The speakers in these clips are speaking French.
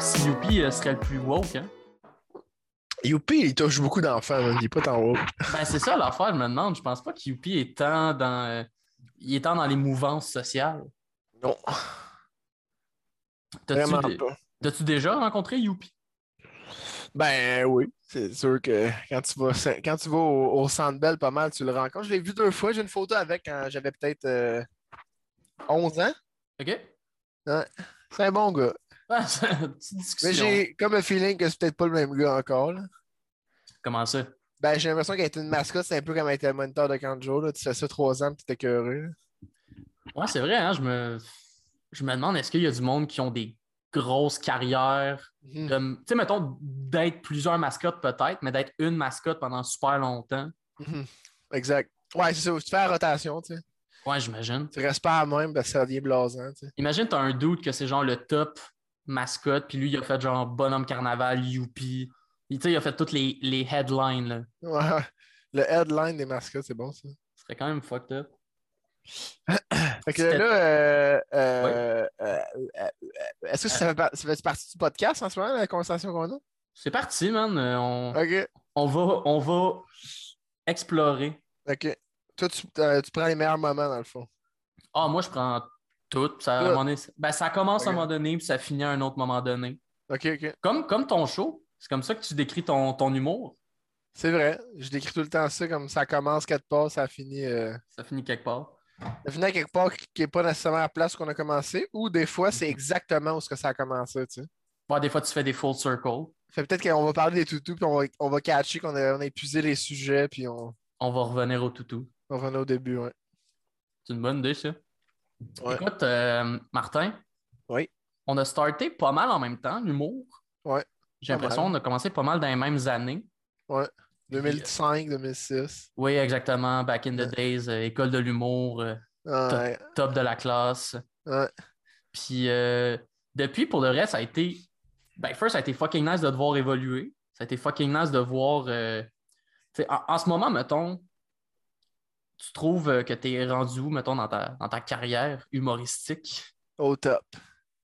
pas si Youpi euh, serait le plus woke, hein? Youpi, il touche beaucoup d'enfants, là. il est pas tant haut. Ben, c'est ça l'affaire, je me demande. Je pense pas que Youpi est tant dans, euh, il est tant dans les mouvances sociales. Non, T'as-tu. T'as-tu déjà rencontré Youpi? Ben oui, c'est sûr que quand tu vas, quand tu vas au, au Centre Bell pas mal, tu le rencontres. Je l'ai vu deux fois, j'ai une photo avec quand j'avais peut-être euh, 11 ans. OK? C'est un bon gars. Ah. Mais j'ai comme un feeling que c'est peut-être pas le même gars encore. là. Comment ça? Ben, j'ai l'impression qu'elle était une mascotte, c'est un peu comme elle était le moniteur de Kanjo. Là. Tu fais ça trois ans, puis t'es là. Ouais, c'est vrai, hein? Je me, je me demande, est-ce qu'il y a du monde qui ont des grosses carrières? Mhm. Tu sais, mettons, d'être plusieurs mascottes peut-être, mais d'être une mascotte pendant super longtemps. Mhm. Exact. Ouais, c'est ça. Tu fais la rotation, tu sais. Ouais, j'imagine. Tu restes pas à même parce que ça devient blasant, tu sais. Imagine, t'as un doute que c'est genre le top mascotte, puis lui, il a fait genre Bonhomme Carnaval, Youpi. Il, il a fait toutes les, les headlines, là. Ouais. Le headline des mascottes, c'est bon, ça. Ce serait quand même fucked up. Fait que là, euh, euh, euh, euh, est-ce que ça fait, par- ça fait partie du podcast en ce moment, la conversation qu'on a? C'est parti, man. On, on, va, on va explorer. OK. Toi, tu, tu prends les meilleurs moments, dans le fond. Ah, moi, je prends tout. Ça, à un Tout. moment donné, ben, ça commence à un moment donné, puis ça finit à un autre moment donné. OK, OK. Comme, comme ton show. C'est comme ça que tu décris ton, ton humour? C'est vrai. Je décris tout le temps ça comme ça commence quelque part, ça finit, euh, Ça finit quelque part. ça finit à quelque part qui n'est pas nécessairement à la place qu'on a commencé, ou des fois, c'est exactement où ce que ça a commencé, tu sais. Des fois, tu fais des full circle. Fait peut-être qu'on va parler des toutous, puis on va, on va catcher qu'on a, on a épuisé les sujets, puis on, On va revenir au toutou. on revenait au début, ouais. C'est une bonne idée, ça. Ouais. Écoute, euh, Martin. Oui. On a starté pas mal en même temps, l'humour. Ouais. J'ai l'impression qu'on a commencé pas mal dans les mêmes années. Ouais. 2005, 2006. Oui, exactement. Back in the days, euh, école de l'humour, euh, Ouais. top de la classe. Ouais. Puis euh, depuis, pour le reste, ça a été. Ben, first, ça a été fucking nice de te voir évoluer. Ça a été fucking nice de voir. euh, en ce moment, mettons, tu trouves euh, que tu es rendu où, mettons, dans ta, dans ta carrière humoristique? Au top.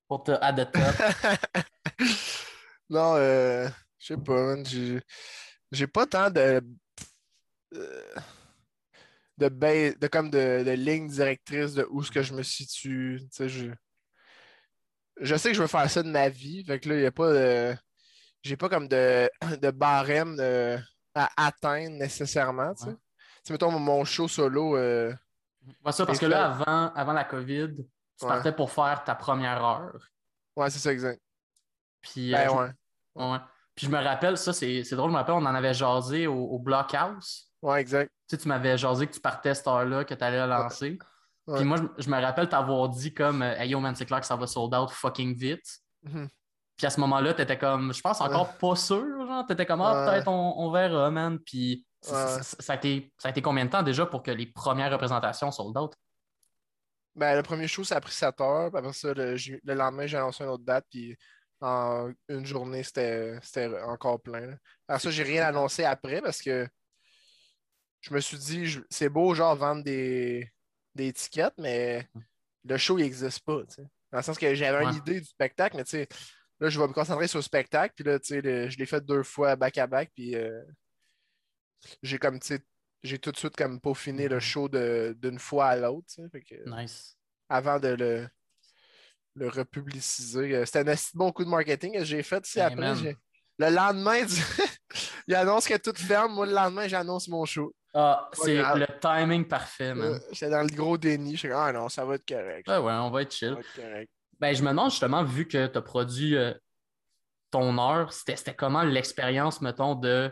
pour te the top? non, euh, je sais pas, man, j'ai pas tant de euh, de, ba- de comme de, de ligne directrice de où ce que je me situe. Tu sais, je, je sais que je veux faire ça de ma vie. Fait que là, il n'y a pas de. J'ai pas comme de, de barème de- à atteindre nécessairement. Tu sais. Ouais. Tu sais, mettons mon show solo. euh, Ouais, ça, parce que là, avant, avant la COVID, tu Ouais. partais pour faire ta première heure. Ouais, c'est ça, exact. Puis, euh, Ben je- ouais. ouais. Puis je me rappelle, ça, c'est drôle, je me rappelle, on en avait jasé au, au Blockhouse. Ouais, exact. Tu sais, tu m'avais jasé que tu partais cette heure-là, que tu allais la lancer. Puis moi, je, je me rappelle t'avoir dit comme euh, Hey yo man, c'est clair que ça va sold out fucking vite. Mhm. Puis à ce moment-là, t'étais comme, je pense encore pas sûr, genre, t'étais comme, ah, peut-être on, on verra, man. Puis ça, a été, ça a été combien de temps déjà pour que les premières représentations sold out? Ben, le premier show, ça a pris 7 heures. Puis après ça, le, le lendemain, j'ai annoncé une autre date. Puis en une journée, c'était encore plein. là. Alors ça, j'ai rien annoncé après parce que je me suis dit, c'est beau, genre, vendre des, des étiquettes, mais le show, il n'existe pas. Dans le sens que j'avais une idée du spectacle, mais tu sais, là, je vais me concentrer sur le spectacle. Puis là, tu sais, je l'ai fait deux fois back-à-back. Puis euh, j'ai comme, tu sais, j'ai tout de suite comme peaufiné le show de- d'une fois à l'autre. Nice. avant de le, le republiciser. Euh, C'était un bon coup de marketing que j'ai fait. Hey, après, le lendemain, du- il annonce que tout ferme. Moi, le lendemain, j'annonce mon show. Ah, c'est le timing parfait, man. Euh, J'étais dans le gros déni. J'étais comme, ah non, ça va être correct. Ouais, ouais, on va être chill. va être. Ben, je me demande justement, vu que tu as produit euh, ton heure, c'était c'était comment l'expérience, mettons, de.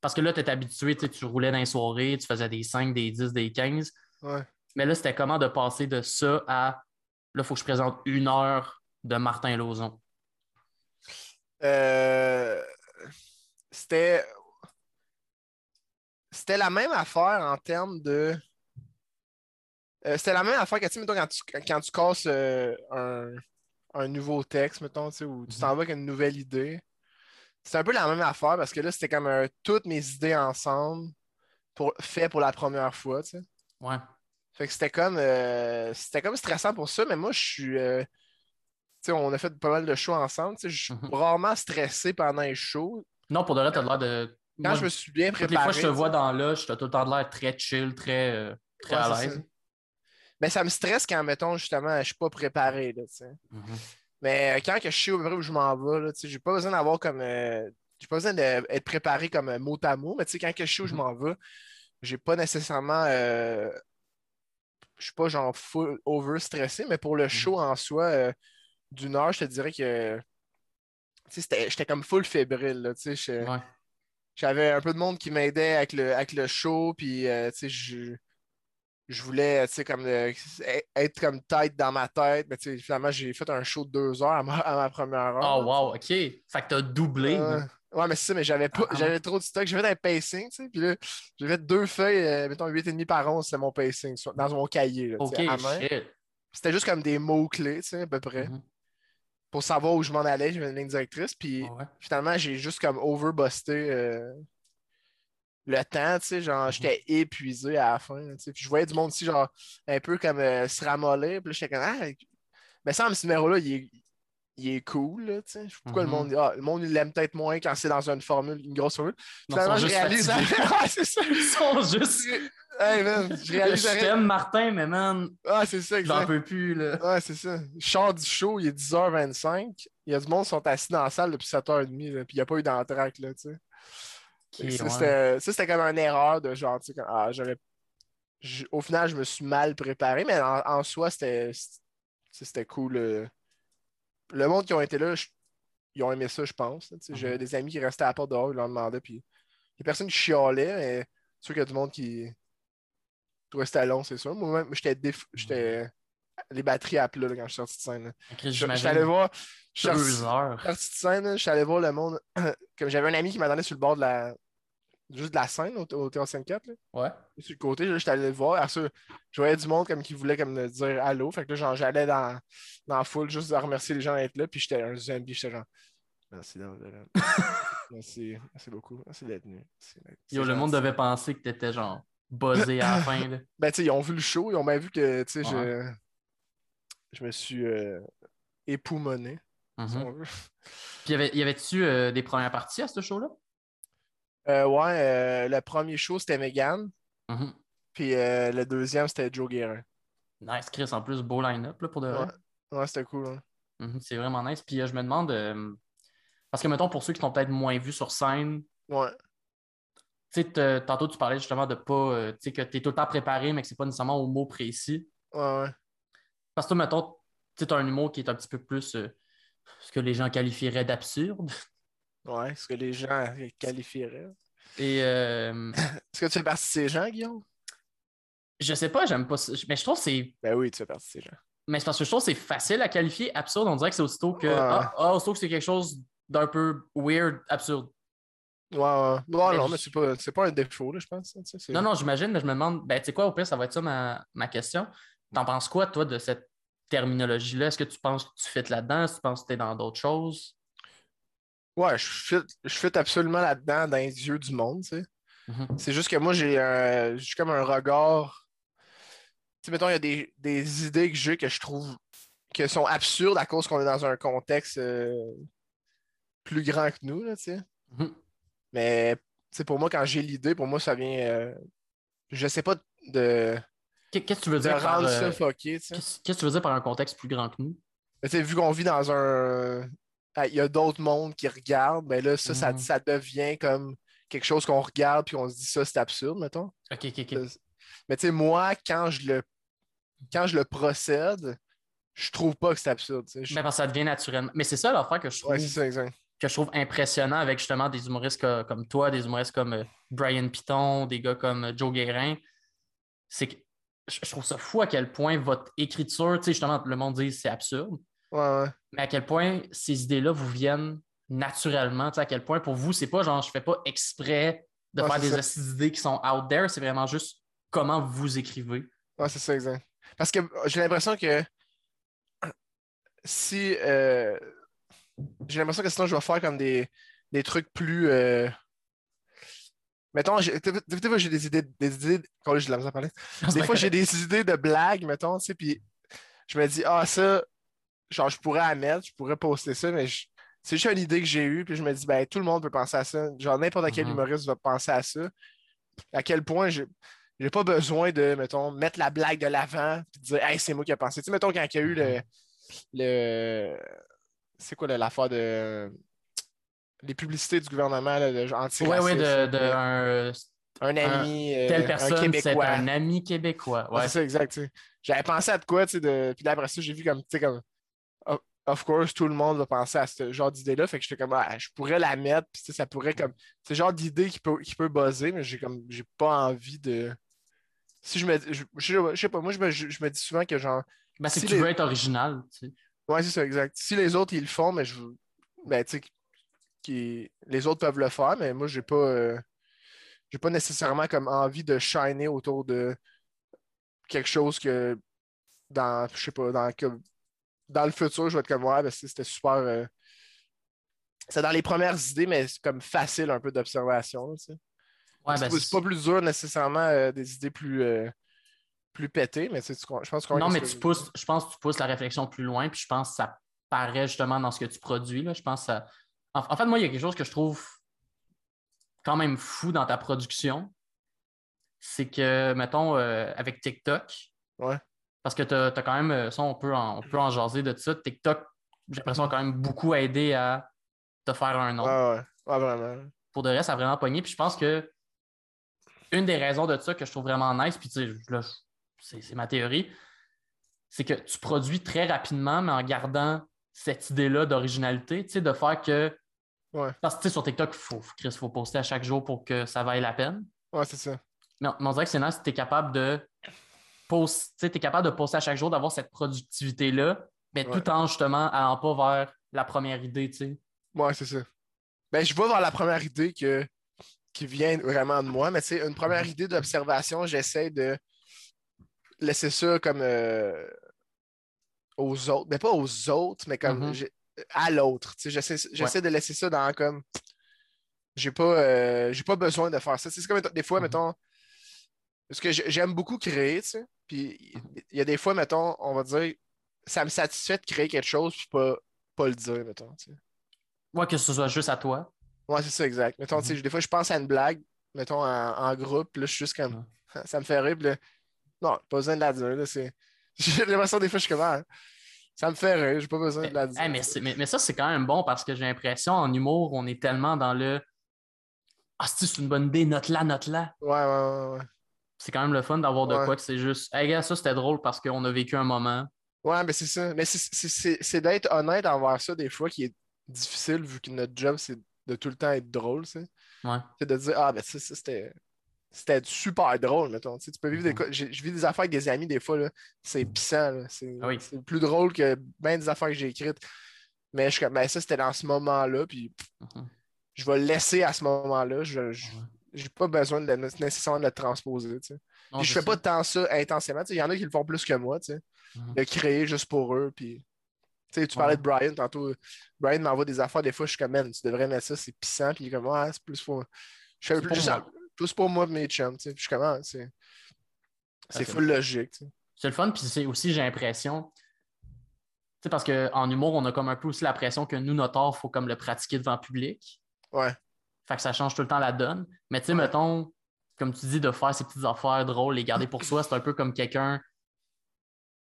Parce que là, tu es habitué, tu roulais dans les soirées, tu faisais des 5, des 10, des 15. Ouais. Mais là, c'était comment de passer de ça à. Là, il faut que je présente une heure de Martin Lauzon? Euh, C'était. C'était la même affaire en termes de. Euh, c'était la même affaire que, mettons, quand tu, quand tu casses euh, un, un nouveau texte, mettons, ou tu t'en vas avec une nouvelle idée. C'est un peu la même affaire parce que là, c'était comme toutes mes idées ensemble pour, fait pour la première fois, tu sais. Ouais. Fait que c'était comme, euh, c'était comme stressant pour ça, mais moi, je suis. euh, sais, on a fait pas mal de shows ensemble. tu sais, Je suis Mhm. rarement stressé pendant les shows. Non, pour de vrai, t'as l'air de. Quand Moi, je me suis bien Toutes préparé. les fois que je te vois dans l'âge, t'as tout le temps de l'air très chill, très, euh, très Ouais, à l'aise. Ben, ça me stresse quand, mettons, justement, je suis pas préparé. Là, tu sais. Mais euh, quand que je sais au où je m'en vais, là, j'ai pas besoin d'avoir comme. euh, j'ai pas besoin d'être préparé comme euh, mot à mot, mais tu sais, quand que je sais où je Mhm. m'en vais, j'ai pas nécessairement. euh, je suis pas genre full over stressé, mais pour le Mhm. show en soi, euh, d'une heure, je te dirais que. J'étais comme full fébrile. Là, tu sais, je- Ouais. J'avais un peu de monde qui m'aidait avec le, avec le show, puis tu sais, je, je voulais tu sais, comme, euh, être comme tête dans ma tête, mais tu sais, finalement, j'ai fait un show de deux heures à ma, à ma première heure. Oh, wow, OK. Fait que t'as doublé. Là. Ouais, mais c'est ça, mais j'avais pas, Ah, j'avais trop de stock. J'ai fait un pacing, tu sais, puis là, j'ai fait deux feuilles, euh, mettons 8,5 par 11, c'est mon pacing, dans mon cahier, là, tu OK, sais, à main. shit. C'était juste comme des mots-clés, tu sais, à peu près, Mhm. pour savoir où je m'en allais, j'avais une ligne directrice, puis Ouais. finalement, j'ai juste comme overbusté euh, le temps, tu sais, genre, Mhm. j'étais épuisé à la fin, tu sais, puis je voyais du monde ici, genre, un peu comme euh, se ramollir, puis là, j'étais comme, ah, mais ça, ce numéro-là, il est, il est cool, là, tu sais, pourquoi le Mhm. monde, ah, le monde, il l'aime peut-être moins quand c'est dans une formule, une grosse formule, finalement, je réalise, ouais, c'est ça, Ils sont juste. hey, man, je Je réalise, t'aime, Martin, mais man, ah, c'est ça, j'en peux plus, là. Ouais, c'est ça. Je sors du show, il est 10h25. Il y a du monde qui sont assis dans la salle depuis 7h30, là, puis il n'y a pas eu d'entraque, là, tu sais. Ça, ouais. c'était- comme une erreur de genre, tu sais, ah, j'aurais... Au final, je me suis mal préparé, mais en, en soi, c'était c'était cool. Le monde qui ont été là, je- ils ont aimé ça, je pense. là, tu sais. J'ai Mhm. des amis qui restaient à la porte dehors, ils leur demandaient, puis il y a personne qui chialait, mais sûr qu'il y a du monde qui que c'était long, c'est sûr. Moi-même, j'étais déf- j'étais les batteries à plat là, quand je suis sorti de scène. Je je suis allé voir. Je suis sorti- de scène, je suis allé voir le monde. Comme j'avais un ami qui m'attendait sur le bord de la. Juste de la scène au, au Théâtre 54. Là. Ouais. Sur le côté, là, j'étais allé le voir. Ça, je voyais du monde comme qui voulait comme me dire allô. Fait que là, j'allais dans, dans la foule juste à remercier les gens d'être là. Puis j'étais un zombie. J'étais genre. Merci là. Merci. Merci beaucoup. Merci d'être venu. Merci d'être- Yo, le monde devait penser que t'étais genre buzzé à la fin, là. Ben, tu sais, ils ont vu le show. Ils ont bien vu que, tu sais, je, Ouais. je me suis euh, époumoné, si Mhm. on veut. Puis y avait- y avait-tu euh, des premières parties à ce show-là? Euh, ouais, euh, le premier show, c'était Megan. Mhm. Puis euh, le deuxième, c'était Joe Guérin. Nice, Chris, en plus, beau line-up, pour de. Ouais, ouais c'était cool. hein. Mhm, C'est vraiment nice. Puis je me demande, parce que mettons, pour ceux qui sont peut-être moins vus sur scène, Ouais. tu sais, tantôt tu parlais justement de pas, tu sais, que tu es tout le temps préparé, mais que c'est pas nécessairement au mot précis. Ouais, ouais. Parce que mettons, tu as un humour qui est un petit peu plus euh, ce que les gens qualifieraient d'absurde. Ouais, ce que les gens qualifieraient. Et euh, Est-ce que tu fais partie de ces gens, Guillaume? je sais pas, j'aime pas ça. Mais je trouve que c'est. Ben oui, tu fais partie de ces gens. Mais c'est parce que je trouve que c'est facile à qualifier absurde. On dirait que c'est aussitôt que. Ouais. Ah, ah, aussitôt que c'est quelque chose d'un peu weird, absurde. Ouais, ouais. Mais non, je- mais c'est pas, c'est pas un défaut, là, je pense. hein, Non, non, j'imagine, mais je me demande, ben, tu sais quoi, au pire, ça va être ça ma, ma question. T'en penses quoi, toi, de cette terminologie-là? Est-ce que tu penses que tu fais là-dedans? Est-ce que tu penses que tu es dans d'autres choses? Ouais, je fit, je fit absolument là-dedans dans les yeux du monde, tu sais. Mhm. C'est juste que moi, j'ai un- j'ai comme un regard. Tu sais, mettons, il y a des, des idées que j'ai que je trouve que sont absurdes à cause qu'on est dans un contexte euh, plus grand que nous, là, tu sais. Mhm. Mais tu sais, pour moi, quand j'ai l'idée, pour moi, ça vient. euh, je sais pas de, Qu'est-ce que tu veux dire par, euh, qu'est-ce que tu veux dire par un contexte plus grand que nous? Mais vu qu'on vit dans un. Il y a d'autres mondes qui regardent, ben là, ça, ça, Mhm. ça devient comme quelque chose qu'on regarde puis on se dit ça, c'est absurde, mettons. Ok, ok, ok. Mais tu sais, moi, quand je le quand je le procède, je trouve pas que c'est absurde. Je- Mais parce que ça devient naturellement. Mais c'est ça l'affaire que je trouve, Ouais, ça, que je trouve impressionnant avec justement des humoristes co- comme toi, des humoristes comme euh, Brian Piton, des gars comme euh, Joe Guérin. C'est que je trouve ça fou à quel point votre écriture, tu sais, justement, le monde dit c'est absurde. Ouais, ouais. mais à quel point ces idées-là vous viennent naturellement, tu sais, à quel point pour vous, c'est pas genre je fais pas exprès de Ouais, faire des ça. d'idées qui sont out there, c'est vraiment juste comment vous écrivez. Ouais, c'est ça, exact. Parce que j'ai l'impression que si. euh, j'ai l'impression que sinon, je vais faire comme des, des trucs plus. euh, Mettons, des fois, j'ai des idées. Des idées... J'ai de la misère à parler. Des fois, j'ai des idées de blagues, mettons, tu sais, puis je me dis, ah, ça, genre, je pourrais la mettre, je pourrais poster ça, mais je- c'est juste une idée que j'ai eue, puis je me dis, ben, tout le monde peut penser à ça. Genre, n'importe quel Mhm. humoriste va penser à ça. À quel point j'ai j'ai pas besoin de, mettons, mettre la blague de l'avant, puis dire, hey, c'est moi qui ai pensé. Tu sais, mettons, quand il y a eu le. le c'est quoi l'affaire de. Les publicités du gouvernement, là, de genre Ouais, ouais, de, un, un ami, euh, telle un personne, c'est Québécois. un ami québécois. Ouais, c'est ça, exact. J'avais pensé à de quoi, tu sais, de... puis là, après ça, j'ai vu comme, tu sais, comme, of- course, tout le monde va penser à ce genre d'idée-là, fait que j'étais comme, ah, je pourrais la mettre, puis ça pourrait comme, c'est le genre d'idée qui peut, qui peut buzzer, mais j'ai comme, j'ai pas envie de, si je me, je, je- je sais pas, moi, je me, je, je me dis souvent que genre, Ben, c'est Si que tu les- veux être original. Tu sais. ouais, c'est ça, exact. Si les autres, ils le font, mais je, ben, tu sais, qui, les autres peuvent le faire, mais moi, j'ai pas, euh, j'ai pas nécessairement comme envie de shiner autour de quelque chose que dans, je sais pas, dans, que- dans le futur, je vais être comme, ouais, ben, c'était super. euh, c'est dans les premières idées, mais c'est comme facile un peu d'observation. tu sais. Ouais, c'est ben, pas- c'est pas plus dur nécessairement euh, des idées plus, plus pétées, mais tu sais, tu comprends- je pense qu'on Non, mais tu pousses, je pense que tu pousses la réflexion plus loin, puis je pense que ça paraît justement dans ce que tu produis. Là. Je pense que ça... en, en fait, moi, il y a quelque chose que je trouve quand même fou dans ta production. C'est que, mettons, euh, avec TikTok, Ouais. parce que tu as, quand même, euh, ça, on peut, en, on peut en jaser de ça. TikTok, j'ai l'impression, a quand même beaucoup aidé à te faire un nom. Ouais, ouais, ouais, vraiment. Pour de reste, ça a vraiment pogné. Puis je pense que une des raisons de ça que je trouve vraiment nice, puis tu sais, c'est ma théorie, c'est que tu produis très rapidement, mais en gardant cette idée-là d'originalité, tu sais, de faire que. Ouais. Parce que sur TikTok, il faut, Chris, faut poster à chaque jour pour que ça vaille la peine. Ouais, c'est ça. Mais, mais on dirait que c'est nice si tu es capable de post- tu sais, t'es capable de poster à chaque jour, d'avoir cette productivité-là, mais Ouais. tout en justement allant pas vers la première idée, tu sais. Ouais, c'est ça. Ben, je vais vers la première idée que, qui vient vraiment de moi, mais c'est une première Mhm. idée d'observation, j'essaie de laisser ça comme euh, aux autres. Mais pas aux autres, mais comme Mhm. À l'autre. J'essaie de laisser ça dans comme. J'ai pas, euh, j'ai pas besoin de faire ça. C'est comme des fois, Mhm. mettons. Parce que j'ai- j'aime beaucoup créer, tu sais. Puis il y a des fois, mettons, on va dire, ça me satisfait de créer quelque chose, puis pas, pas le dire, mettons. tu sais. Ouais, que ce soit juste à toi. Ouais, c'est ça, exact. Mettons, tu sais, Mhm. des fois, je pense à une blague, mettons, en, en groupe, là, je suis juste comme, ça me fait rire, puis là, non, pas besoin de la dire, là, c'est... J'ai l'impression, des fois, je suis comme, ah, ça me fait rire, j'ai pas besoin de la dire. Hey, mais, c'est- mais- mais ça, c'est quand même bon parce que j'ai l'impression, en humour, on est tellement dans le Ah, c'est c'est une bonne idée, note-la, note-la. Ouais, ouais, ouais, ouais. C'est quand même le fun d'avoir de Ouais. quoi que c'est juste Hey, gars, ça c'était drôle parce qu'on a vécu un moment. Ouais, mais c'est ça. Mais c'est d'être honnête envers ça, des fois, qui est difficile, vu que notre job, c'est de tout le temps être drôle, tu sais. Ouais. C'est de dire, ah, ben ça, ça, c'était... C'était super drôle, mettons. Tu, sais, tu peux vivre des... J'ai- Je vis des affaires avec des amis, des fois. C'est pissant. C'est Ah oui. c'est plus drôle que bien des affaires que j'ai écrites. Mais je ben ça, c'était dans ce moment-là, puis Mhm. je vais le laisser à ce moment-là. Je je- j'ai pas besoin de, nécessairement de le transposer, tu sais. Non, je fais pas tant ça intensément. Tu sais, Il y en a qui le font plus que moi, tu sais. Mhm. De créer juste pour eux, puis... Tu Ouais. parlais de Brian tantôt. Brian m'envoie des affaires, des fois, je suis comme, man, tu devrais mettre ça, c'est pissant, puis il est comme, ouais, c'est plus pour... Je fais plus, juste. Plus pour moi mes chums, tu sais. Puis je suis ah, c'est... C'est c'est full logique. C'est le fun, puis c'est aussi, j'ai l'impression. Tu sais, parce qu'en humour, on a comme un peu aussi la pression que nous, notre art, il faut comme le pratiquer devant le public. Ouais. Fait que ça change tout le temps la donne. Mais tu sais, Ouais. mettons, comme tu dis, de faire ces petites affaires drôles, les garder pour soi, c'est un peu comme quelqu'un.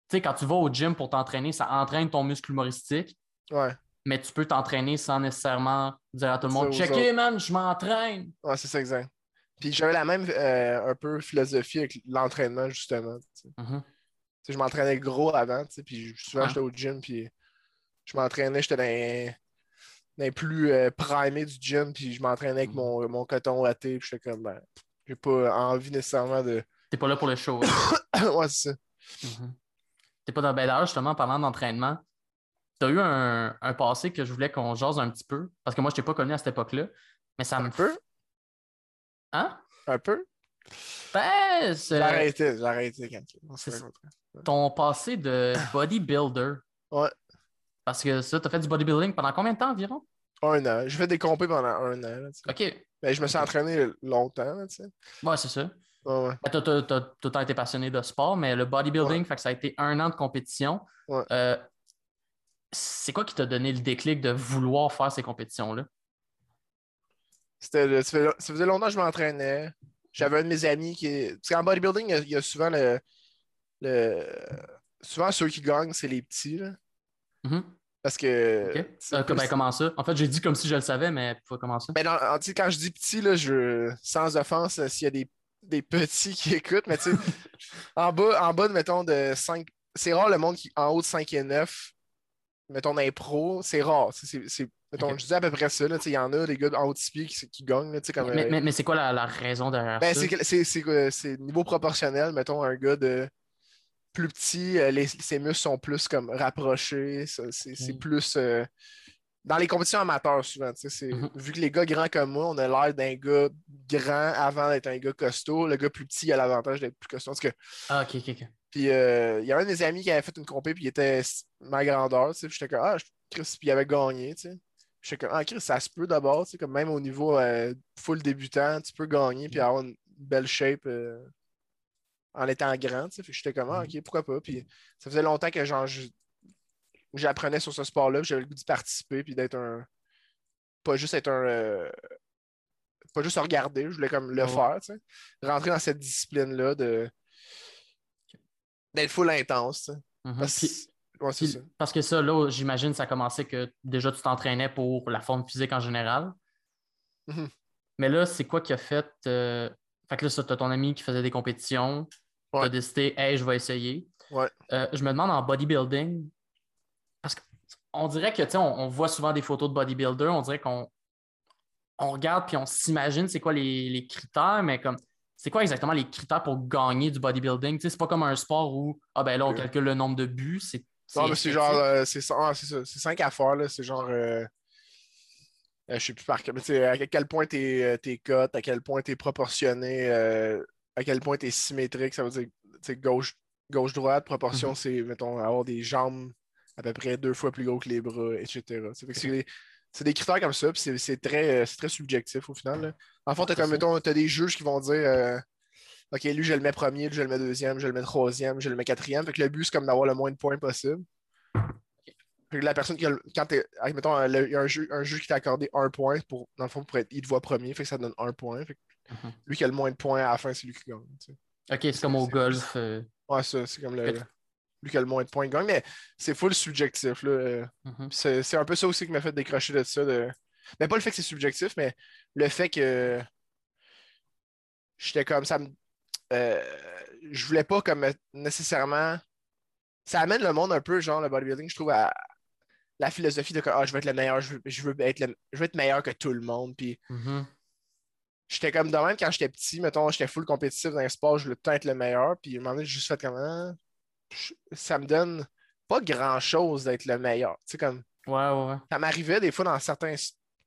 Tu sais, quand tu vas au gym pour t'entraîner, ça entraîne ton muscle humoristique, Ouais. mais tu peux t'entraîner sans nécessairement dire à tout le monde Checker, man, je m'entraîne. Ouais, c'est ça, exact. Puis j'avais la même euh, un peu philosophie avec l'entraînement, justement. tu sais. Mhm. Tu sais, je m'entraînais gros avant, tu sais, puis souvent j'étais au gym, puis je m'entraînais, j'étais dans les, dans les plus euh, primés du gym, puis je m'entraînais avec Mhm. mon, mon coton thé, puis j'étais comme, ben, j'ai pas envie nécessairement de. T'es pas là pour le show. hein? ouais, c'est ça. Mhm. T'es pas dans ben, d'ailleurs, justement, en parlant d'entraînement, tu as eu un, un passé que je voulais qu'on jase un petit peu, parce que moi, je t'ai pas connu à cette époque-là, mais ça me peu? Hein? Un peu? Ben, c'est- J'ai arrêté, j'ai arrêté quand rencontrait. ton passé de bodybuilder. Ouais. Parce que ça, t'as fait du bodybuilding pendant combien de temps environ? Un an. J'ai fait des compés pendant un an, là. OK. Mais je me suis entraîné longtemps, tu sais. Ouais, c'est ça. Ouais, ouais. Ben, T'as tout le temps été passionné de sport, mais le bodybuilding, fait que ça a été un an de compétition. Ouais. Euh, c'est quoi qui t'a donné le déclic de vouloir faire ces compétitions-là? C'était ça, faisait longtemps que je m'entraînais. J'avais un de mes amis qui. Parce qu'en bodybuilding, il y a, il y a souvent le, le- Souvent, ceux qui gagnent, c'est les petits. là. Mhm. Parce que. OK. c'est Euh, plus- ben, comment ça? En fait, j'ai dit comme si je le savais, mais comment ça? Ben, quand je dis petit, là, je... sans offense, euh, s'il y a des, des petits qui écoutent, mais tu sais, en bas, en bas, de, mettons, de 5. C'est rare le monde qui en haut de 5 et 9, mettons, pros, c'est rare. C'est, mettons, je dis à peu près ça, il y en a des gars en haut de 6 pieds qui, qui gagnent, là, comme. mais euh, mais- mais c'est quoi la, la raison derrière Ben, ça? c'est, euh, c'est niveau proportionnel, mettons, un gars de plus petit, euh, les, ses muscles sont plus comme rapprochés, c'est, Ok. plus euh, dans les compétitions amateurs souvent, c'est, Mhm. vu que les gars grands comme moi, on a l'air d'un gars grand avant d'être un gars costaud, le gars plus petit il a l'avantage d'être plus costaud. Parce que, Ah, ok, ok, ok. puis euh, il y a un de mes amis qui avait fait une compé, puis il était ma grandeur, j'étais comme, ah, Chris, puis il avait gagné. J'étais comme, ah, Chris, ça se peut d'abord, tu sais, comme même au niveau euh, full débutant, tu peux gagner, puis avoir une belle shape euh, en étant grand, j'étais comme, ah, ok, pourquoi pas. Puis ça faisait longtemps que genre, je- j'apprenais sur ce sport-là, puis j'avais le goût d'y participer, puis d'être un. Pas juste être un. euh, Pas juste regarder, je voulais comme le Oh. faire, tu sais. Rentrer dans cette discipline-là de. d'être full intense, tu sais. Mhm. Parce, Puis- ouais, c'est puis- ça. parce que ça, là, j'imagine ça commençait que déjà tu t'entraînais pour la forme physique en général. Mhm. Mais là, c'est quoi qui a fait. euh, Fait que là, ça, t'as ton ami qui faisait des compétitions. Ouais. T'as décidé, hey, je vais essayer. Ouais. Euh, je me demande en bodybuilding, qu'on dirait que, tu sais, on, on voit souvent des photos de bodybuilder, on dirait qu'on on regarde puis on s'imagine c'est quoi les, les critères, mais comme, c'est quoi exactement les critères pour gagner du bodybuilding? Tu sais, c'est pas comme un sport où, ah ben là, on Euh. calcule le nombre de buts, c'est. Non, mais c'est genre, euh, c'est ah, cinq affaires, là. C'est genre, euh, euh, je sais plus par quel, mais tu à quel point t'es euh, t'es cut, à quel point t'es proportionné, euh, à quel point t'es symétrique, ça veut dire, tu gauche, gauche-droite, proportion, Mhm. c'est, mettons, avoir des jambes à peu près deux fois plus gros que les bras, etc. Tu fait c'est des- critères comme ça, puis c'est- très, euh, très subjectif au final. là. En comme, ça. mettons, t'as des juges qui vont dire, euh, OK, lui, je le mets premier, lui, je le mets deuxième, je le mets troisième, je le mets quatrième. Fait que le but, c'est comme d'avoir le moins de points possible. Fait que la personne qui a quand t'es. Mettons, le- il y a un juge, un juge qui t'a accordé un point pour, dans le fond, pour être, il te voit premier, fait que ça donne un point. Fait que Mhm. lui qui a le moins de points à la fin, c'est lui qui gagne. tu sais. Ok, c'est comme au golf. euh, Ouais, ça, c'est comme le. Qui a le moins de points, gagne, mais c'est full subjectif. Là. mhm. C'est un peu ça aussi qui m'a fait décrocher de ça. De... Mais pas le fait que c'est subjectif, mais le fait que j'étais comme ça. me- euh, je voulais pas comme nécessairement. Ça amène le monde un peu, genre le bodybuilding, je trouve, à la philosophie de que ah, je veux être le meilleur, je veux, je veux être le- je veux être meilleur que tout le monde. Puis Mhm. j'étais comme de même quand j'étais petit, mettons, j'étais full compétitif dans un sport, je voulais tout être le meilleur. Puis à un moment donné, j'ai juste fait comme je- ça me donne pas grand chose d'être le meilleur. Tu sais, comme Ouais, ouais, ouais. ça m'arrivait des fois dans certains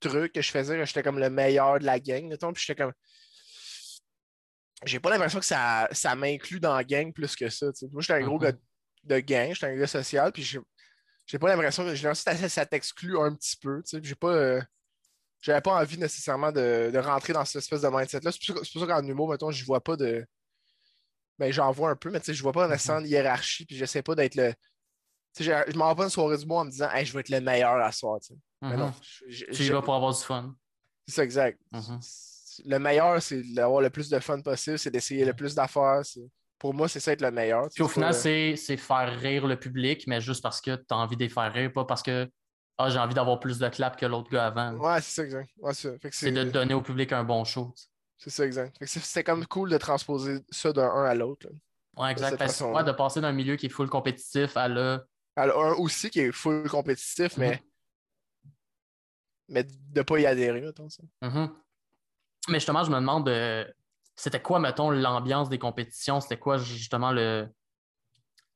trucs que je faisais, que j'étais comme le meilleur de la gang, mettons, puis j'étais comme. J'ai pas l'impression que ça, ça m'inclut dans la gang plus que ça. Moi, j'étais un gros Mhm. gars de gang, j'étais un gars social, puis j'ai pas l'impression que j'ai l'impression que ça, ça t'exclut un petit peu. tu sais, puis J'ai pas. euh, J'avais pas envie nécessairement de, de rentrer dans cette espèce de mindset-là. C'est pour ça- c'est pour ça qu'en humour, mettons, je vois pas de. Ben, j'en vois un peu, mais tu sais, je vois pas nécessairement de hiérarchie, puis j'essaie pas d'être le. Sais, je m'en vais pas une soirée du mois en me disant, hey, je vais être le meilleur à soir. tu sais. Mais Mhm. non. je- je- Tu y je- vas pour avoir du fun. c'est ça, exact. Mhm. Le meilleur, c'est d'avoir le plus de fun possible, c'est d'essayer le plus d'affaires. Pour moi, c'est ça être le meilleur. Puis au final, c'est faire rire le public, mais juste parce que tu as envie de les faire rire, pas parce que ah, j'ai envie d'avoir plus de clap que l'autre gars avant. Ouais, c'est ça, exact. Ouais, c'est de donner au public un bon show. sais. C'est ça, exact. C'était comme cool de transposer ça d'un un à l'autre. Ouais, exact. façon-là. ouais, de passer d'un milieu qui est full compétitif à là. Alors, un aussi qui est full compétitif, mais. Mais de ne pas y adhérer, mettons ça. Mhm. Mais justement, je me demande, euh, c'était quoi, mettons, l'ambiance des compétitions? C'était quoi, justement, le...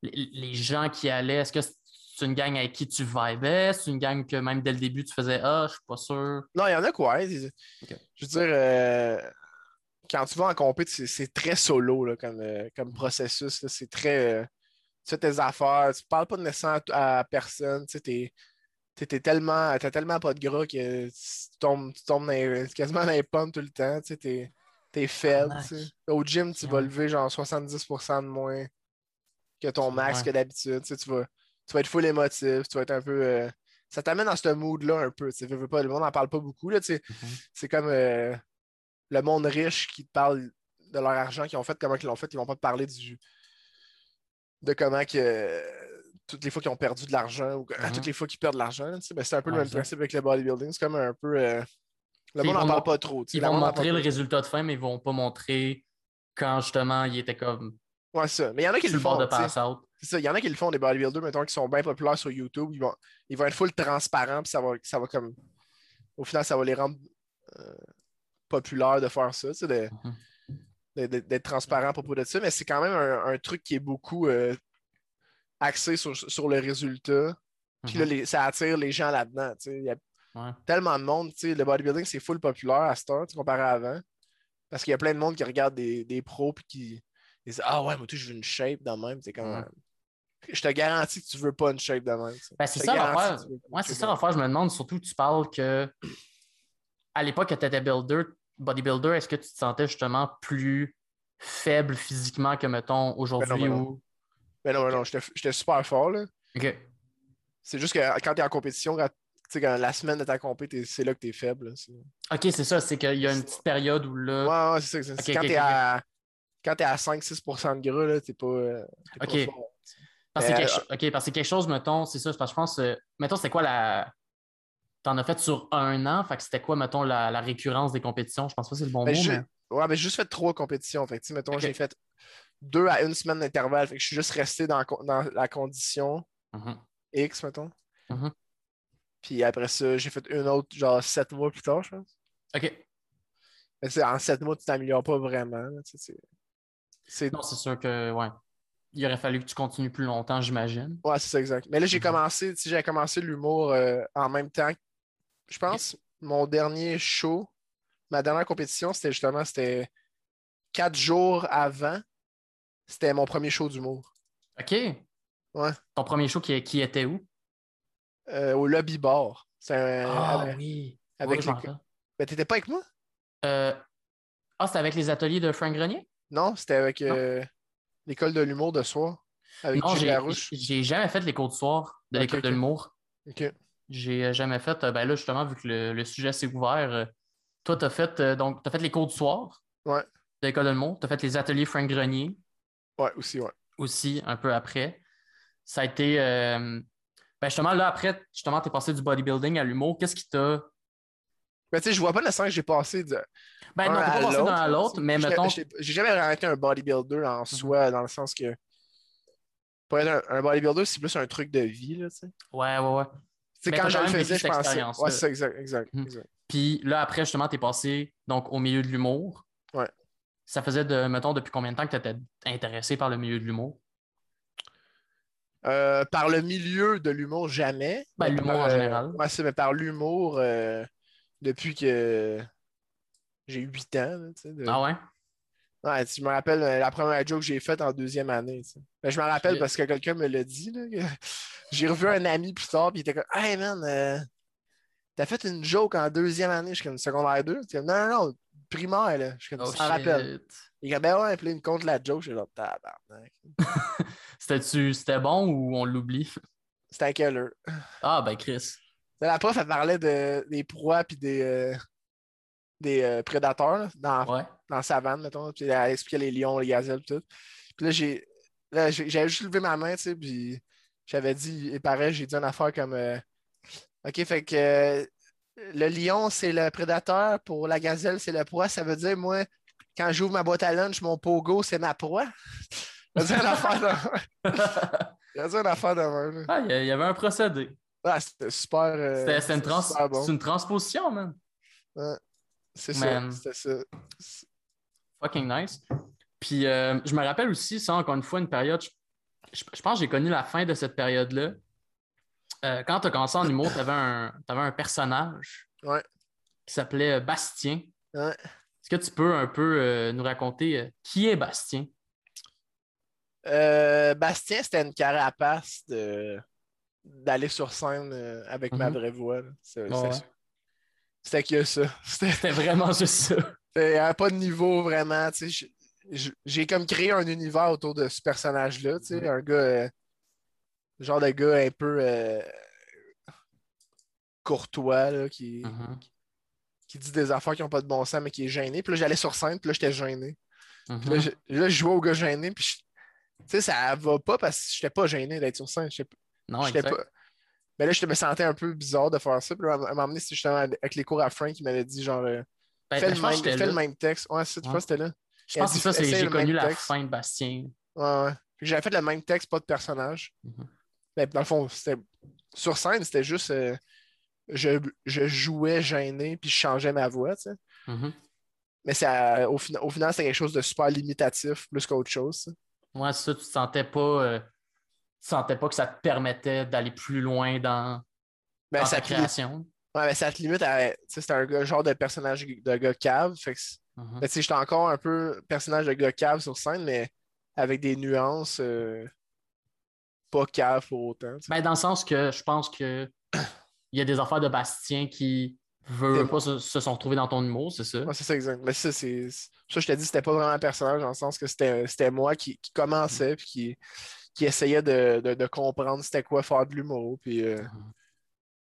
les, gens qui allaient? Est-ce que c'est une gang avec qui tu vibais? C'est une gang que même dès le début, tu faisais Ah, je suis pas sûr. Non, il y en a quoi. Je veux dire, euh, quand tu vas en compét, c'est c'est très solo là, comme, euh, comme processus. là. C'est très. euh, tu fais tes affaires, tu parles pas nécessairement à, à personne. Tu t'es- t'es- t'es tellement, t'as tellement pas de gras que tu tombes, tu tombes dans les- quasiment dans les pommes tout le temps. Tu t'es, t'es faible. Au gym, tu vas lever genre 70% de moins que ton max Ouais. que d'habitude. Tu vas, tu vas être full émotif, tu vas être un peu. euh, ça t'amène dans ce mood-là un peu. tu veux, pas, le monde n'en parle pas beaucoup. Là. Mhm. C'est comme le monde riche qui te parle de leur argent qu'ils ont fait, comment ils l'ont fait. Ils vont pas te parler du de comment que toutes les fois qu'ils ont perdu de l'argent ou que- Mhm. toutes les fois qu'ils perdent de l'argent. tu sais, ben, c'est un peu le même ça. principe avec le bodybuilding. C'est comme un peu. euh, le monde n'en parle pas trop. Ils vont montrer le résultat de fin, mais ils vont pas montrer quand justement il était comme Ouais, ça. Mais il y en a qui le font. C'est ça, il y en a qui le font des bodybuilders, mettons, qui sont bien populaires sur YouTube. Ils vont, ils vont être full transparents, puis ça va, ça va comme. Au final, ça va les rendre euh, populaires de faire ça, de- Mhm. de- de- d'être transparent à propos de ça. Mais c'est quand même un, un truc qui est beaucoup euh, axé sur, sur le résultat. Puis là, Mhm. les- ça attire les gens là-dedans. Il y a Ouais. tellement de monde. Le bodybuilding, c'est full populaire à cette heure, comparé à avant. Parce qu'il y a plein de monde qui regarde des, des pros puis qui disent Ah ouais, moi, tout, je veux une shape de même. C'est comme. Ouais. Je te garantis que tu veux pas une shape de même. Ben, c'est ça l'affaire. Ouais, c'est ça même. l'affaire. Je me demande surtout, tu parles que à l'époque que tu étais builder, bodybuilder, est-ce que tu te sentais justement plus faible physiquement que, mettons, aujourd'hui ben non. Mais non, mais non, j'étais j'étais super fort. là. Ok. C'est juste que quand tu es en compétition, quand, tu la semaine de ta compé, t'es- c'est là que tu es faible. là. C'est- Ok, c'est ça. C'est qu'il y a une petite période où là. Ouais, ouais, c'est ça. c'est- quand ok, tu es à, quand t'es à 5-6% de gras, là, t'es pas, euh, pas fort. Parce que c'est Euh, quelque, ok, parce que c'est quelque chose, mettons, c'est ça, c'est parce que je pense, euh, mettons, c'était quoi la. T'en as fait sur un an, fait que c'était quoi, mettons, la, la récurrence des compétitions? Je pense pas que c'est le bon Ben, mot, mais. Ouais, mais j'ai juste fait trois compétitions. Fait que, tu mettons, j'ai fait deux à une semaine d'intervalle. Fait que je suis juste resté dans, la condition Mhm. X, mettons. Mhm. Puis après ça, j'ai fait une autre, genre sept mois plus tard, je pense. Ok. Mais tu sais, en sept mois, tu t'améliores pas vraiment. tu c'est- Non, c'est sûr que, ouais. Il aurait fallu que tu continues plus longtemps, j'imagine. Ouais, c'est ça, exact. Mais là, j'ai Mhm. commencé, tu sais, j'ai commencé l'humour euh, en même temps. Je pense mon dernier show, ma dernière compétition, c'était justement, c'était quatre jours avant. C'était mon premier show d'humour. Ok. Ouais. Ton premier show qui, qui était où? Euh, au lobby bar. Ah avec, oui. avec Oui, les- rappelle. Ben, t'étais pas avec moi? Euh, Ah, c'était avec les ateliers de Frank Grenier? Non, c'était avec euh, l'école de l'humour de soir. Avec Non, j'ai jamais fait les cours de soir de l'école de l'humour. Ok. J'ai euh, jamais fait. euh, Ben là, justement, vu que le, le sujet s'est ouvert, euh, toi, tu as fait donc t'as fait les cours du soir Ouais. de l'école de l'humour. Tu as fait les ateliers Frank Grenier Ouais, aussi, ouais. aussi un peu après. Ça a été. euh, Ben justement, là, après, justement, tu es passé du bodybuilding à l'humour. Qu'est-ce qui t'a. Mais tu sais, je vois pas nécessairement que j'ai passé de. Ben non, t'es pas passé d'un l'autre, mais mettons. J'ai jamais été un bodybuilder en Mhm. soi, dans le sens que. Pour être un, un bodybuilder, c'est plus un truc de vie, là, tu sais. Ouais, ouais, ouais. Mais quand je le faisais, je cette pensais. Ouais, c'est exact, exact, Mhm. exact. Puis là, après, justement, tu es passé donc, au milieu de l'humour. Ouais. Ça faisait, de, mettons, depuis combien de temps que tu étais intéressé par le milieu de l'humour? Euh, par le milieu de l'humour, jamais. Ben, l'humour en euh, général. ouais, c'est, mais par l'humour, euh, depuis que j'ai 8 ans, là, de- Ah ouais? Ouais, tu- je me rappelle euh, la première joke que j'ai faite en deuxième année. Ben, je me rappelle parce que quelqu'un me l'a dit. J'ai revu un ami plus tard, puis il était comme Hey man, euh, t'as fait une joke en deuxième année, je suis comme secondaire 2. Tu sais, non, non, non, primaire, là. Je suis comme Oh, shit. Il dit Ben ouais, puis il me compte la joke, je suis genre tabarnak. C'était-tu- C'était bon ou on l'oublie? C'était quelle heure? Ah, ben Chris. La prof, elle parlait de, des proies puis des, euh, des euh, prédateurs là, dans, Ouais. dans la savane, mettons. Puis elle expliquait les lions, les gazelles, tout. Puis là, j'ai, là, j'avais juste levé ma main, tu sais, puis j'avais dit, et pareil, j'ai dit une affaire comme euh, OK, fait que euh, le lion, c'est le prédateur, pour la gazelle, c'est le proie. Ça veut dire, moi, quand j'ouvre ma boîte à lunch, mon pogo, c'est ma proie. J'ai dit une affaire de J'ai dit une affaire de même. Ah, il y a- il y avait un procédé. Ah, c'était super. euh, C'était c'était une, trans- bon. une transposition, man. C'est ça. C'était ça. Fucking nice. Puis euh, je me rappelle aussi, ça, encore une fois, une période. Je, je- je pense que j'ai connu la fin de cette période-là. Euh, quand tu as commencé en humour, tu avais, un personnage Ouais. qui s'appelait Bastien. Ouais. Est-ce que tu peux un peu euh, nous raconter euh, qui est Bastien? Euh, Bastien, c'était une carapace de d'aller sur scène euh, avec ma Mhm. vraie voix. C'est- Ouais, C'était que ça. C'était vraiment juste ça. il y avait pas de niveau vraiment. J'ai- comme créé un univers autour de ce personnage-là. Un gars. euh, genre de gars un peu euh, courtois, là, qui, Mhm. qui dit des affaires qui n'ont pas de bon sens, mais qui est gêné. Puis là, j'allais sur scène, puis là, j'étais gêné. Puis là, je, là, je jouais au gars gêné, puis je- tu sais, ça va pas parce que j'étais pas gêné d'être sur scène. Non, j'étais pas. Mais là, je me sentais un peu bizarre de faire ça. Puis là, à un moment donné, c'est justement avec les cours à Frank qui m'avait dit genre euh, Ben, fais, ben, le même, fais le texte. Ouais, c'est tu Ouais. c'était là. Je pense que ça, c'est j'ai connu la texte. fin de Bastien. Ouais, ouais. J'avais fait le même texte, pas de personnage. Mhm. Ben, dans le fond, c'était sur scène, c'était juste euh, je, je jouais gêné puis je changeais ma voix, tu sais. Mhm. Mais ça, au, fina- au final, c'était quelque chose de super limitatif plus qu'autre chose. ça. Ouais, ça, tu te sentais pas. euh, sentais pas que ça te permettait d'aller plus loin dans, Ben, dans ça, ta te li- création? ouais, ben, ça te limite à. C'était un genre de personnage de gars cave. Fait que c'est- Mhm. ben, j'étais encore un peu personnage de gars cave sur scène, mais avec des nuances euh, pas cave pour autant. Ben, dans le sens que je pense que il y a des affaires de Bastien qui veulent Des- pas se, se sont retrouvés dans ton humour, c'est ça? Ouais, c'est ça, exact. Mais ça, c'est. Ça, je t'ai dit, c'était pas vraiment un personnage dans le sens que c'était c'était moi qui, qui commençais puis qui, qui essayait de, de- de comprendre c'était quoi faire de l'humour. Puis euh, Mhm.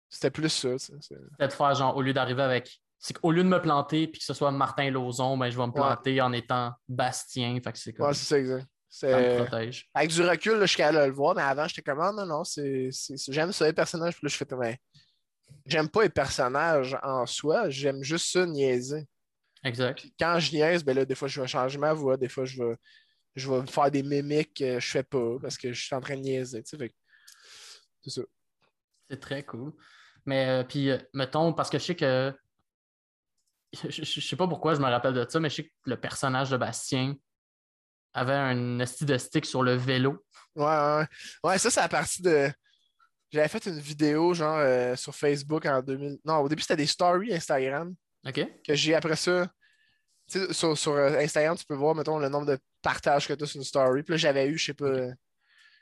c'était plus ça. c'est- Peut-être faire genre, au lieu d'arriver avec. C'est qu'au lieu de me planter puis que ce soit Martin Lauzon, ben, je vais me planter en étant Bastien. Fait que c'est comme. Ouais, c'est ça, exact. Avec du recul, je suis capable de le voir, mais avant, j'étais comme, ah non, non, c'est- j'aime ça, les personnages. Puis là, je fais, mais j'aime pas les personnages en soi, j'aime juste ça niaiser. Exact. Puis quand je niaise, ben là, des fois, je vais changer ma voix, des fois, je vais, je vais faire des mimiques que je fais pas parce que je suis en train de niaiser. Tu sais, c'est ça. C'est très cool. Mais euh, puis, euh, mettons, parce que je sais que. Je, je- sais pas pourquoi je me rappelle de ça, mais je sais que le personnage de Bastien avait un esti de stick sur le vélo. Ouais, ouais, ouais. Ouais, ça, c'est à partir de. J'avais fait une vidéo, genre, euh, sur Facebook en 2000. Non, au début, c'était des stories Instagram. OK? que j'ai après ça. Tu sais, sur, sur, euh, Instagram, tu peux voir, mettons, le nombre de partages que tu as sur une story. Puis là, j'avais eu, je sais pas,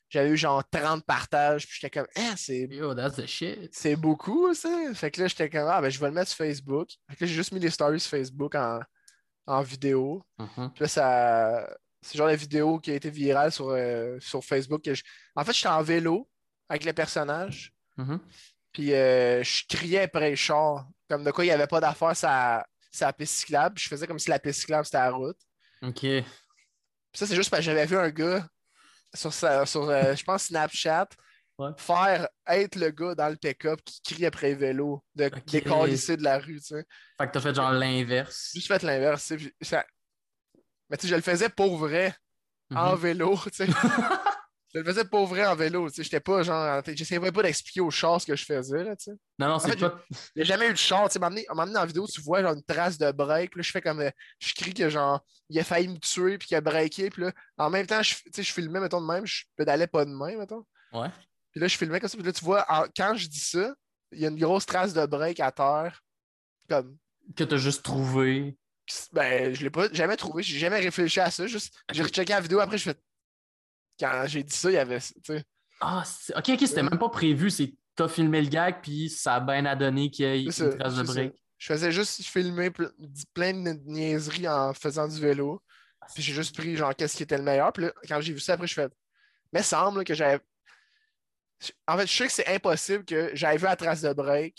j'avais eu genre 30 partages. Puis j'étais comme, ah, c'est, Yo, that's the shit. c'est beaucoup, ça. Fait que là, j'étais comme, ah, ben, je vais le mettre sur Facebook. Fait que là, j'ai juste mis les stories sur Facebook en, en vidéo. Mhm. Puis là, ça. C'est genre la vidéo qui a été virale sur, euh, sur Facebook. que je- En fait, j'étais en vélo avec le personnage. Mhm. Puis euh, je criais après le char. Comme de quoi il n'y avait pas d'affaire sur la piste cyclable. Puis Je faisais comme si la piste cyclable c'était la route. OK. Puis ça, c'est juste parce que j'avais vu un gars sur, sa- sur euh, je pense, Snapchat Ouais. faire être le gars dans le pick-up qui crie après le vélo, de Ok. décalisser de la rue, tu sais. Fait que t'as fait genre l'inverse. Juste fait l'inverse, ça- Mais tu sais, je le faisais pour vrai, en Mhm. vélo, tu sais. je le faisais pour vrai en vélo, tu sais. J'étais pas genre. J'essayais pas d'expliquer au char ce que je faisais, là, tu sais. Non, non, c'est pas. J'ai jamais eu de char. Tu sais, m'amener dans la vidéo, tu vois genre une trace de break. Là, je fais comme. euh, je crie que genre, il a failli me tuer, puis qu'il a breaké. Puis là, en même temps, je, tu sais, je filmais, mettons, de même. Je pédalais pas de main, mettons. Ouais. Puis là, je filmais comme ça. Puis là, tu vois, en- quand je dis ça, il y a une grosse trace de break à terre. Comme. Que t'as juste trouvé. Ben, je l'ai pas jamais trouvé. J'ai jamais réfléchi à ça. Juste, j'ai rechecké la vidéo. Après, je fais. Quand j'ai dit ça, il y avait. Tu sais. Ah, c'est- ok, ok, c'était même pas prévu. C'est t'as filmé le gag, puis ça a bien à donner qu'il y ait une ça, trace de break. ça. Je faisais juste filmer ple- plein de niaiseries en faisant du vélo. Puis j'ai juste pris genre qu'est-ce qui était le meilleur. Puis là, quand j'ai vu ça, après, je fais. Mais semble que j'avais. En fait, je sais que c'est impossible que j'avais vu la trace de break.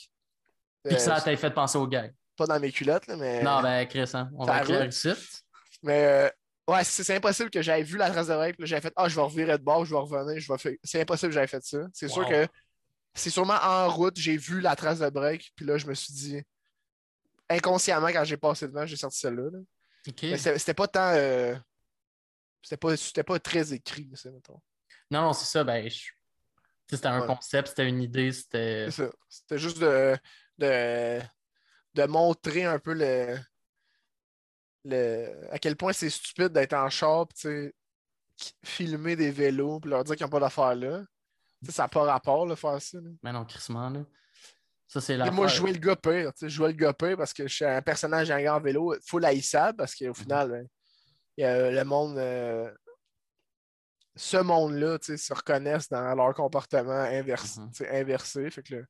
Puis que Euh, ça t'a fait penser au gag. Pas dans mes culottes, là, mais. Non, ben, Chris, hein, on ça va écrire ici. Mais euh, ouais, c'est impossible que j'avais vu la trace de break. Puis j'avais fait Ah, je vais revirer de bord, je vais revenir. Je vais faire... C'est impossible que j'avais fait ça. C'est sûr que c'est sûrement en route, j'ai vu la trace de break. Puis là, je me suis dit. Inconsciemment, quand j'ai passé devant, j'ai sorti celle-là. là. Ok. Mais c'était pas tant. euh, C'était pas, c'était pas très écrit, ça, mettons. Non, non, c'est ça. Ben, je- c'était un Ouais. concept, c'était une idée, c'était. C'est ça. C'était juste de, de, de montrer un peu le, le, à quel point c'est stupide d'être en char, filmer des vélos, puis leur dire qu'ils n'ont pas d'affaires là. Ça n'a pas rapport, là, faire ça. là. Mais non, crissement, là. Ça, c'est Et la. moi, je jouais le gars pire. tu sais, Je jouais le gars pire parce que je suis un personnage gars en vélo full haïssable parce qu'au final, ben, il y a le monde. euh, ce monde-là, tu sais, se reconnaissent dans leur comportement inversé. Mhm. inversé fait que là,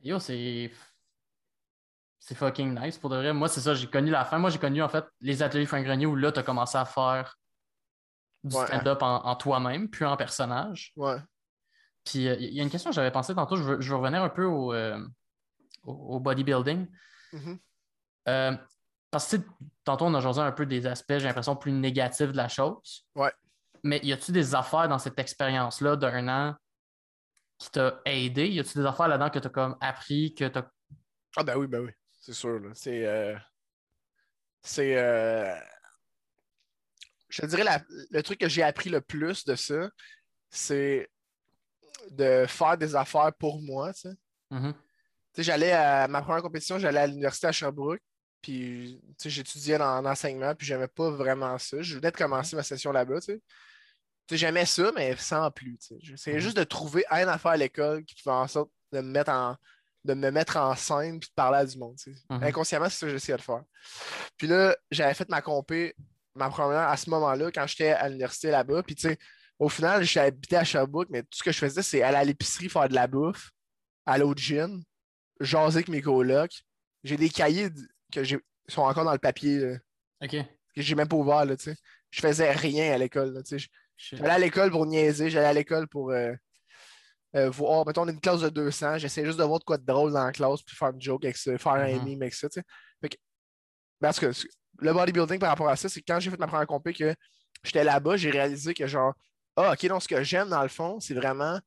Yo, c'est. C'est fucking nice pour de vrai. Moi, c'est ça, j'ai connu la fin. Moi, j'ai connu en fait les ateliers fin grenier où là, t'as commencé à faire du Ouais. stand-up en, en toi-même, puis en personnage. Ouais. Puis euh, il y a une question que j'avais pensé tantôt, je veux, je veux revenir un peu au, euh, au, au bodybuilding. Mhm. Euh, parce que tu tantôt, on a jasé un peu des aspects, j'ai l'impression, plus négatifs de la chose. Ouais. Mais y a-tu des affaires dans cette expérience-là d'un an qui t'a aidé? Y a-tu des affaires là-dedans que tu as comme appris, que tu as. Ah ben oui, ben oui, c'est sûr. là. C'est. euh, C'est. euh, Je te dirais, la- le truc que j'ai appris le plus de ça, c'est de faire des affaires pour moi. Tu sais. Mhm. Sais, j'allais à ma première compétition, j'allais à l'université à Sherbrooke, puis tu sais, j'étudiais en enseignement, puis j'aimais pas vraiment ça. Je venais de commencer ma session là-bas, tu sais. Tu sais, j'aimais ça, mais sans plus. tu sais. J'essayais Mhm. juste de trouver une affaire à l'école qui pouvait en sorte de me mettre en, de me mettre en scène puis de parler à du monde. Mhm. Inconsciemment, c'est ça que j'essayais de faire. Puis là, j'avais fait ma compé, ma première à ce moment-là, quand j'étais à l'université là-bas. Puis tu sais, au final, j'ai habité à Sherbrooke, mais tout ce que je faisais, c'est aller à l'épicerie faire de la bouffe, aller au gym, jaser avec mes colocs. J'ai des cahiers que j'ai sont encore dans le papier, là, OK. que j'ai même pas ouvert, là, tu sais. Je faisais rien à l'école, tu sais. J'allais à l'école pour niaiser, j'allais à l'école pour euh, euh, voir, mettons, on est une classe de 200, j'essayais juste de voir de quoi de drôle dans la classe, puis faire une joke avec ça, faire un Mhm. meme avec ça, tu sais. Fait que, parce que le bodybuilding par rapport à ça, c'est que quand j'ai fait ma première compé, que j'étais là-bas, j'ai réalisé que genre, ah, ok, donc ce que j'aime dans le fond, c'est vraiment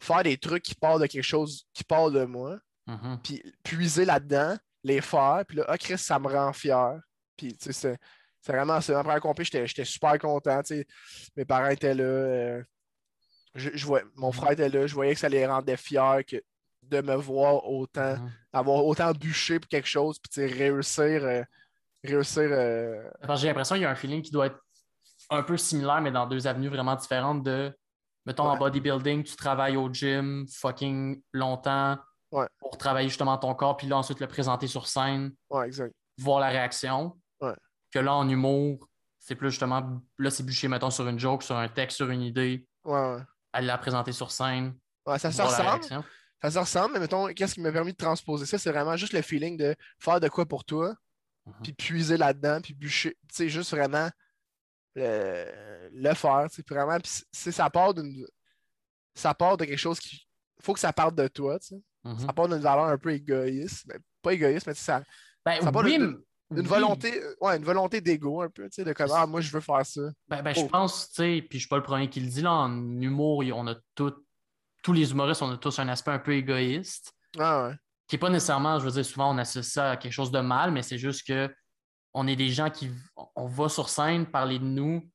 faire des trucs qui partent de quelque chose qui part de moi, Mhm. puis puiser là-dedans, les faire, puis là, ah, Chris, ça me rend fier. Puis, tu sais, c'est- c'est vraiment ça. Ma première compé, j'étais j'étais super content, tu sais. Mes parents étaient là. euh, je, je voyais- mon Mhm. frère était là. Je voyais que ça les rendait fiers que de me voir autant, Mhm. avoir autant bûché pour quelque chose, puis, tu sais, réussir. euh, réussir. euh, j'ai l'impression qu'il y a un feeling qui doit être un peu similaire, mais dans deux avenues vraiment différentes de, mettons, en bodybuilding, tu travailles au gym fucking longtemps Ouais. pour travailler justement ton corps, puis là, ensuite le présenter sur scène, Ouais, exact. voir la réaction. Que là, en humour, c'est plus justement, là, c'est bûcher, mettons, sur une joke, sur un texte, sur une idée, Ouais, aller la présenter sur scène, Ouais, ça se ressemble. Ça se ressemble, mais mettons, qu'est-ce qui m'a permis de transposer ça? C'est vraiment juste le feeling de faire de quoi pour toi, Mhm. puis puiser là-dedans, puis bûcher. Tu sais, juste vraiment le, le faire. tu sais, vraiment, puis ça part d'une. Ça part de quelque chose qui. faut que ça parte de toi, tu sais. Mhm. Ça part d'une valeur un peu égoïste. Pas égoïste, mais tu sais, ça, Ben, ça part oui, d'une- mais- une oui. volonté, ouais, une volonté d'ego un peu, tu sais, de comme ah, moi je veux faire ça. Ben, ben, je Oh. pense, tu sais, puis je suis pas le premier qui le dit, là, en humour, on a tout, tous les humoristes, on a tous un aspect un peu égoïste, Ah ouais. qui est pas nécessairement, je veux dire, souvent on associe ça à quelque chose de mal, mais c'est juste que on est des gens qui, on va sur scène parler de nous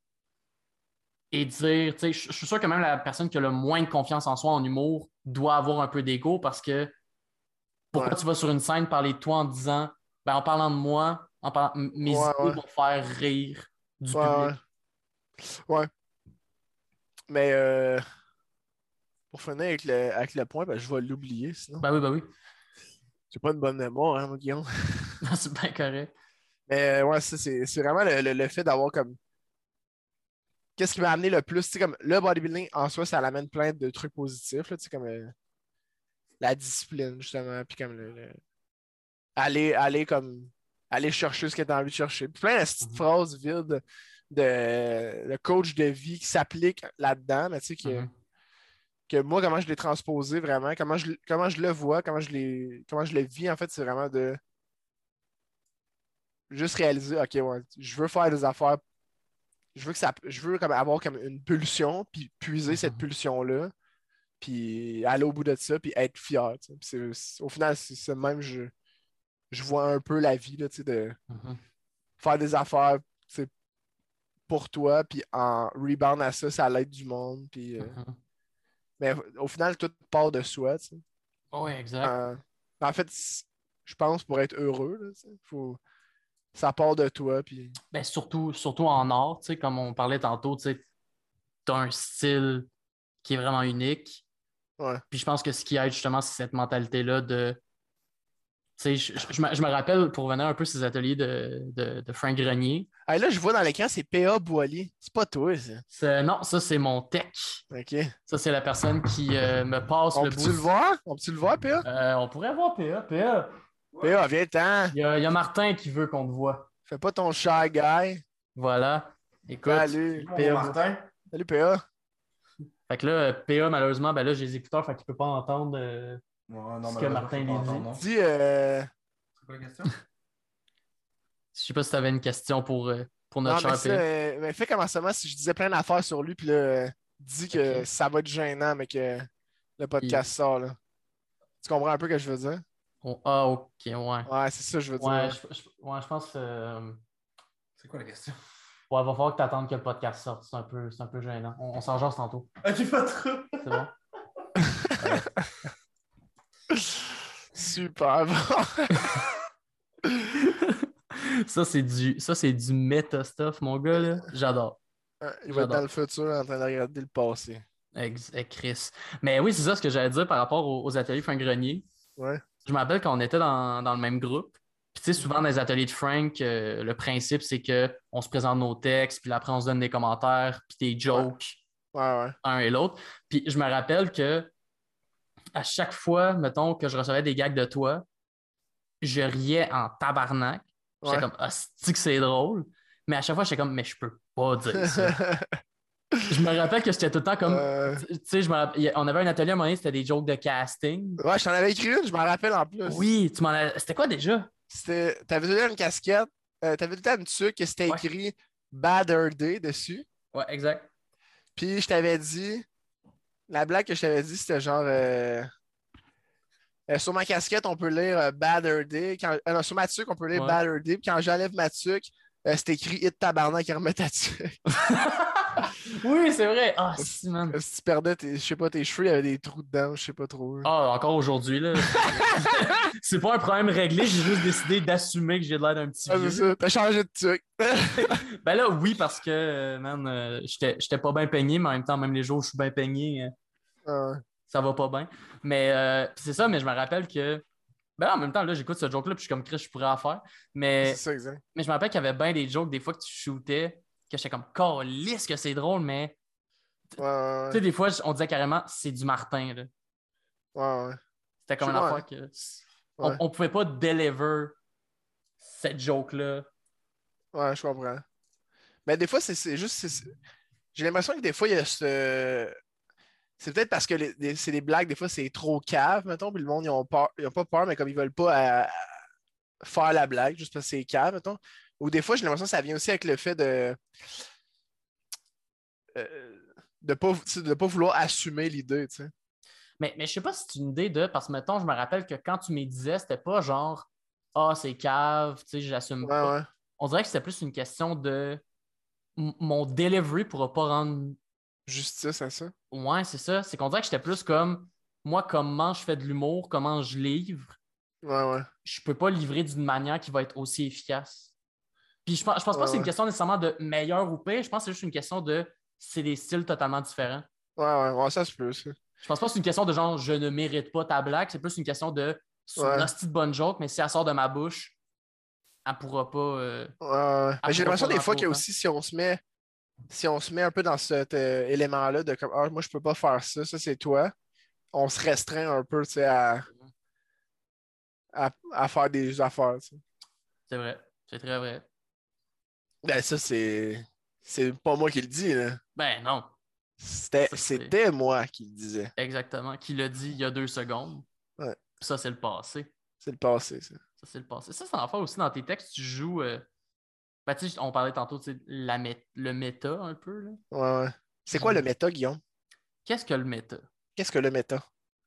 et dire, tu sais, je je suis sûr que même la personne qui a le moins de confiance en soi en humour doit avoir un peu d'ego parce que pourquoi Ouais. tu vas sur une scène parler de toi en disant, ben, en parlant de moi, en parlant, mes Ouais, idées ouais. vont faire rire du Ouais, public. ouais. Mais euh, pour finir avec le, avec le point, ben, je vais l'oublier sinon. Ben oui, ben oui. J'ai pas une bonne mémoire, hein, Guillaume. Non, c'est bien correct. Mais euh, ouais, ça, c'est c'est vraiment le, le- le fait d'avoir comme. Qu'est-ce qui m'a amené le plus? Tu sais, comme le bodybuilding en soi, ça l'amène plein de trucs positifs, là, tu sais, comme euh, la discipline, justement, puis comme le- Aller, aller comme. Aller chercher ce que tu as envie de chercher. Puis plein de petites Mhm. phrases vides de, de coach de vie qui s'appliquent là-dedans, mais tu sais, que, Mhm. que moi, comment je l'ai transposé vraiment, comment je, comment je le vois, comment je, comment je le vis, en fait, c'est vraiment de juste réaliser, OK, ouais, je veux faire des affaires, je veux que ça, je veux comme avoir comme une pulsion, puis puiser cette Mhm. pulsion-là, puis aller au bout de ça, puis être fier. tu sais. Au final, c'est ça même, je, je vois un peu la vie, là, tu sais, de Mhm. faire des affaires, pour toi, puis en rebound à ça, ça l'aide du monde, puis... euh, Mhm. mais au final, tout part de soi, tu sais. Oui, exact. Euh, en fait, je pense pour être heureux, là, faut... ça part de toi, puis... Ben, surtout, surtout en art, tu sais, comme on parlait tantôt, tu as un style qui est vraiment unique. Ouais. Puis je pense que ce qui aide justement, c'est cette mentalité-là de. Je, je- je me, je me rappelle pour revenir un peu ces ateliers de, de, de Frank Grenier. Ah, là, je vois dans l'écran, c'est P.A. Boilier. C'est pas toi, ça. C'est- Non, ça, c'est mon tech. OK. Ça, c'est la personne qui euh, me passe On le peut-tu le bout. voir? On peut-tu le voir, P.A.? Euh, on pourrait voir PA. PA. P.A., viens-t'en. Il y, a, il y a Martin qui veut qu'on te voit. Fais pas ton shy guy. Voilà. Écoute. Salut, PA. Martin. Salut, PA. Fait que là, PA, malheureusement, ben là, j'ai les écouteurs, fait qu'il peut pas entendre. euh, Ouais, non, Ce mais que Martin lui pas dit. euh... C'est quoi la question? Je sais pas si tu avais une question pour, euh, pour non, notre mais, ça, PA. euh, mais fais comment ça si je disais plein d'affaires sur lui, puis là, dis que ça va être gênant, mais que le podcast sort, là. Tu comprends un peu ce que je veux dire? Oh, ah, ok, ouais. Ouais, c'est ça que je veux Ouais, dire. je, je- ouais, je pense. euh, C'est quoi la question? Ouais, va falloir que tu attendes que le podcast sorte. C'est un peu, c'est un peu gênant. On, on s'en jase tantôt. Ok, pas trop. C'est bon? Super bon. ça, c'est du, ça, c'est du méta stuff, mon gars, là. J'adore. Il va être dans le futur en train de regarder le passé. Ex- eh, Chris. Mais oui, c'est ça ce que j'allais dire par rapport aux, aux ateliers Frank Grenier. Ouais. Je me rappelle qu'on était dans, dans le même groupe. Puis, tu sais, souvent dans les ateliers de Frank, euh, le principe, c'est qu'on se présente nos textes, puis après, on se donne des commentaires, puis des jokes, Ouais, ouais. un et l'autre. Puis, je me rappelle que à chaque fois, mettons, que je recevais des gags de toi, je riais en tabarnak. J'étais Ouais. comme, ah, c'est que c'est drôle? Mais à chaque fois, j'étais comme, mais je peux pas dire ça. je me rappelle que j'étais tout le temps comme, Euh, tu sais, je me on avait un atelier à un moment donné, c'était des jokes de casting. Ouais, je t'en avais écrit une, je m'en rappelle en plus. Oui, tu m'en as. C'était quoi déjà? C'était... T'avais donné une casquette, euh, t'avais tout le temps une tuque que c'était Ouais. écrit Bad Earth Day dessus. Ouais, exact. Puis je t'avais dit, la blague que je t'avais dit, c'était genre euh, euh, sur ma casquette, on peut lire euh, Bad Earth Day. Quand, euh, non, sur ma tuque, on peut lire Ouais. Bad Earth Day. Puis quand j'enlève ma tuque, c'est écrit Hit tabarnak et remets ta tuque. oui, c'est vrai. Ah, si, man. si tu perdais, tes, je sais pas, tes cheveux, il y avait des trous dedans, je sais pas trop. Ah, encore aujourd'hui, là. c'est pas un problème réglé, j'ai juste décidé d'assumer que j'ai de l'air d'un petit Ah, vieux. c'est ça, t'as changé de tuque. Ben là, oui, parce que, man, euh, j'étais j'étais pas bien peigné, mais en même temps, même les jours où je suis bien peigné, euh, Ah, ouais. ça va pas bien. Mais euh, c'est ça, mais je me rappelle que. Ben en même temps, là, j'écoute ce joke-là, puis je suis comme Chris, je pourrais en faire. Mais, c'est ça, exact. mais je me rappelle qu'il y avait bien des jokes, des fois que tu shootais, que j'étais comme, calisse que c'est drôle, mais. Ouais, ouais, Tu sais, des fois, on disait carrément, c'est du Martin, là. ouais. ouais. C'était comme une affaire que. On, pouvait pas deliver cette joke-là. Ouais, je comprends. Mais des fois, c'est juste. J'ai l'impression que des fois, il y a ce. C'est peut-être parce que c'est des blagues, des fois, c'est trop cave, mettons, puis le monde, ils ont, peur, ils ont pas peur, mais comme ils veulent pas à- à faire la blague, juste parce que c'est cave, mettons. Ou des fois, j'ai l'impression que ça vient aussi avec le fait de. euh, de pas, sais, de pas vouloir assumer l'idée, tu sais. Mais, mais je sais pas si c'est une idée de. Parce que, mettons, je me rappelle que quand tu me disais, c'était pas genre, ah, c'est cave, tu sais, j'assume Ouais, pas. ouais. On dirait que c'était plus une question de. Mon delivery pourra pas rendre. Justice à ça. Ouais, c'est ça. C'est qu'on dirait que j'étais plus comme. Moi, comment je fais de l'humour, comment je livre, Ouais, ouais. je peux pas livrer d'une manière qui va être aussi efficace. Puis je pense, je pense pas Ouais, que c'est une question nécessairement de meilleur ou pire. Je pense que c'est juste une question de. C'est des styles totalement différents. Ouais, ouais, ouais, ça se peut, ça. Je pense pas que c'est une question de genre je ne mérite pas ta blague, c'est plus une question de c'est une hostie de bonne joke, mais si elle sort de ma bouche, elle pourra pas. euh, Ouais, j'ai l'impression des fois que aussi si on se met si on se met un peu dans cet euh, élément-là de comme ah, moi je peux pas faire ça, ça c'est toi, on se restreint un peu à, à, à faire des affaires. C'est vrai. C'est très vrai. Ben ça c'est c'est pas moi qui le dis là. Ben non, C'était moi qui le disais. exactement. Qui l'a dit il y a deux secondes. Ouais. Ça, c'est le passé. C'est le passé ça. Ça, c'est le passé. Ça, c'est en fait aussi dans tes textes, tu joues. euh, Ben, tu sais, on parlait tantôt, tu sais, la mé- le méta un peu. là. Ouais, ouais. C'est quoi le méta, Guillaume? Qu'est-ce que le méta? Qu'est-ce que le méta?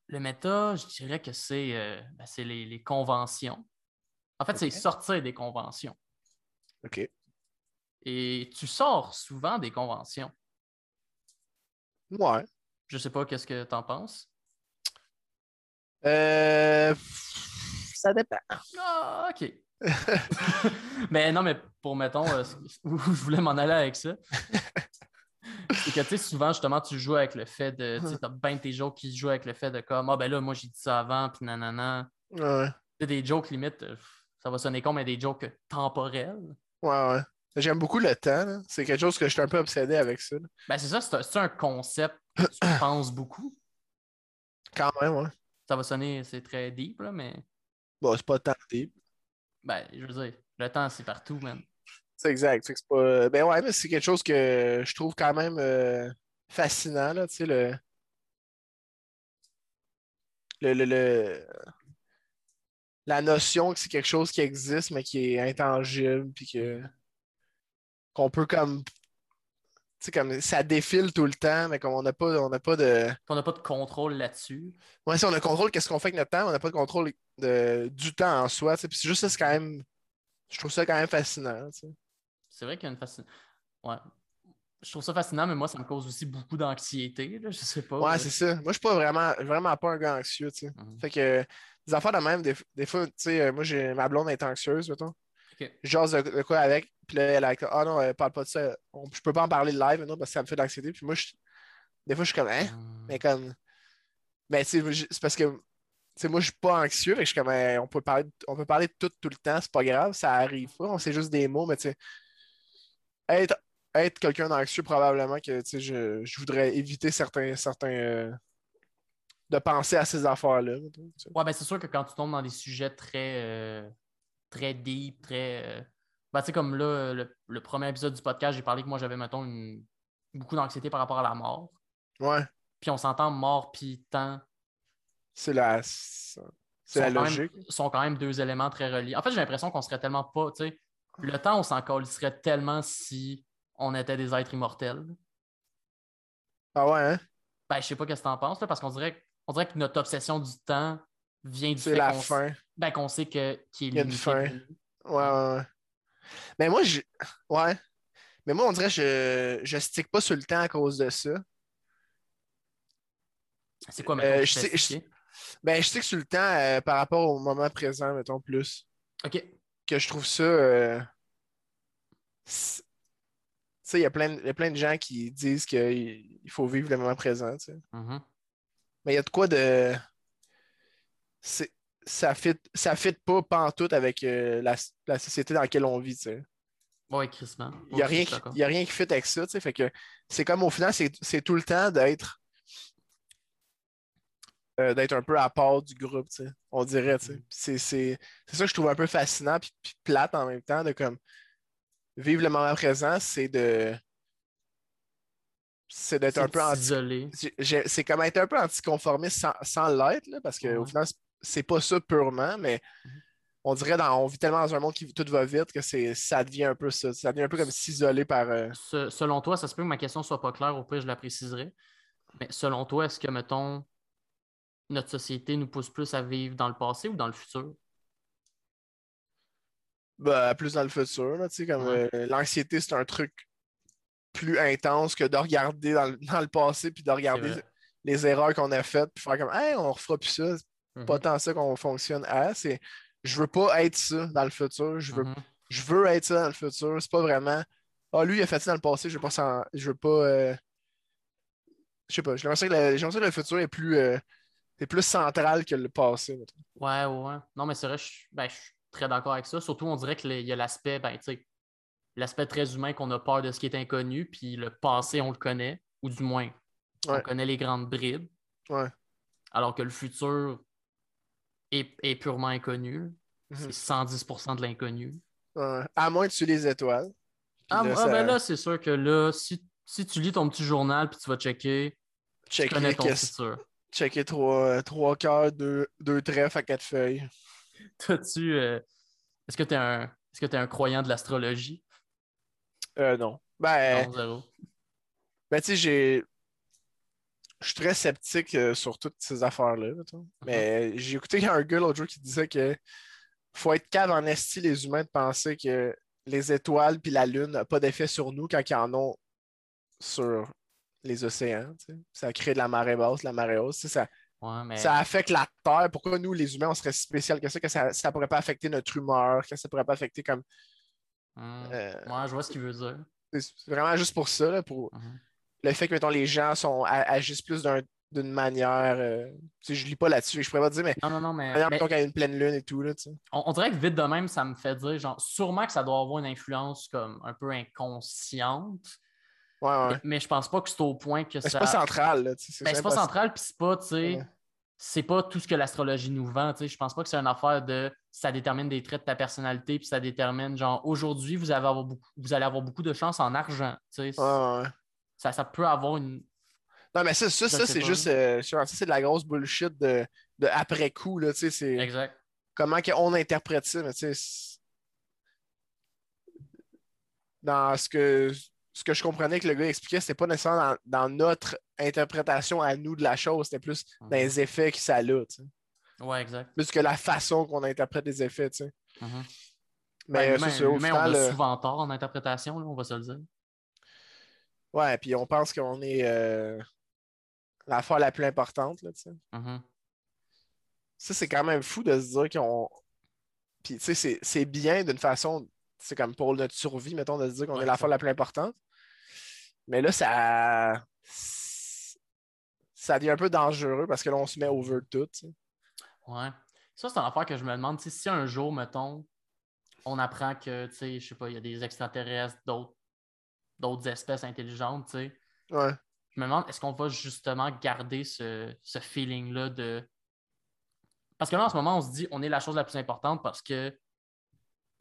Le méta, je dirais que c'est euh, ben, les, les conventions. En fait, c'est sortir des conventions. OK. Et tu sors souvent des conventions. Ouais. Je sais pas qu'est-ce que t'en penses? Euh, Ça dépend. Ah, OK. mais non, mais pour, mettons, euh, où je voulais m'en aller avec ça, c'est que, tu sais, souvent, justement, tu joues avec le fait de, tu sais, t'as bien tes jokes qui jouent avec le fait de comme, ah, ben là, moi, j'ai dit ça avant, puis nanana. Ouais. Tu sais, des jokes, limite, euh, ça va sonner con, mais des jokes temporels. Ouais, ouais. J'aime beaucoup le temps. C'est quelque chose que je suis un peu obsédé avec ça. là. Ben, c'est ça, c'est un, concept que tu penses beaucoup. Quand même, ouais. Ça va sonner, c'est très deep, là, mais, Bon, c'est pas tant deep. ben, je veux dire, le temps, c'est partout, man. C'est exact. C'est pas... Ben ouais, mais c'est quelque chose que je trouve quand même euh, fascinant, là, tu sais, le... Le, le, le- La notion que c'est quelque chose qui existe, mais qui est intangible, puis que... qu'on peut comme... Tu sais, comme ça défile tout le temps, mais comme on n'a pas, on pas de... On n'a pas de contrôle là-dessus. Ouais, si on a le contrôle, qu'est-ce qu'on fait avec notre temps, on n'a pas de contrôle de... du temps en soi, puis c'est juste ça, c'est quand même... Je trouve ça quand même fascinant, tu sais. C'est vrai qu'il y a une fascin... Ouais. Je trouve ça fascinant, mais moi, ça me cause aussi beaucoup d'anxiété. Je sais pas. Ouais, c'est ça. Moi, je suis pas vraiment, vraiment pas un gars anxieux, tu sais. Mhm. Fait que des affaires de même, des, des fois, tu sais, euh, moi, j'ai ma blonde est anxieuse, mettons. Ok. Je jase de, de quoi avec, puis là, elle a dit, ah non, elle parle pas de ça. On- je peux pas en parler live, non, parce que ça me fait de l'anxiété. Puis moi, je- des fois, je suis comme, hein? Hum. Mais comme. Mais je- c'est parce que, tu sais, moi, je suis pas anxieux, fait que je suis comme, Hey, on peut parler, de- on peut parler de tout, tout le temps, c'est pas grave, ça arrive pas, on sait juste des mots, mais tu sais, être, être quelqu'un d'anxieux, probablement que, tu sais, je, je voudrais éviter certains, certains, euh, de penser à ces affaires-là. Ouais, ben c'est sûr que quand tu tombes dans des sujets très, euh, très deep, très. euh, Ben, tu sais, comme là, le, le premier épisode du podcast, j'ai parlé que moi, j'avais, mettons, une- beaucoup d'anxiété par rapport à la mort. Ouais, Puis on s'entend mort puis temps c'est la, c'est la sont quand même- logique. sont quand même deux éléments très reliés. En fait, j'ai l'impression qu'on serait tellement pas, tu sais, le temps, on s'en serait tellement si on était des êtres immortels. Ah ouais, hein? Ben, je sais pas qu'est-ce que t'en penses, là, parce qu'on dirait, on dirait que notre obsession du temps vient du C'est fait la qu'on fin. ben, qu'on sait que, qu'il est Il y a une fin. Ouais, ouais, ouais. Mais moi, je... ouais. Mais moi, on dirait que je, je stick pas sur le temps à cause de ça. C'est quoi, mettons, Euh, que je sais- je-? Ben, je stick sur le temps euh, par rapport au moment présent, mettons, plus. OK. Que je trouve ça. euh, Tu sais, il y a plein de- gens qui disent qu'il il faut vivre le moment présent, tu sais. Mhm. Mais il y a de quoi de. C'est- Ça fit, ça fit pas pantoute avec euh, la, la société dans laquelle on vit, tu sais. Crissement. Il n'y a, rien qui- y a rien qui fit avec ça, tu sais. Fait que c'est comme au final, c'est tout le temps d'être euh, d'être un peu à part du groupe, tu sais. On dirait, tu sais. Mm. C'est ça que je trouve un peu fascinant puis, puis plate en même temps de comme vivre le moment présent, c'est de c'est d'être un peu anti c'est comme être un peu anticonformiste sans, sans l'être, parce qu'au Ouais. final, c'est- pas ça purement, mais on dirait dans, on vit tellement dans un monde qui tout va vite que c'est ça devient un peu ça. Ça devient un peu comme s'isoler par. euh, Se- selon toi, ça se peut que ma question soit pas claire, au pire, je la préciserai. Mais selon toi, est-ce que, mettons, notre société nous pousse plus à vivre dans le passé ou dans le futur? bah, plus dans le futur. Là, comme Ouais. euh, l'anxiété, c'est un truc plus intense que de regarder dans le, dans le passé puis de regarder les erreurs qu'on a faites puis faire comme Hey, on refera plus ça. Mhm. pas tant ça qu'on fonctionne à. C'est je veux pas être ça dans le futur. Je veux Mhm. je veux être ça dans le futur. C'est pas vraiment. Ah, lui, il a fait ça dans le passé, je veux pas Je veux pas. euh, Je sais pas. J'ai l'impression que, que le futur est plus, euh, est plus central que le passé. Ouais, ouais. Non, mais c'est vrai, je, suis- ben, je suis très d'accord avec ça. Surtout, on dirait qu'il y a l'aspect, ben, tu sais, l'aspect très humain qu'on a peur de ce qui est inconnu, puis le passé, on le connaît, ou du moins, on connaît les grandes bribes, Ouais. alors que le futur est, est purement inconnu. Mhm. C'est 110% de l'inconnu. À moins que tu les étoiles. Ah, là, ah, ça- ben là, c'est sûr que là, si, si tu lis ton petit journal puis tu vas checker, tu connais checker, ton futur. checker trois, euh, trois cœurs, deux, deux trèfles à quatre feuilles. Toi-tu, euh, est-ce que tu es un, est-ce que t'es un croyant de l'astrologie? Euh, non. Ben, Non, zéro. ben tu sais, j'ai. Je suis très sceptique euh, sur toutes ces affaires-là. mettons. Mais j'ai écouté un gars l'autre jour qui disait que faut être cave en esti les humains de penser que les étoiles puis la lune n'ont pas d'effet sur nous quand ils en ont sur les océans. Ça crée de la marée basse, de la marée sais, Ça, Ouais, mais ça affecte la Terre. Pourquoi nous, les humains, on serait si spécial que ça, que ça ne pourrait pas affecter notre humeur, que ça pourrait pas affecter comme. hum, euh, ouais, je vois ce qu'il veut dire. c'est vraiment juste pour ça, là, pour Mhm. Le fait que mettons, les gens sont, agissent plus d'un- d'une manière. euh, je lis pas là-dessus, je pourrais pas te dire, mais. Non, non, non, mais, Regarde, mais mettons qu'il y a une pleine lune et tout, là, tu sais. on, on dirait que vite de même, ça me fait dire, genre, sûrement que ça doit avoir une influence comme un peu inconsciente, Ouais, ouais. mais, mais je pense pas que c'est au point que Mais ça. c'est pas central, là, tu sais. Ben, c'est pas central, puis c'est pas, tu sais, Ouais. c'est pas tout ce que l'astrologie nous vend. tu sais. Je pense pas que c'est une affaire de ça détermine des traits de ta personnalité, puis ça détermine, genre, aujourd'hui, vous, avez avoir beaucoup, vous allez avoir beaucoup de chance en argent. tu sais. Ouais, ouais. Ça, ça peut avoir une. Non, mais ça, ça, ça c'est juste. euh, ça, c'est de la grosse bullshit de, de après-coup, là. Tu sais, c'est Exact. comment on interprète ça, mais tu sais. Dans ce que, ce que je comprenais que le gars expliquait, c'était pas nécessairement dans, dans notre interprétation à nous de la chose, c'était plus dans les effets que ça a, tu sais. Ouais, exact. Plus que la façon qu'on interprète les effets, tu sais. Mhm. Mais Ben, euh, ça, l'humain, on a euh, souvent tort en interprétation, là, on va se le dire. Ouais, puis on pense qu'on est euh, l'affaire la plus importante, là, tu sais. Mhm. Ça, c'est quand même fou de se dire qu'on. Puis, tu sais, c'est- bien d'une façon, c'est comme pour notre survie, mettons, de se dire qu'on Ouais, est l'affaire ça. la plus importante. Mais là, ça. Ça devient un peu dangereux parce que là, on se met over tout. Ouais. Ça, c'est une affaire que je me demande. Si un jour, mettons, on apprend que, tu sais, je sais pas, il y a des extraterrestres, d'autres d'autres espèces intelligentes, tu sais, Ouais. je me demande, est-ce qu'on va justement garder ce, ce feeling-là de. Parce que là, en ce moment, on se dit, on est la chose la plus importante parce que, tu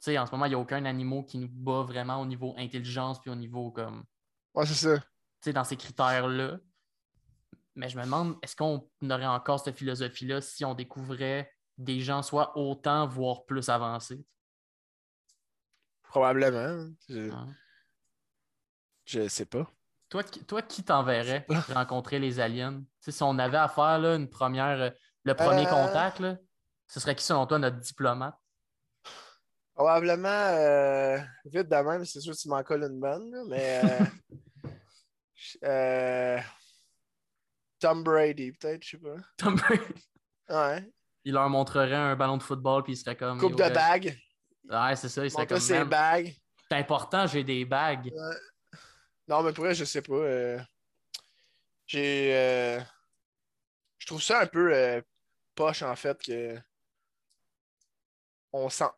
sais, en ce moment, il n'y a aucun animal qui nous bat vraiment au niveau intelligence puis au niveau comme. Ouais, c'est ça. tu sais, dans ces critères-là. Mais je me demande, est-ce qu'on aurait encore cette philosophie-là si on découvrait des gens soit autant, voire plus avancés? Probablement. Je, hein? Je sais pas. Toi, qui- toi, qui t'enverrais rencontrer les aliens? Si on avait à faire là, une première, euh, le premier Euh. contact, là, ce serait qui selon toi notre diplomate? Probablement, euh, vite de même, c'est sûr que tu m'en colles une bonne, là, mais. euh, euh, Tom Brady, peut-être, je sais pas. Tom Brady. Ouais. Il leur montrerait un ballon de football puis il serait comme. Coupe de bagues. Ouais, c'est ça. Il serait Montre comme. ses Man, bagues. C'est important, j'ai des bagues. Non, mais pour vrai, je sais pas. euh, J'ai. euh, Je trouve ça un peu euh, poche, en fait, que. On sent.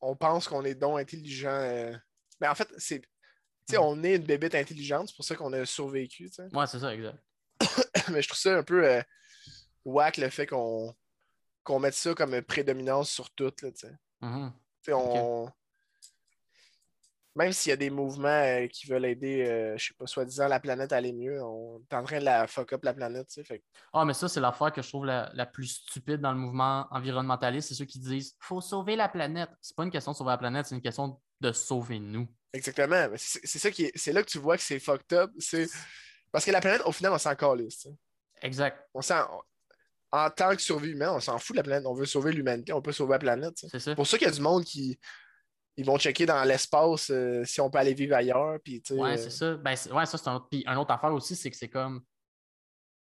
On pense qu'on est donc intelligent. Mais en fait, c'est. Tu sais, on est une bébête intelligente, c'est pour ça qu'on a survécu, tu sais. Ouais, c'est ça, exact. Mais je trouve ça un peu whack le fait qu'on qu'on mette ça comme prédominance sur tout, là, tu sais. Mhm. Tu sais, on... Même s'il y a des mouvements euh, qui veulent aider, euh, je sais pas, soi-disant la planète à aller mieux, on est en train de la fuck up la planète, tu sais. Fait que- Ah, mais ça, c'est l'affaire que je trouve la, la plus stupide dans le mouvement environnementaliste. C'est ceux qui disent faut sauver la planète. C'est pas une question de sauver la planète, c'est une question de sauver nous. Exactement. C'est ça qui est... c'est là que tu vois que c'est fucked up. Parce que la planète, au final, on s'en calisse. Exact. On s'en... En tant que survie humaine, on s'en fout de la planète. On veut sauver l'humanité, on peut sauver la planète. C'est ça. Pour ça qu'il y a du monde qui ils vont checker dans l'espace euh, si on peut aller vivre ailleurs. Puis, Ouais, euh, c'est ça. Ben, c'est- ouais, ça, c'est un autre. Puis, une autre affaire aussi, c'est que c'est comme.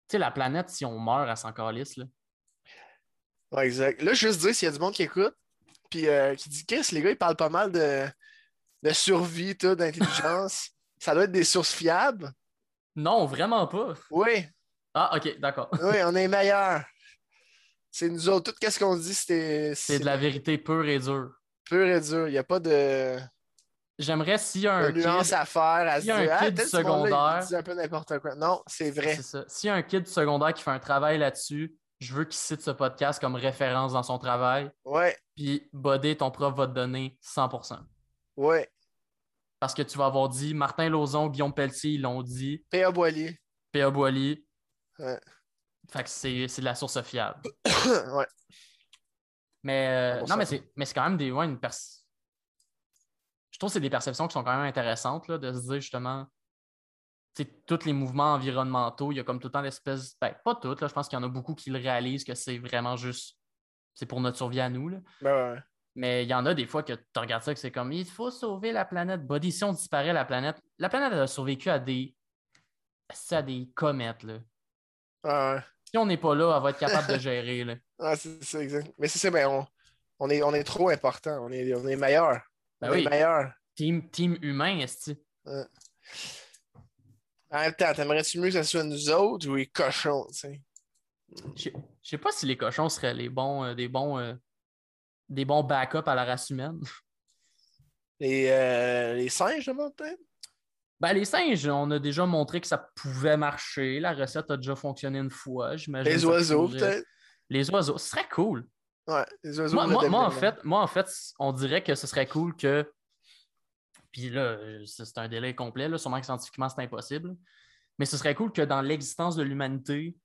Tu sais, la planète, si on meurt, elle s'en calisse, là. Ouais, exact. Là, juste dire s'il y a du monde qui écoute, puis euh, qui dit Chris, les gars, ils parlent pas mal de, de survie, tout, d'intelligence. Ça doit être des sources fiables. Non, vraiment pas. Oui, Ah, ok, d'accord. oui, on est meilleurs. C'est nous autres. Tout ce qu'on dit, c'était C'est de la vérité pure et dure. Pur et dur. Il n'y a pas de, J'aimerais s'il y a un nuance à faire, à se il y a dire un Ah, secondaire. un peu n'importe quoi. Non, c'est vrai. S'il y a un kid secondaire qui fait un travail là-dessus, je veux qu'il cite ce podcast comme référence dans son travail. Ouais, Puis, Bodé, ton prof va te donner 100%. ouais. Parce que tu vas avoir dit, Martin Lauzon, Guillaume Pelletier, ils l'ont dit, P.A. Boilier. P.A. Boily. Ouais. Fait que c'est c'est de la source fiable. ouais. Mais euh, 100%. non, mais c'est mais c'est quand même des. Ouais, une Je trouve que c'est des perceptions qui sont quand même intéressantes là, de se dire justement. tous les mouvements environnementaux, il y a comme tout le temps l'espèce. Ben, pas toutes, là, je pense qu'il y en a beaucoup qui le réalisent que c'est vraiment juste. C'est pour notre survie à nous. Là. Ben ouais. Mais il y en a des fois que tu regardes ça que c'est comme il faut sauver la planète. Body, si on disparaît la planète, la planète elle a survécu à des. à des comètes. Là. Ouais, ouais. Si on n'est pas là, elle va être capable de gérer. Là. Ah, c'est ça, exact. Mais c'est ça, ben, on, on, est, on est trop important. On est, on est meilleur. Ben on oui. est meilleur. Team, team humain, est-ce que En même temps, t'aimerais-tu mieux que ce soit nous autres ou les cochons, tu sais? Je sais- pas si les cochons seraient les bons, euh, des bons, euh, des bons backups à la race humaine. Les, euh, les singes, peut-être? Ben, les singes, on a déjà montré que ça pouvait marcher. La recette a déjà fonctionné une fois. J'imagine. Les ça oiseaux, pourrait- peut-être? Les oiseaux, ce serait cool. Ouais, les oiseaux. Moi, le moi- moi, en fait, moi, en fait, on dirait que ce serait cool que. Puis là, c'est un délai complet, là, sûrement que scientifiquement, c'est impossible. Mais ce serait cool que dans l'existence de l'humanité,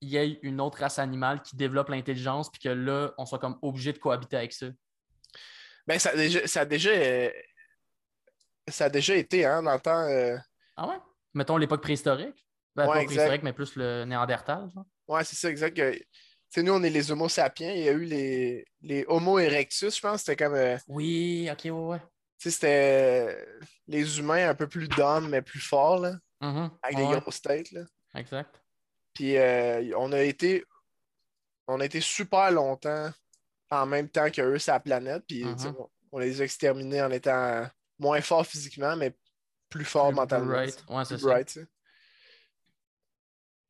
il y ait une autre race animale qui développe l'intelligence, puis que là, on soit comme obligé de cohabiter avec ça. Ben, ça a déjà, ça a déjà, euh, ça a déjà été, hein, dans le temps. euh, Ah ouais? Mettons l'époque préhistorique. Ben, Ouais, pas préhistorique, mais plus le Néandertal. genre. Ouais, c'est ça, exact. Que- sais, nous, on est les Homo sapiens. Il y a eu les, les Homo erectus, je pense. C'était comme. euh, Oui, ok, ouais, ouais. tu sais, c'était les humains un peu plus d'hommes, mais plus forts, là, Mhm, avec ouais, des grosses têtes, là. Exact. Puis euh, on a été. On a été super longtemps en même temps qu'eux sur la planète. Puis Mhm. on, les a exterminés en étant moins forts physiquement, mais plus forts mentalement. right. Ouais, c'est ça. bright.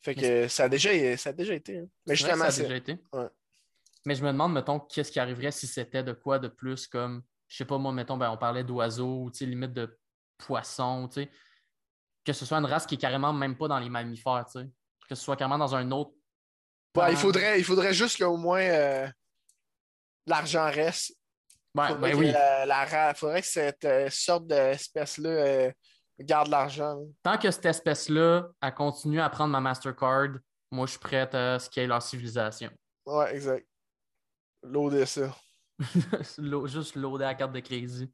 Fait que ça a déjà, ça a déjà été. hein. Mais justement, ça a déjà été. Ouais. Mais je me demande, mettons, qu'est-ce qui arriverait si c'était de quoi de plus comme, je sais pas, moi, mettons, ben, on parlait d'oiseaux, ou limite de poissons, tu sais. Que ce soit une race qui est carrément même pas dans les mammifères, tu sais. Que ce soit carrément dans un autre. Ouais, il, faudrait, il faudrait juste qu'au moins euh, l'argent reste. Ouais, faudrait ben oui. la, la ra- faudrait que cette euh, sorte d'espèce-là euh, garde l'argent. Tant que cette espèce-là, elle continue à prendre ma Mastercard, moi, je suis prête à scaler leur civilisation. Ouais, exact. L'eau de ça. Juste loader la carte de crédit.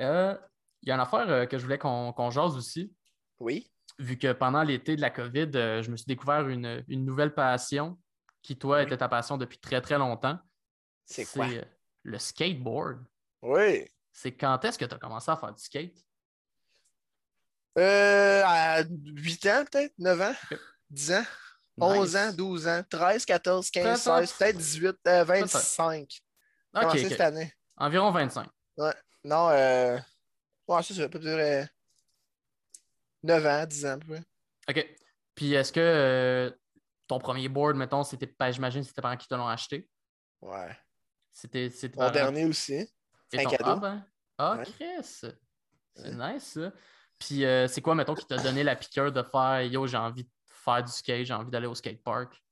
Euh, Il y a une affaire euh, que je voulais qu'on qu'on jase aussi. Oui. vu que pendant l'été de la COVID, euh, je me suis découvert une, une nouvelle passion qui, toi, Oui. était ta passion depuis très, très longtemps. C'est quoi? le skateboard. Oui. C'est quand est-ce que tu as commencé à faire du skate? Euh, à 8 ans, peut-être? 9 ans? 10 ans? 11 Nice. ans, 12 ans, 13, 14, 15, Peut-être. 16, peut-être 18, euh, 25. Ok, Commencé ok. cette année. Environ 25. Non, euh... Ouais, c'est ça, peut-être euh, 9 ans, 10 ans, à peu près. OK. Puis est-ce que euh, ton premier board, mettons, c'était, ben, j'imagine que c'était parents qui te l'ont acheté? Ouais. C'était, c'était Mon dernier aussi. C'est un ton- cadeau. Ah, ben. Ah, Ouais. Chris! C'est nice, ça. Puis euh, c'est quoi, mettons, qui t'a donné la piqûre de faire Yo, j'ai envie de faire du skate, j'ai envie d'aller au skatepark?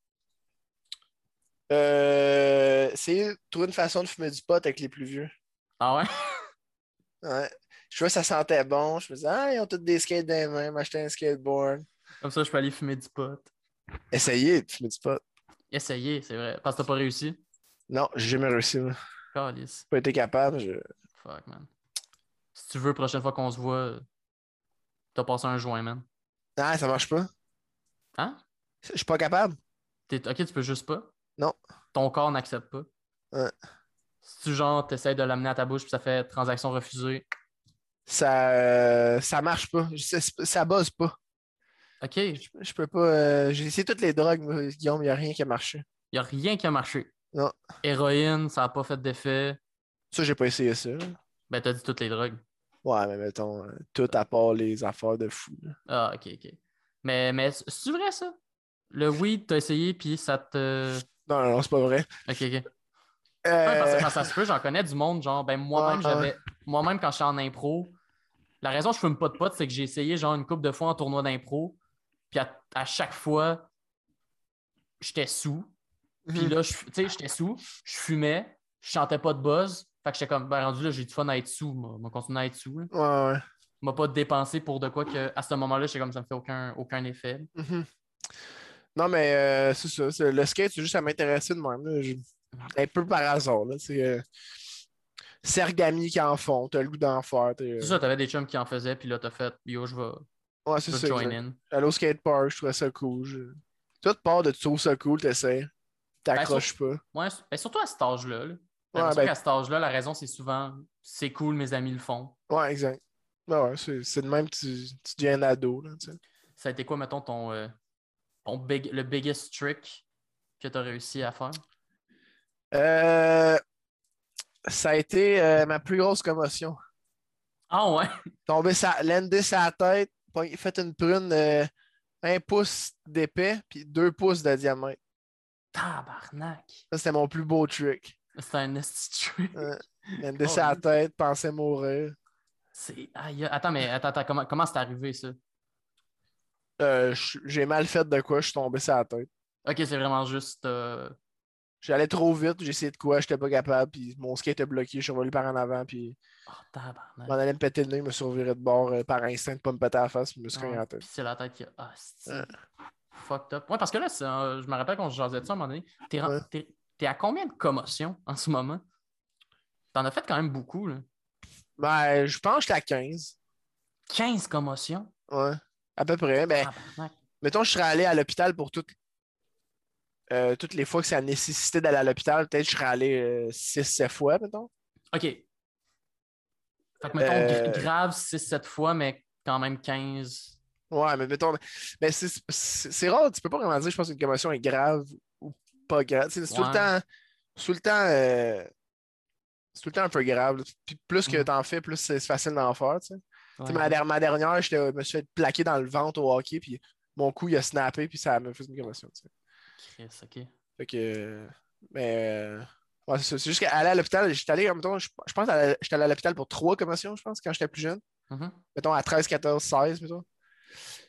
Euh, c'est trouver une façon de fumer du pot avec les plus vieux. Ah ouais? Ouais. Je que ça sentait bon. Je me disais, ah, ils ont tous des skates dans les mains, m'acheter un skateboard. Comme ça, je peux aller fumer du pot. Essayez de fumer du pot. Essayer, c'est vrai. Parce que t'as pas réussi? Non, j'ai jamais réussi. moi. Pas été capable. Je... Fuck, man. Si tu veux, prochaine fois qu'on se voit, t'as passé un joint, man. Ah, ça marche pas. Hein? Je suis pas capable. T'es- Ok, tu peux juste pas? Non. Ton corps n'accepte pas? Ouais. Si tu, genre, t'essayes de l'amener à ta bouche puis ça fait transaction refusée. Ça, euh, ça marche pas. Sais- Ça buzz pas. Ok, il Je, je peux pas. euh, J'ai essayé toutes les drogues, moi, Guillaume, il n'y a rien qui a marché. n'y a rien qui a marché. Non. Héroïne, ça n'a pas fait d'effet. Ça, j'ai pas essayé ça. Ben, t'as dit toutes les drogues. Ouais, mais mettons, euh, tout à part les affaires de fou. là. Ah, ok, ok. Mais, mais c'est vrai, ça? Le weed, t'as essayé, puis ça te. Non, non, non, c'est pas vrai. Ok, ok. Euh, Ouais, parce que quand ça se peut, j'en connais du monde, genre, ben moi-même, Ouais, j'avais. Moi-même, quand j'étais en impro, la raison que je fume pas de potes, c'est que j'ai essayé, genre, une couple de fois en tournoi d'impro, puis à, à chaque fois, j'étais sous. Puis mhm. là, je- tu sais, j'étais sous, je fumais, je chantais pas de buzz. Fait que j'étais comme, ben rendu là, j'ai du fun à être sous. Moi, moi continuer à être sous. là. Ouais, ouais. M'a pas dépensé pour de quoi que, à ce moment-là, j'étais comme, ça me fait aucun, aucun effet. Mhm. Non, mais euh, c'est ça. c'est- Le skate, c'est juste à m'intéresser de même. là. Je- Un peu par hasard. Là. C'est euh, Sergami qui en font. T'as le goût d'en faire. euh, C'est ça, t'avais des chums qui en faisaient, puis là, t'as fait, yo, je vais, Ouais, c'est ça. join exact. in. J'allais au skatepark, je trouvais ça cool. Je... Tout part de tu trouves ça cool, t'essaies. T'accroches pas. Ouais, ben, surtout à cet âge-là. là. Ouais, ben- qu'à cet âge-là, la raison, c'est souvent, c'est cool, mes amis le font. Ouais, exact. Ben ouais, c'est de même que tu, tu deviens un ado. Là. Ça a été quoi, mettons, ton, euh, ton big, le biggest trick que tu as réussi à faire? Euh, ça a été euh, ma plus grosse commotion. Ah ouais? Tomber sa, sa tête, fait une prune euh, un pouce d'épais, puis deux pouces de diamètre. Tabarnak! Ça, c'était mon plus beau trick. C'est un esti trick. Lander Oh, sa oui. tête, penser mourir. C'est... aïe, Attends, mais attends, attends, comment, comment c'est arrivé ça? Euh, J'ai mal fait de quoi, je suis tombé sur la tête. Ok, c'est vraiment juste. euh, J'allais trop vite, j'ai essayé de quoi, j'étais pas capable, puis mon skate était bloqué, je suis revenu par en avant, puis Oh, tabarnak. m'en allais me péter le nez, me suis reviré de bord euh, par instinct de pas me péter à la face, puis me suis Ouais, la tête. c'est la tête qui a. Ah, c'est Ouais. fucked up. Ouais, parce que là, euh, je me rappelle quand je jasais de ça à un moment donné. T'es, Ouais. T'es- à combien de commotions en ce moment? T'en as fait quand même beaucoup, là. Ben, je pense que j'étais à 15. 15 commotions? Ouais, à peu près. Ben, Tabarnak. mettons, je serais allé à l'hôpital pour toutes, euh, toutes les fois que ça nécessitait d'aller à l'hôpital. Peut-être que je serais allé 6-7 fois, mettons. OK. Fait que, mettons, Euh, gra- grave 6-7 fois, mais quand même 15. Ouais, mais mettons. Mais c'est rare, tu peux pas vraiment dire, je pense, qu'une commotion est grave pas grave. C'est tout le temps. Tout le temps. euh, c'est tout le temps un peu grave. Puis plus que t'en fais, plus c'est facile d'en faire. Tu sais. Tu sais, Ouais. ma, der- ma dernière, je me suis fait plaquer dans le ventre au hockey, puis mon cou, il a snappé, puis ça m'a fait une commotion. tu sais. OK. Fait que. Mais. euh, ouais, c'est juste qu'aller à l'hôpital, j'étais allé, mettons, je, je pense que j'étais allé à l'hôpital pour trois commotions, je pense, quand j'étais plus jeune. Mhm. Mettons à 13, 14, 16, mettons.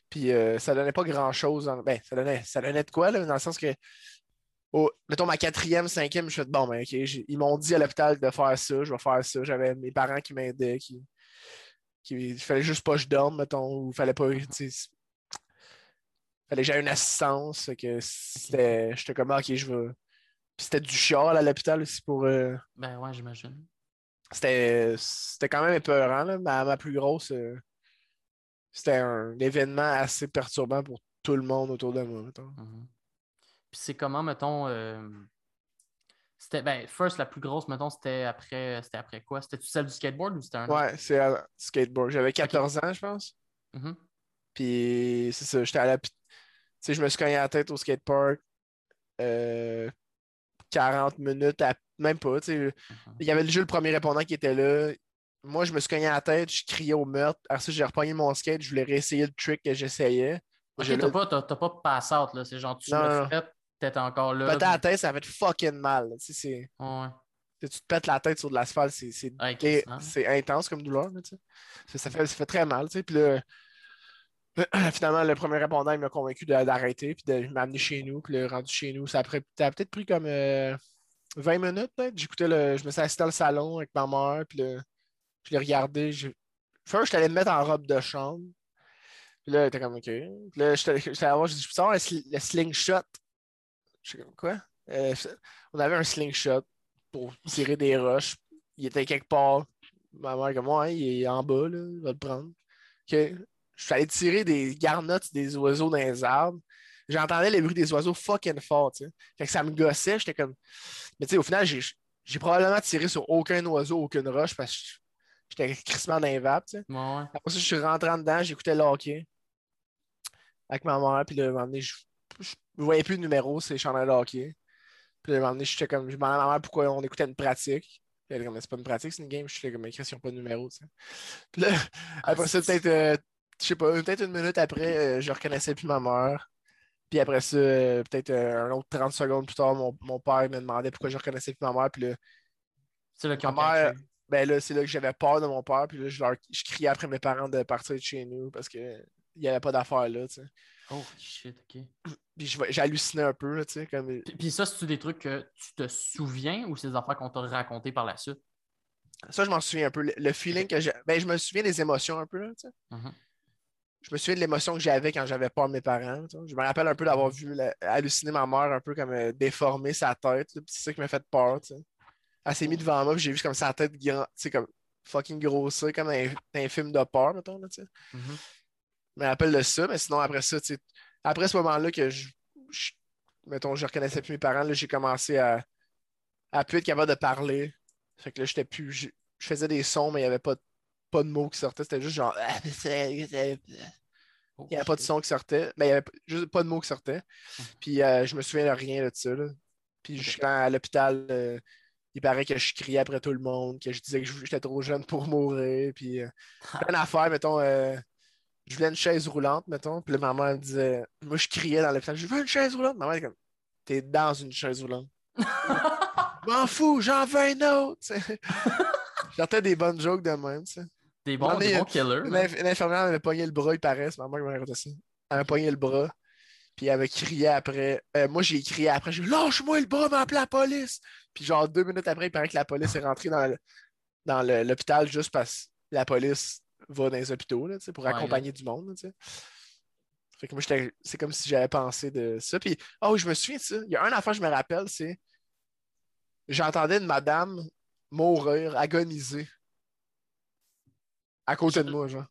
Puis euh, ça donnait pas grand-chose. en- Ben, ça donnait, ça donnait de quoi, là, dans le sens que. Au- mettons ma quatrième, cinquième, je fais bon, ben, ok, ils m'ont dit à l'hôpital de faire ça, je vais faire ça. J'avais mes parents qui m'aidaient, qui. qui il fallait juste pas que je dorme, mettons, ou fallait pas. fallait que j'aie une assistance. Que c'était. J'étais comme, ok, je vais. Puis c'était du char à l'hôpital aussi pour. euh, Ben ouais, j'imagine. c'était c'était quand même épeurant. Là. Ma, ma plus grosse, euh, c'était un événement assez perturbant pour tout le monde autour de moi. mettons. Mhm. Puis c'est comment, mettons. euh, C'était. Ben, first, la plus grosse, mettons, c'était après. C'était après quoi? C'était-tu celle du skateboard ou c'était un? Ouais, c'est à skateboard. J'avais 14 ans, je pense. Mhm. Puis c'est ça, j'étais à la. Tu sais, je me suis cogné la tête au skatepark. euh, 40 minutes, à... même pas. tu sais. Mhm. Il y avait déjà le premier répondant qui était là. Moi, je me suis cogné la tête, je criais au meurtre. Après ça, j'ai repogné mon skate, je voulais réessayer le trick que j'essayais. Ok, Je t'as pas, t'as- t'as pas pass out, là. C'est genre, tu Non, l'as non. fait, t'étais encore là. Péter la tête, ça fait fucking mal. Tu sais, c'est- Ouais. Tu te pètes la tête sur de l'asphalte, c'est Ouais, c'est intense comme douleur. là, tu sais. Ça, fait, ça fait très mal. tu sais. Puis finalement, le premier répondant, il m'a convaincu de- d'arrêter puis de m'amener chez nous. Puis le rendu chez nous, ça a, pris- ça a peut-être pris comme euh, 20 minutes. peut-être. J'écoutais le. Je me suis assis dans le salon avec ma mère, puis je l'ai regardé. j'ai- First, je allé me mettre en robe de chambre. Puis là, il était comme OK. Puis là, j'étais allé voir, j'ai dit, je peux savoir le slingshot. Je suis comme quoi? Euh, on avait un slingshot pour tirer des roches. Il était quelque part. Ma mère, comme moi, il est en bas, là, il va le prendre. Je suis allé tirer des garnottes des oiseaux dans les arbres. J'entendais les bruits des oiseaux fucking fort. Fait que ça me gossait, j'étais comme. Mais tu sais, au final, j'ai probablement tiré sur aucun oiseau, aucune roche parce que j'étais crissement dans les vapes, ouais. Après ça, je suis rentré en dedans, j'écoutais le hockey avec ma mère, puis là, à un moment donné, je ne voyais plus le numéro, c'est chandail de hockey. Puis là, à un moment donné, j'étais comme, je demandais à ma mère pourquoi on écoutait une pratique. Puis elle comme, c'est pas une pratique, c'est une game. J'étais comme, mais Chris, ils n'ont pas de numéro, tu sais. Puis là, après ça, peut-être, euh, je sais pas, peut-être une minute après, euh, je reconnaissais plus ma mère. Puis après ça, euh, peut-être euh, un autre 30 secondes plus tard, mon, mon père me demandait pourquoi je reconnaissais plus ma mère. Puis là, C'est là Ma mère- ben là, c'est là que j'avais peur de mon père, puis là, je, leur- je criais après mes parents de partir de chez nous parce qu'il n'y avait pas d'affaires là, tu sais. Oh shit, ok. Puis j'hallucinais un peu, là, tu sais, comme... Puis, puis ça, c'est-tu des trucs que tu te souviens ou c'est des affaires qu'on t'a racontées par la suite? Ça, je m'en souviens un peu. Le, le feeling que j'ai... Ben, je me souviens des émotions un peu, là, tu sais. Mhm. Je me souviens de l'émotion que j'avais quand j'avais peur de mes parents, tu sais. Je me rappelle un peu d'avoir vu la- halluciner ma mère un peu comme euh, déformer sa tête, c'est ça qui m'a fait peur, tu sais. Elle s'est mise devant moi, puis j'ai vu comme sa tête grand... tu sais, comme fucking grossir, comme un, film de peur, mettons, là, tu sais. Mhm. Me rappelle de ça, mais sinon, après ça, après ce moment-là que je, je- mettons, je reconnaissais plus mes parents, j'ai commencé à, à plus être capable de parler. Fait que là, j'étais plus. Je, je faisais des sons, mais il n'y avait pas, de- pas de mots qui sortaient. C'était juste genre. Il Oh, n'y avait pas de son qui sortait. Mais il n'y avait juste pas de mots qui sortaient. Puis euh, je me souviens de rien de ça. là. Puis je suis à l'hôpital. euh, il paraît que je criais après tout le monde, que je disais que j'étais trop jeune pour mourir. Puis euh, plein d'affaires, mettons. Je voulais une chaise roulante, mettons. Puis là, ma mère me disait. Moi, je criais dans l'hôpital. Je veux une chaise roulante. Ma mère est comme. T'es dans une chaise roulante. M'en fous, j'en veux un autre. J'entends des bonnes jokes de même, tu sais. Des bons, mais, des bons killers. Une, man. inf- une infirmière m'avait pogné le bras, il paraît. C'est ma mère qui m'a raconté ça. Elle m'a pogné le bras. Puis elle m'a crié après. Euh, moi, j'ai crié après. J'ai dit Lâche-moi le bras, m'a appelé la police. Puis genre deux minutes après, il paraît que la police est rentrée dans le- dans le- l'hôpital juste parce que la police va dans les hôpitaux là, pour Ouais, accompagner du monde. là. Fait que moi, c'est comme si j'avais pensé de ça. Puis, oh, je me souviens de ça. Il y a un affaire que je me rappelle, c'est. J'entendais une madame mourir, agoniser. À côté de moi, genre.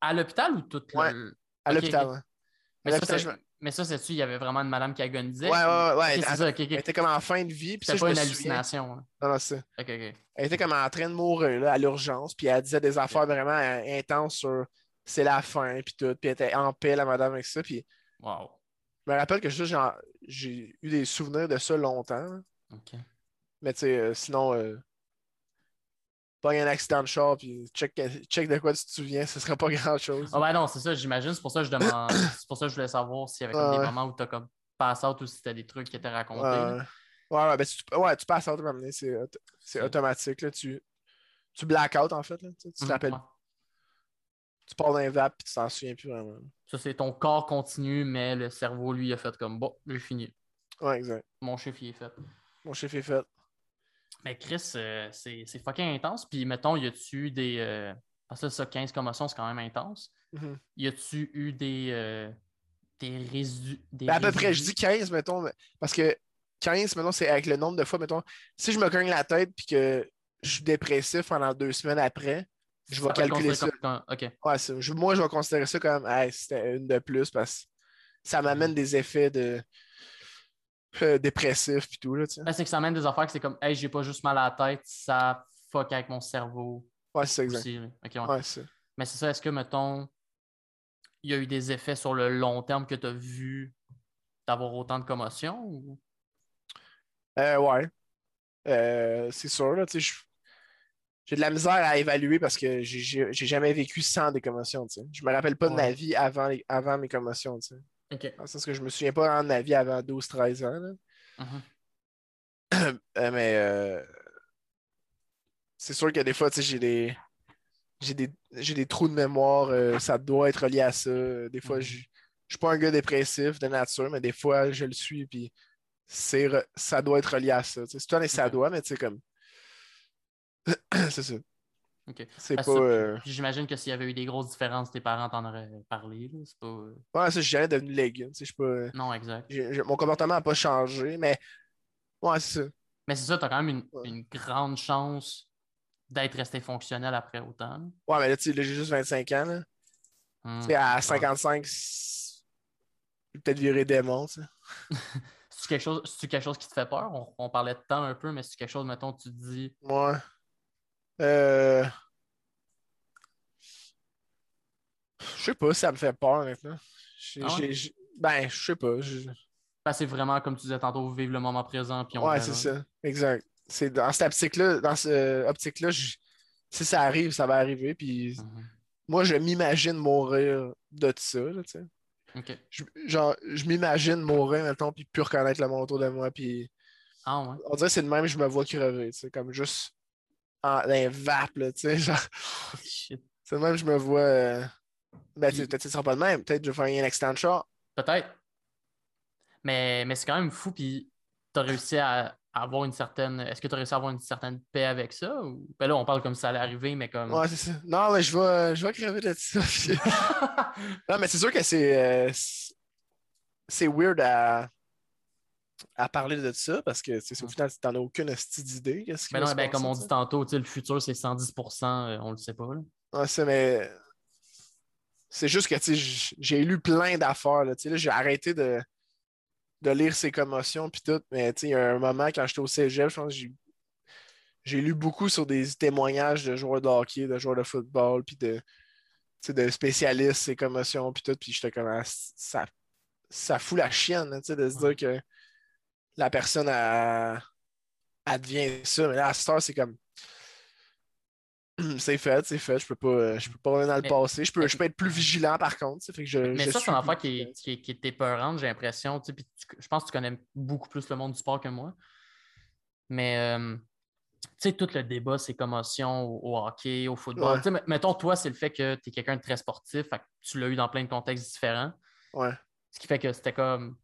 À l'hôpital ou toute Ouais. le- À l'hôpital. Mais ça, c'est-tu, il y avait vraiment une madame qui agonisait? Ouais, ouais, ouais. ouais. Ok, c'est Elle- ça, ok, ok. Elle était comme en fin de vie. Puis C'était pas une hallucination. Non, non, c'est ça. Ok, ok. Elle était comme en train de mourir là, à l'urgence, puis elle disait des affaires vraiment euh, intenses sur c'est la fin, puis tout, puis elle était en paix, la madame, avec ça. Puis Wow. je me rappelle que j'ai eu des souvenirs de ça longtemps. Ok. Mais tu sais, euh, sinon, euh, pas un accident de char, puis check, check de quoi tu te souviens, ce serait pas grand-chose. Ah ben non, c'est ça, j'imagine. C'est pour ça que je demande. c'est pour ça que je voulais savoir s'il y avait comme Ah des ouais. moments où t'as comme pass out ou si t'as des trucs qui étaient racontés. Ouais, ouais. Ben, tu, ouais, tu passes autre moment, c'est c'est automatique. Là, tu, tu black out, en fait. Là, tu tu te Mhm, rappelles, ouais. tu pars dans un vape, puis tu t'en souviens plus vraiment. Ça, c'est ton corps continue, mais le cerveau, lui, a fait comme bon, j'ai fini. Ouais, exact. Mon chiffre, il est fait. Mon chiffre est fait. Mais Chris, euh, c'est fucking intense. Puis mettons, y a-tu eu des. euh, Parce que ça, 15 commotions, c'est quand même intense. Mhm. Y a-tu eu des. euh, Des résidus. Ben, à peu près, je dis 15, mettons, parce que 15, mettons, c'est avec le nombre de fois, mettons, si je me cogne la tête puis que je suis dépressif pendant deux semaines après, je vais calculer ça. comme-. Ouais, moi, je vais considérer ça comme, hey, c'était une de plus parce que ça m'amène des effets de euh, dépressifs puis tout, là. Ben, c'est que ça amène des affaires que c'est comme, hey, j'ai pas juste mal à la tête, ça fuck avec mon cerveau Ouais, c'est exact. ouais. Ouais, Mais c'est ça, est-ce que, mettons, il y a eu des effets sur le long terme que tu as vu d'avoir autant de commotion? Ou... Euh, ouais. Euh, c'est sûr, là, tu sais, j'ai de la misère à évaluer parce que j'ai- jamais vécu sans des commotions, tu sais. Je me rappelle pas de ma vie avant, les- avant mes commotions, tu sais. Ok. Dans le sens que je me souviens pas ma vie avant 12-13 ans, là. Mhm. Euh, mais euh, c'est sûr que des fois, tu sais, j'ai des. J'ai des, des trous de mémoire, euh, ça doit être relié à ça. Des fois, Mhm. je je suis pas un gars dépressif de nature, mais des fois, je le suis, puis c'est re- ça doit être relié à ça. C'est pas nécessaire ça doit, mais tu sais, comme. c'est ça. Ok. C'est pas. ça, euh, j'imagine que s'il y avait eu des grosses différences, tes parents t'en auraient parlé. C'est pas. euh, Ouais, ça, je suis jamais devenu légume. Je pas. Non, exact. mon comportement n'a pas changé, mais. Ouais, c'est ça. Mais c'est ça, tu as quand même une, Ouais. une grande chance d'être resté fonctionnel après autant. Ouais, mais là, tu j'ai juste 25 ans, là. Sais, à Ouais. 55, c'est- je vais peut-être virer démon, tu. C'est-tu quelque, chose, quelque chose qui te fait peur? On, on parlait de temps un peu, mais c'est quelque chose, mettons, tu te dis. Ouais. Euh... Je sais pas si ça me fait peur maintenant. J'ai- Ah ouais? j'ai- Ben, je sais pas. Ben, c'est vraiment, comme tu disais tantôt, vivre le moment présent. Puis on Ouais, verra. c'est ça. Exact. C'est dans cette optique-là, dans cette optique-là, je- si ça arrive, ça va arriver. Puis Mhm. moi, je m'imagine mourir de ça, là. Je, genre, je m'imagine mourir, mettons, puis plus reconnaître le monde autour de moi. Puis Ah ouais. on dirait que c'est de même je me vois crever, comme juste en, dans vape, là, tu sais, genre. Shit. C'est de même que je me vois. euh, Ben, tu- peut-être que ce sera pas de même. Peut-être que je vais faire un accident de char. Peut-être. Mais, mais c'est quand même fou. Puis tu as réussi à, à avoir une certaine. Est-ce que tu as réussi à avoir une certaine paix avec ça? Ou... Ben là, on parle comme si ça allait arriver, mais comme. Ouais, c'est ça. Non, mais je vais, je vais crever de ça. non, mais c'est sûr que c'est. euh, c'est- c'est weird à, à parler de ça parce que sais, au final, tu n'en as aucune Ben va non, ben, comme on dit tantôt, le futur, c'est 110 euh, on le sait pas. là. Ouais, c'est, mais. C'est juste que, j'ai lu plein d'affaires, là. Là, j'ai arrêté de, de lire ces commotions puis tout, mais, il y a un moment, quand j'étais au cégep, je pense que j'ai, lu beaucoup sur des témoignages de joueurs de hockey, de joueurs de football, puis de, de spécialistes, ces commotions, puis tout, puis j'étais comme, ah, ça, ça fout la chienne, de se dire que la personne, devient ça, mais là, à cette heure, c'est comme, c'est fait, c'est fait. Je peux pas, euh, je peux pas revenir dans le Mais- passé. Je peux, mais- je peux être plus vigilant par contre. Fait que je, Mais je ça, c'est une affaire qui est, qui, est, qui est épeurante, j'ai l'impression. tu sais, tu- je pense que tu connais beaucoup plus le monde du sport que moi. Mais, euh, tu sais, tout le débat, c'est commotion au, au hockey, au football. Ouais. Tu sais, mettons, toi, c'est le fait que tu es quelqu'un de très sportif, fait que tu l'as eu dans plein de contextes différents. Ouais. Ce qui fait que c'était comme,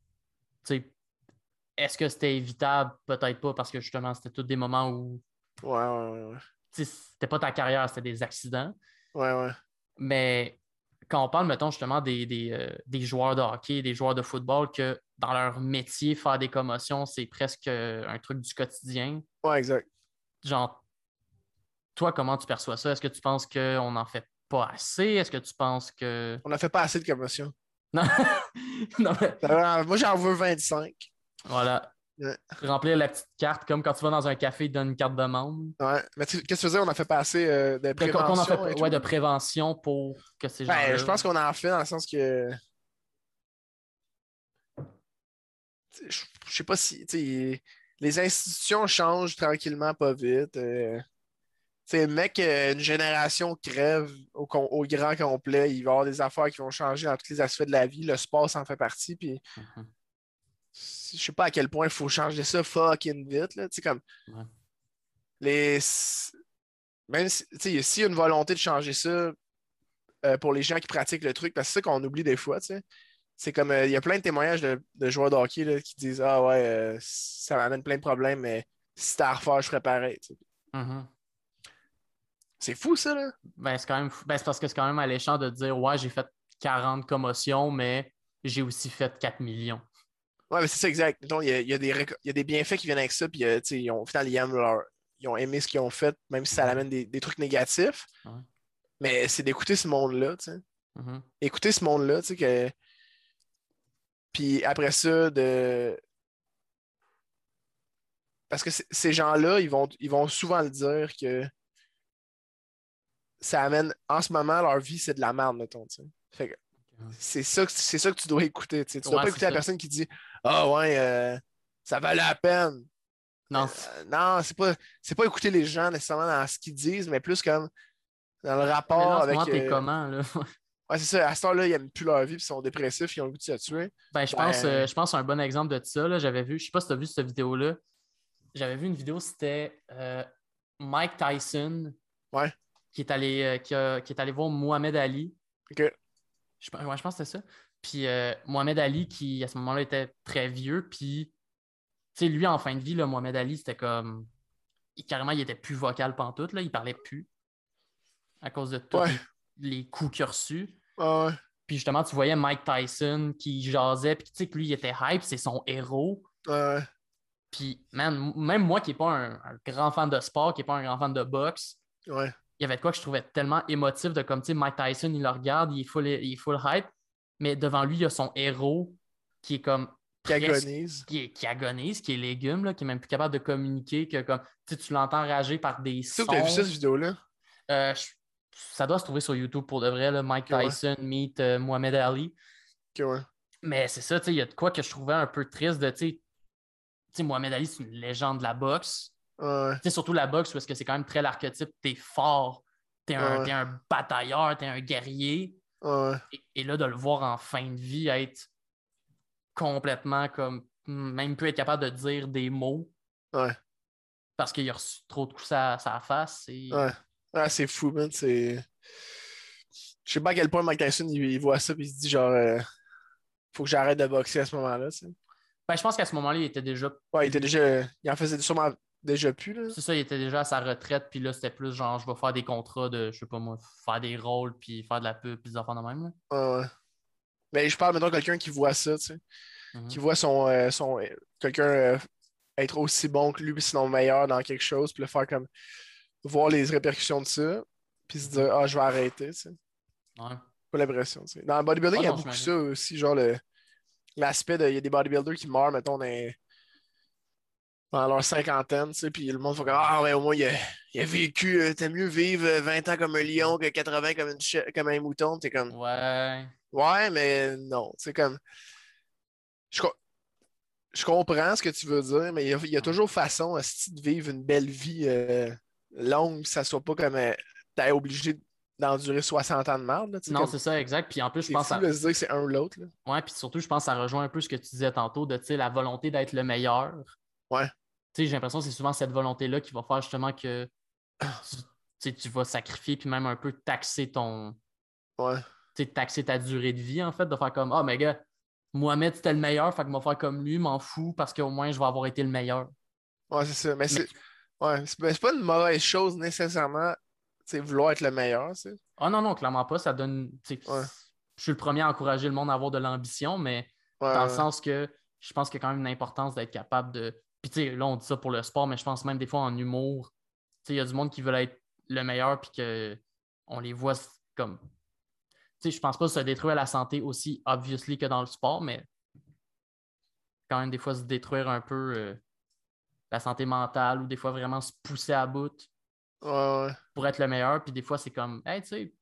tu sais, est-ce que c'était évitable? Peut-être pas, parce que justement, c'était tous des moments où, Ouais, ouais, ouais. c'était pas ta carrière, c'était des accidents. Ouais, ouais. Mais quand on parle, mettons, justement, des, des, euh, des joueurs de hockey, des joueurs de football, que dans leur métier, faire des commotions, c'est presque euh, un truc du quotidien. Ouais, exact. Genre, toi, comment tu perçois ça? Est-ce que tu penses qu'on n'en fait pas assez? Est-ce que tu penses que. On n'a fait pas assez de commotion. Non, non mais Euh, moi, j'en veux 25. Voilà. Ouais. Remplir la petite carte, comme quand tu vas dans un café, ils te donnent une carte de membre. Ouais. Mais qu'est-ce que tu faisais? On a fait pas assez euh, de De- qu'on- prévention. fait, et tout. ouais, de prévention pour que ces gens. Ben, je pense qu'on en fait dans le sens que. Je je sais pas si. Les institutions changent tranquillement, pas vite. euh. Tu sais, mec, euh, une génération crève au, grand complet. Il va y avoir des affaires qui vont changer dans tous les aspects de la vie. Le sport, ça en fait partie. Puis Mhm. Je sais pas à quel point il faut changer ça fucking vite. Là. Comme. Ouais. Les. Même si, s'il y a une volonté de changer ça euh, pour les gens qui pratiquent le truc, parce que c'est ça qu'on oublie des fois. C'est comme, euh, il y a plein de témoignages de, de joueurs de hockey là, qui disent Ah ouais, euh, ça m'amène plein de problèmes, mais si c'était à refaire, je ferais pareil. Mhm. C'est fou, ça, là. Ben, c'est quand même fou. Ben, c'est parce que c'est quand même alléchant de dire Ouais, j'ai fait 40 commotions, mais j'ai aussi fait 4 millions. Ouais, mais c'est ça, exact. Il y y a des, réco- il y a des bienfaits qui viennent avec ça, puis euh, ils ont, au final, ils aiment leur- ils ont aimé ce qu'ils ont fait, même si ça amène des, des trucs négatifs. Ouais. Mais c'est d'écouter ce monde-là, tu sais. Mhm. écouter ce monde-là, tu sais, que. Puis après ça, de. Parce que ces gens-là, ils vont, ils vont souvent le dire que ça amène. En ce moment, leur vie, c'est de la merde, mettons, tu sais. Fait que c'est ça, que- c'est ça que tu dois écouter, tu sais. Tu dois pas écouter la personne qui dit Ah ouais, euh, ça valait la peine. Non, Euh, non, c'est pas, c'est pas écouter les gens nécessairement dans ce qu'ils disent, mais plus comme dans le mais rapport avec. t'es euh, comment, là? Ouais, c'est ça. À ce temps-là, ils n'aiment plus leur vie, puis ils sont dépressifs, ils ont le goût de se tuer. Ben, je Ben- pense, euh, je pense à un bon exemple de ça. là. J'avais vu, je sais pas si tu as vu cette vidéo-là. J'avais vu une vidéo, c'était Mike Tyson Ouais. qui est allé, qui, a- qui est allé voir Mohamed Ali. Ok. Je, ouais, je pense que c'était ça. Puis euh, Mohamed Ali, qui à ce moment-là était très vieux, puis tu sais, lui, en fin de vie, là, Mohamed Ali, c'était comme. il- carrément, il était plus vocal pantoute, là, il parlait plus. À cause de tous Ouais. les, les coups qu'il a reçus. Ah ouais. Puis justement, tu voyais Mike Tyson qui jasait, puis tu sais que lui, il était hype, c'est son héros. Ouais. Puis, man, même moi qui n'ai pas un, un grand fan de sport, qui n'est pas un grand fan de boxe, il y avait de quoi que je trouvais tellement émotif de comme, tu sais, Mike Tyson, il le regarde, il est full, il est full hype, mais devant lui, il y a son héros qui est comme. Qui presque- agonise. Qui, est- qui agonise, qui est légume, là, qui est même plus capable de communiquer, que comme, tu tu l'entends rager par des Tu sais, sons. t'as vu ça, cette vidéo-là? Euh, ça doit se trouver sur YouTube pour de vrai, là, Mike ouais. Tyson meet euh, Mohamed Ali. Ouais. Mais c'est ça, tu sais, il y a de quoi que je trouvais un peu triste de, tu sais, tu Mohamed Ali, c'est une légende de la boxe. Ouais, Tu sais, surtout la boxe, parce que c'est quand même très l'archétype, t'es fort, t'es un, t'es un batailleur, t'es un guerrier. Ouais. Et, et là, de le voir en fin de vie être complètement comme, même plus être capable de dire des mots Ouais. parce qu'il a reçu trop de coups à sa face. Et... Ouais. Ah, c'est fou, man. C'est. Je sais pas à quel point Mike Tyson il, il voit ça et il se dit genre euh, faut que j'arrête de boxer à ce moment-là. Ben, je pense qu'à ce moment-là, il était déjà Ouais, il était déjà. Il en faisait sûrement déjà plus là. C'est ça, il était déjà à sa retraite, puis là, c'était plus genre, je vais faire des contrats de, je sais pas moi, faire des rôles, puis faire de la pub, puis des enfants de même. là. Ouais, ouais. Mais je parle maintenant de quelqu'un qui voit ça, tu sais. Mhm. Qui voit son, euh, son euh, quelqu'un euh, être aussi bon que lui, sinon meilleur dans quelque chose, puis le faire comme voir les répercussions de ça, puis se dire Ah, je vais arrêter, tu sais. Ouais. Pas l'impression, tu sais. Dans le bodybuilding, Ah il y a non, beaucoup ça aussi, genre le l'aspect de. Il y a des bodybuilders qui meurent, mettons, dans, les- dans leur cinquantaine, tu sais, puis le monde fait comme Ah, mais au moins, il a, il a vécu, euh, t'as mieux vivre euh, 20 ans comme un lion que 80 comme, une comme un mouton. T'es comme Ouais. Ouais, mais non, c'est comme. Je, je comprends ce que tu veux dire, mais il y a, il y a toujours façon esti, de vivre une belle vie euh, longue, que ça soit pas comme euh, t'es obligé d'endurer 60 ans de merde. Non, c'est ça, exact. Puis en plus, je c'est pense fou à... de se dire que c'est un ou l'autre. là. Ouais, puis surtout, je pense que ça rejoint un peu ce que tu disais tantôt de, la volonté d'être le meilleur. Ouais. Tu sais, j'ai l'impression que c'est souvent cette volonté-là qui va faire justement que tu, tu vas sacrifier, puis même un peu taxer ton... Ouais. tu sais, taxer ta durée de vie, en fait, de faire comme, ah, mais gars, Mohamed, c'était le meilleur, fait que m'a faire comme lui, m'en fous parce qu'au moins je vais avoir été le meilleur. Ouais, c'est ça. Mais c'est ouais, c'est pas une mauvaise chose nécessairement, vouloir être le meilleur, tu sais. Ah non, non, clairement pas. Ça donne. Ouais. Je suis le premier à encourager le monde à avoir de l'ambition, mais Ouais, dans le sens que je pense qu'il y a quand même une importance d'être capable de. Puis tu sais, là, on dit ça pour le sport, mais je pense même des fois en humour, tu sais, il y a du monde qui veut être le meilleur, puis qu'on les voit comme. Tu sais, je pense pas se détruire la santé aussi obviously que dans le sport, mais quand même des fois se détruire un peu euh, la santé mentale ou des fois vraiment se pousser à bout Ouais, ouais. pour être le meilleur. Puis des fois, c'est comme, hey, tu sais,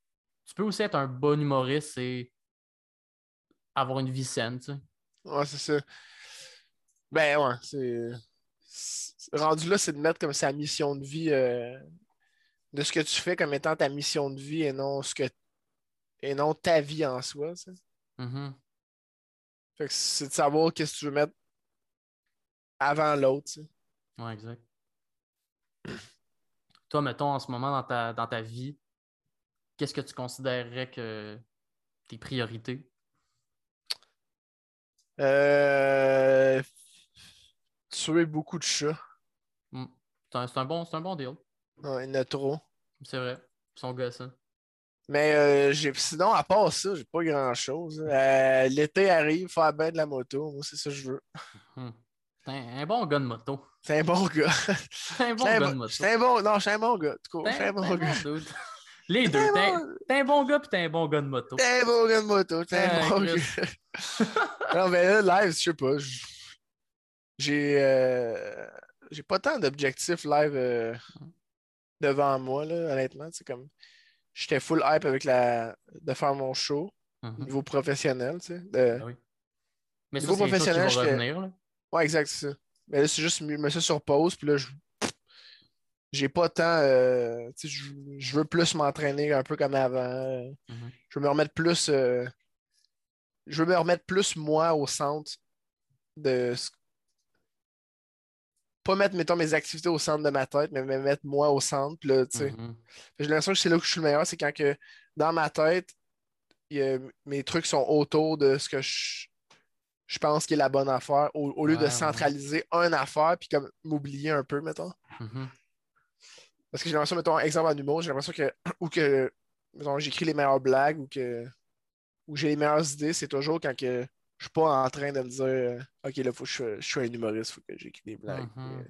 tu peux aussi être un bon humoriste et avoir une vie saine, tu sais. Ouais, c'est ça. Ben ouais, c'est. Rendu là, c'est de mettre comme sa mission de vie, euh, de ce que tu fais comme étant ta mission de vie et non ce que et non ta vie en soi. Mhm. Fait que c'est de savoir qu'est-ce que tu veux mettre avant l'autre. Ouais, exact. Toi, mettons, en ce moment, dans ta, dans ta vie, qu'est-ce que tu considérerais que tes priorités? Euh... Tuer beaucoup de chats. Hmm. C'est un, bon, un bon deal. Ouais, il y en a trop. C'est vrai. Ils sont gossants. Mais euh, j'ai... sinon, à part ça, j'ai pas grand-chose. Euh, L'été arrive, faire bien de la moto. Moi, c'est ça que je veux. Hmm. C'est un, bon gars de moto. C'est un bon gars. C'est un bon gars de moto. c'est un bon. Non, je suis un bon gars. T'es un bon t'es gars. Les deux. T'es un T'es bon- t'es gars puis t'es un bon gars de moto. T'es un bon gars de moto. T'es un Ah, bon gars. non, mais là, live, je sais pas. J'ai. euh, J'ai pas tant d'objectifs live euh, devant moi, là, honnêtement. C'est comme. J'étais full hype avec la. de faire mon show au Mhm. niveau professionnel, tu sais. de- Ah oui. Mais Niveau professionnel, revenir. Là. Ouais, exact, c'est ça. Mais là, c'est juste me mettre ça sur pause, puis là, je. J'ai pas tant. euh, tu sais, je, je veux plus m'entraîner un peu comme avant. Mhm. Je veux me remettre plus. euh, je veux me remettre plus moi au centre de. ce- Pas mettre, mettons, mes activités au centre de ma tête, mais me mettre moi au centre. Là, tu sais. Mhm. J'ai l'impression que c'est là que je suis le meilleur, c'est quand que dans ma tête, il y a- mes trucs sont autour de ce que je, je pense qui est la bonne affaire, au, au lieu Ouais, de ouais. centraliser une affaire puis comme m'oublier un peu, mettons. Mhm. Parce que j'ai l'impression, mettons, exemple en humour, j'ai l'impression que, ou que, mettons, j'écris les meilleures blagues ou que, ou j'ai les meilleures idées, c'est toujours quand que je suis pas en train de me dire, euh, OK, là, faut que je, je suis un humoriste, faut que j'écris des blagues. Mhm.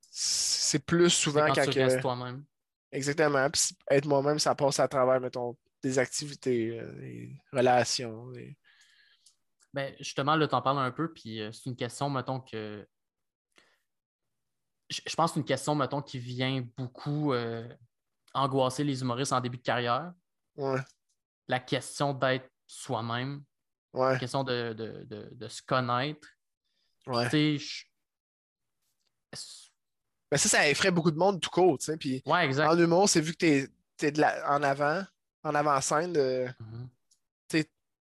C'est plus souvent quand quand, tu que- restes toi-même. Exactement. Puis être moi-même, ça passe à travers, mettons, des activités, euh, des relations. des- Ben, justement, là, t'en parles un peu, puis euh, c'est une question, mettons, que. Je, je pense que c'est une question, mettons, qui vient beaucoup euh, angoisser les humoristes en début de carrière. Ouais, La question d'être soi-même, ouais, question de, de- de- de se connaître. ouais. Tu sais, je- Mais ça, ça effraie beaucoup de monde tout court, tu sais. Puis Ouais, exact. en humour, c'est vu que t'es, t'es de la- en avant, en avant-scène, de- Mhm.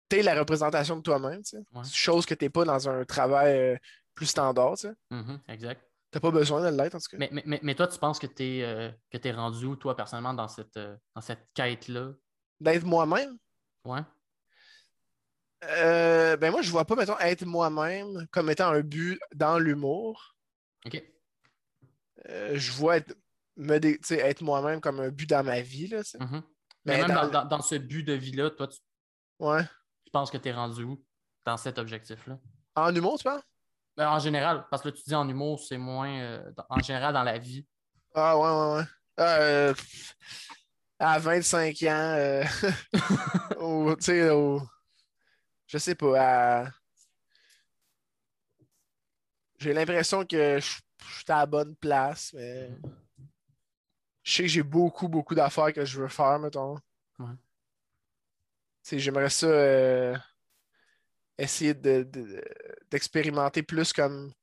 t'es la représentation de toi-même, tu sais. Ouais. Chose que t'es pas dans un travail euh, plus standard, tu sais. Mhm, exact. T'as pas besoin de l'être, en tout cas. Mais, mais, mais, mais toi, tu penses que tu es, que t'es rendu où, toi, personnellement, dans cette, euh, dans cette quête-là? D'être moi-même, Ouais. Euh, ben moi, je vois pas, mettons, être moi-même comme étant un but dans l'humour. OK. Euh, je vois être, me dé- être moi-même comme un but dans ma vie, là. Mhm. Mais, Mais même dans ce but de vie-là, toi, tu, Ouais. tu penses que tu es rendu où dans cet objectif-là? En humour, tu penses? Ben, en général, parce que là, tu dis en humour, c'est moins. euh, dans- en général, dans la vie. Ah ouais, ouais, ouais. Euh, à 25 ans, au- tu sais, au- je sais pas, à- j'ai l'impression que je je suis à la bonne place, mais je sais que j'ai beaucoup, beaucoup d'affaires que je veux faire, mettons. Ouais. J'aimerais ça euh, essayer de- de- d'expérimenter plus comme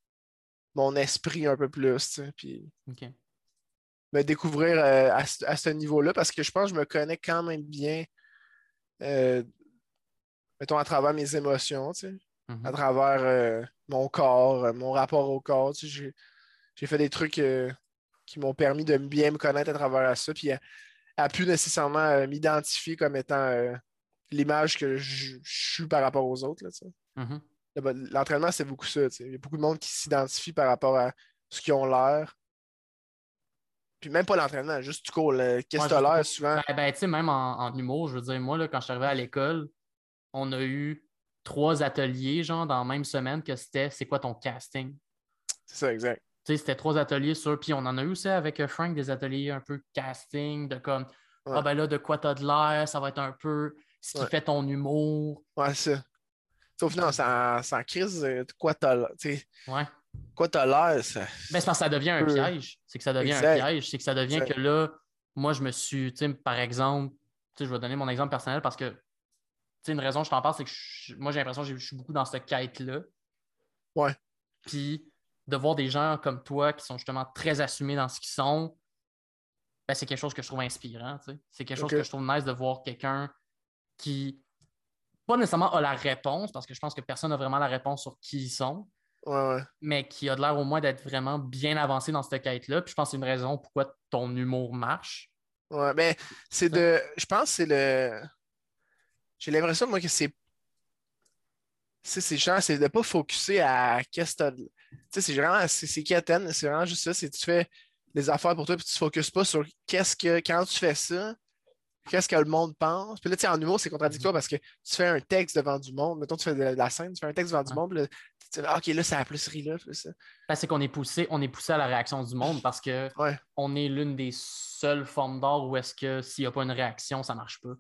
mon esprit un peu plus, puis me découvrir euh, à, ce- à ce niveau-là parce que je pense que je me connais quand même bien, euh, mettons, à travers mes émotions, tu sais, à travers euh, mon corps, euh, mon rapport au corps. tu sais, J'ai j'ai fait des trucs euh, qui m'ont permis de bien me connaître à travers ça, puis à, à plus nécessairement euh, m'identifier comme étant l'image que je, je suis par rapport aux autres. Là, tu sais. Mhm. Ben, L'entraînement, c'est beaucoup ça. tu sais. Il y a beaucoup de monde qui s'identifie par rapport à ce qu'ils ont l'air. Puis même pas l'entraînement, juste tu cours. Qu'est-ce que tu as juste l'air souvent? Ben, ben, tu sais, même en, en humour, je veux dire, moi, là, quand je suis arrivé à l'école, on a eu trois ateliers, genre, dans la même semaine, que c'était c'est quoi ton casting? C'est ça, exact. Tu sais, c'était trois ateliers sur. Puis on en a eu aussi avec euh, Frank des ateliers un peu casting, de comme Ouais. Ah ben là, de quoi t'as de l'air, ça va être un peu ce qui Ouais. fait ton humour. Ouais, c'est ça. C'est en, c'est en crise. euh, de quoi t'as l'air? Ouais. Quoi t'as l'air? Ça... Ben, c'est parce que ça devient un Peu. piège. C'est que ça devient un piège. C'est que ça devient Exact. que là, moi, je me suis, tu sais, par exemple, tu sais, je vais donner mon exemple personnel parce que, sais, une raison je t'en parle, c'est que je- moi, j'ai l'impression que je suis beaucoup dans cette quête-là. Ouais. Puis de voir des gens comme toi qui sont justement très assumés dans ce qu'ils sont, ben, c'est quelque chose que je trouve inspirant. tu sais. C'est quelque chose que je trouve nice de voir quelqu'un qui, pas nécessairement a la réponse, parce que je pense que personne n'a vraiment la réponse sur qui ils sont, Ouais, ouais. mais qui a de l'air au moins d'être vraiment bien avancé dans cette quête-là. Puis je pense que c'est une raison pourquoi ton humour marche. Ouais, mais c'est de. Je pense que c'est le. J'ai l'impression, moi, que c'est. C'est ces gens, c'est de ne pas focuser à qu'est-ce que Tu sais, c'est vraiment. C'est c'est quétaine, c'est vraiment juste ça. C'est tu fais des affaires pour toi, puis tu ne focuses pas sur qu'est-ce que. Quand tu fais ça, qu'est-ce que le monde pense. Puis là, tu sais, en humour, c'est contradictoire parce que tu fais un texte devant du monde. Mettons, tu fais de la, scène, tu fais un texte devant du monde, puis là, tu dis, Ah, OK, là, ça a plus ri là. plus. Ben, c'est qu'on est poussé, on est poussé à la réaction du monde parce que Ouais. on est l'une des seules formes d'art où est-ce que s'il n'y a pas une réaction, ça ne marche pas.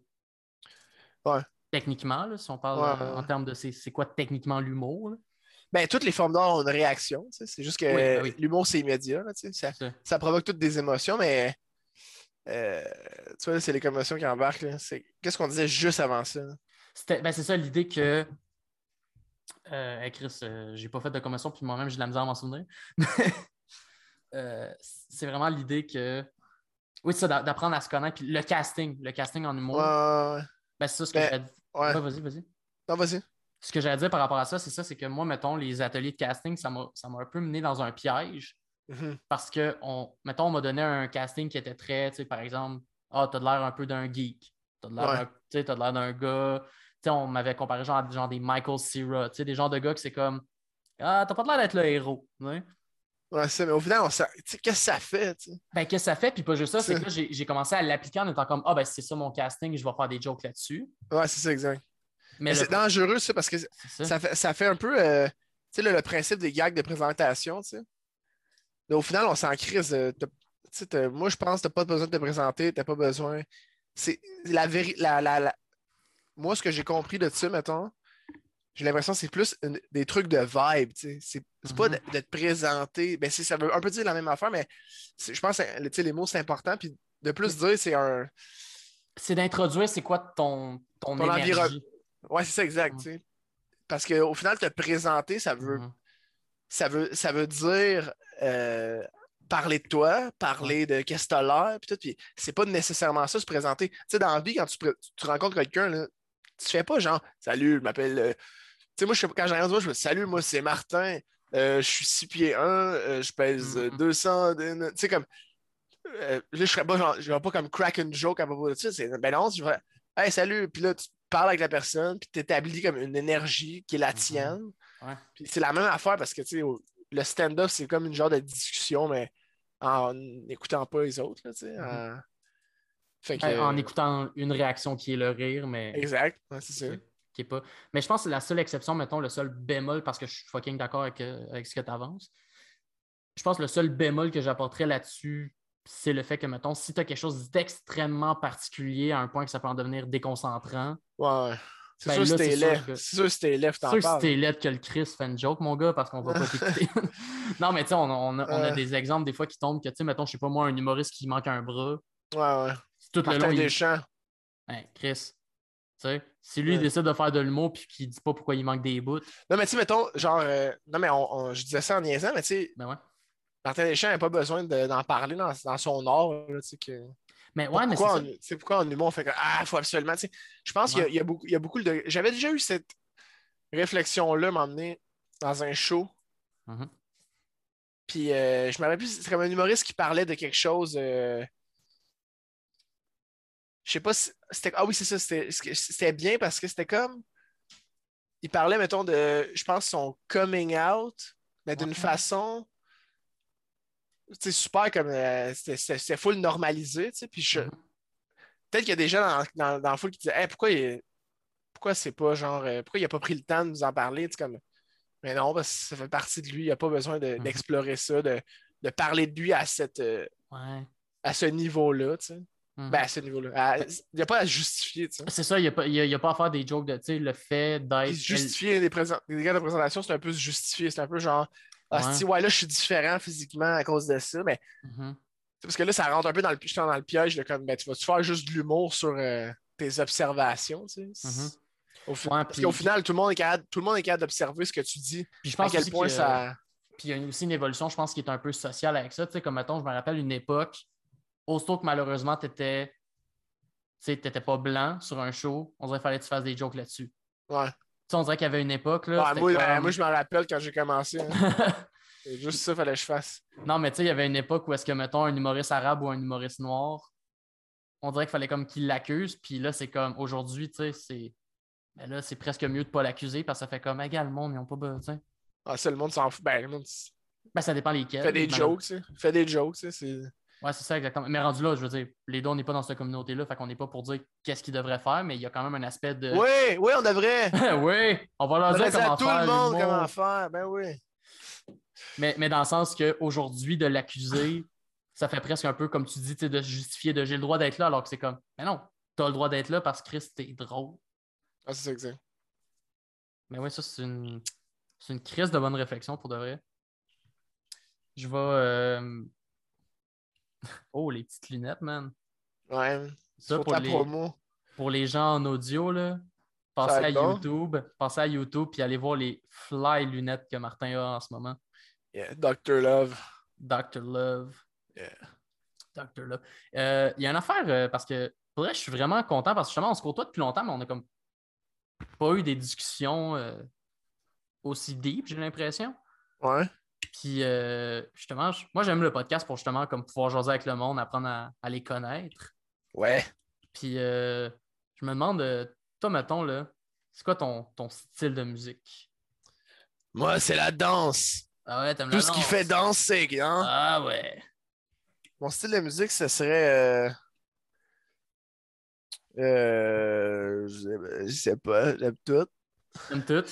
Ouais. Techniquement, là, si on parle Ouais, en termes de c'est quoi techniquement l'humour. Ben, toutes les formes d'art ont une réaction. C'est juste que Oui, ben oui. l'humour, c'est immédiat. là, ça, ça provoque toutes des émotions, mais euh, tu vois, là, c'est les commotions qui embarquent. Qu'est-ce qu'on disait juste avant ça? ben, c'est ça l'idée que. Euh, hey, Chris, euh, j'ai pas fait de commotion, puis moi-même, j'ai de la misère à m'en souvenir. Euh, c'est vraiment l'idée que. Oui, c'est ça, d'a- d'apprendre à se connaître. Puis le casting, le casting en humour, Ouais, ouais, ben, c'est ça ce que Ben, j'allais- ouais. Ouais, vas-y, vas-y. Non, vas-y. Ce que j'allais dire par rapport à ça, c'est ça, c'est que moi, mettons, les ateliers de casting, ça m'a un peu mené dans un piège. Mhm. Parce que, on, mettons, on m'a donné un casting qui était très, tu sais, par exemple, ah, t'as de l'air un peu d'un geek. T'as de l'air Ouais. d'un- gars. Tu sais, on m'avait comparé genre, à des- genre des Michael Cera, tu sais, des genres de gars que c'est comme, ah, t'as pas de l'air d'être le héros. Ouais, c'est ça, mais au final, qu'est-ce que ça fait? Ben, qu'est-ce que ça fait? Puis pas juste ça, c'est que là, j'ai commencé à l'appliquer en étant comme, ah, ben, c'est ça mon casting, je vais faire des jokes là-dessus. Ouais, c'est ça, exact. Mais Mais c'est dangereux, ça, parce que ça. ça fait, ça fait un peu euh, tu sais, le, le principe des gags de présentation. tu sais. Mais au final, on s'en crise. euh, moi, je pense que tu n'as pas besoin de te présenter, tu n'as pas besoin. C'est la vérité. La, la- la- Moi, ce que j'ai compris de ça, mettons, j'ai l'impression que c'est plus une- des trucs de vibe. C'est c'est pas Mhm. de, de te présenter. Ben, c'est- ça veut un peu dire la même affaire, mais je pense que les mots, c'est important. Puis de plus dire, c'est un. C'est d'introduire c'est quoi ton, ton, Ton énergie. Ouais, c'est ça, exact. Mhm. Parce qu'au final, te présenter, ça veut Mhm. ça veut, ça veut dire euh, parler de toi, parler de qu'est-ce que t'as l'air, puis tout. Puis c'est pas nécessairement ça, se présenter. Tu sais, dans la vie, quand tu, rencontres quelqu'un, là, tu fais pas genre Salut, je m'appelle. euh, sais, moi, je quand j'arrive je me dis Salut, moi, c'est Martin, euh, je suis 6 pieds 1, je pèse euh, Mhm. 200. de- Tu sais, comme. euh, là, je serais pas genre, je vais pas comme crack joke à propos de ça. C'est ben non, je vais. Hey, salut, puis là, tu parles avec la personne, puis tu établis comme une énergie qui est la Mhm. tienne. Ouais. Puis c'est la même affaire parce que tu sais, le stand-up, c'est comme une genre de discussion, mais en n'écoutant pas les autres. Tu sais, en... Fait que, Ben, En écoutant une réaction qui est le rire, mais. Exact, ouais, c'est ça. Qui est pas. Mais je pense que c'est la seule exception, mettons, le seul bémol, parce que je suis fucking d'accord avec, euh, avec ce que tu avances. Je pense que le seul bémol que j'apporterais là-dessus, c'est le fait que, mettons, si tu as quelque chose d'extrêmement particulier à un point que ça peut en devenir déconcentrant, Ouais, ouais. C'est Ben sûr que sûr laid. que- C'est sûr que c'était laid, c'est que t'es que le Chris fait une joke, mon gars, parce qu'on va pas t'écouter. non, mais tu sais, on, on a, on a Ouais. des exemples des fois qui tombent que, tu sais, mettons, je sais pas moi, un humoriste qui manque un bras, Ouais, ouais. tout le long, Martin il... Deschamps. Hein, Chris, si lui il Ouais. décide de faire de l'humour puis qu'il dit pas pourquoi il manque des bouts, Non, mais tu sais, mettons, genre, euh, non, mais on, on- je disais ça en niaisant, mais tu sais, ben ouais. Martin Deschamps n'a pas besoin de- d'en parler dans, dans son art. là, que... Mais ouais, mais c'est pourquoi, ça. en, pourquoi humour on fait que Ah, il faut absolument. tu sais, Je pense qu'il y y, a beaucoup, il y a beaucoup de. J'avais déjà eu cette réflexion-là m'emmener dans un show. Mhm. Puis euh, je me rappelle plus, c'était comme un humoriste qui parlait de quelque chose. euh, je sais pas si c'était. Ah oui, c'est ça, c'était bien parce que c'était comme. Il parlait, mettons, de, je pense, son coming out, mais d'une façon. C'est super comme. euh, c'était- full normalisé, tu sais. Puis je- Mhm. peut-être qu'il y a des gens dans, dans, dans la foule qui disaient Hey, pourquoi il pourquoi c'est pas genre. euh, pourquoi il a pas pris le temps de nous en parler, tu sais, comme. Mais non, parce que ça fait partie de lui, il n'y a pas besoin de- Mhm. d'explorer ça, de, de parler de lui à cette. euh, Ouais. à ce niveau-là, tu sais. Mhm. Ben, à ce niveau-là. À- Il n'y a pas à justifier. C'est ça, il n'y a, pas- y a- il y a pas à faire des jokes de, le fait d'être. Justifier les, présent- les gars de présentation, c'est un peu se justifier. C'est un peu genre, ah, Ouais. si, ouais, là, je suis différent physiquement à cause de ça. Mais Mhm. c'est parce que là, ça rentre un peu dans le, dans le piège de comme, ben, tu vas-tu faire juste de l'humour sur euh, tes observations, tu sais? Mhm. Au fi- Ouais, Parce qu'au final, tout le monde est capable, tout le monde est capable d'observer ce que tu dis. Puis je À pense quel aussi point que- ça. Puis il y a aussi une évolution, je pense, qui est un peu sociale avec ça. Tu sais, comme mettons, je me rappelle une époque, aussitôt que malheureusement, tu n'étais pas blanc sur un show, on dirait qu'il fallait que tu fasses des jokes là-dessus. Ouais. Tu sais, on dirait qu'il y avait une époque. Là, Ouais, c'était moi, ben, je me rappelle quand j'ai commencé. hein. C'est juste ça qu'il fallait que je fasse. non, mais tu sais, il y avait une époque où est-ce que, mettons, un humoriste arabe ou un humoriste noir, on dirait qu'il fallait comme qu'il l'accuse. Puis là, c'est comme aujourd'hui, tu sais, c'est. Mais là, c'est presque mieux de ne pas l'accuser parce que ça fait comme, égal, le monde, ils n'ont pas besoin. Ah, ça, le monde s'en fout. Ben, le monde Ben, ça dépend lesquels. fait des Ben, jokes, tu sais. Fait des jokes, tu sais. Ouais, c'est ça, exactement. Mais rendu là, je veux dire, les deux, on n'est pas dans cette communauté-là, fait qu'on n'est pas pour dire qu'est-ce qu'ils devraient faire, mais il y a quand même un aspect de. Oui, oui, on devrait. oui, on va leur On dire comment à tout faire. le monde comment faire. Ben oui. Mais, mais dans le sens qu'aujourd'hui, de l'accuser, ça fait presque un peu comme tu dis, de se justifier de j'ai le droit d'être là, alors que c'est comme, mais non, t'as le droit d'être là parce que Chris, t'es drôle. Ah, c'est ça, exact. Mais oui, ça, c'est une, c'est une crise de bonne réflexion pour de vrai. Je vais. euh, Oh, les petites lunettes, man. Ouais. Ça, Pour les, promo. pour les gens en audio, là, va à bon. YouTube. Pensez à YouTube puis allez voir les fly lunettes que Martin a en ce moment. Yeah, Dr. Love. Dr. Love. Yeah. Dr. Love. Euh, Il y a une affaire euh, parce que pour vrai, je suis vraiment content parce que justement, on se côtoie depuis longtemps, mais on a comme pas eu des discussions euh, aussi deep, j'ai l'impression. Ouais. Puis euh, justement, je- moi j'aime le podcast pour justement comme pouvoir jaser avec le monde, apprendre à, à les connaître. Ouais. Puis euh, je me demande, euh, toi, mettons, là, c'est quoi ton, ton style de musique? Moi, c'est la danse. Ah ouais, t'aimes Tout la ce qui danse? fait danser, hein? Ah ouais. Mon style de musique, ce serait. Euh... euh, Je sais- je sais pas, j'aime tout. T'aimes tout?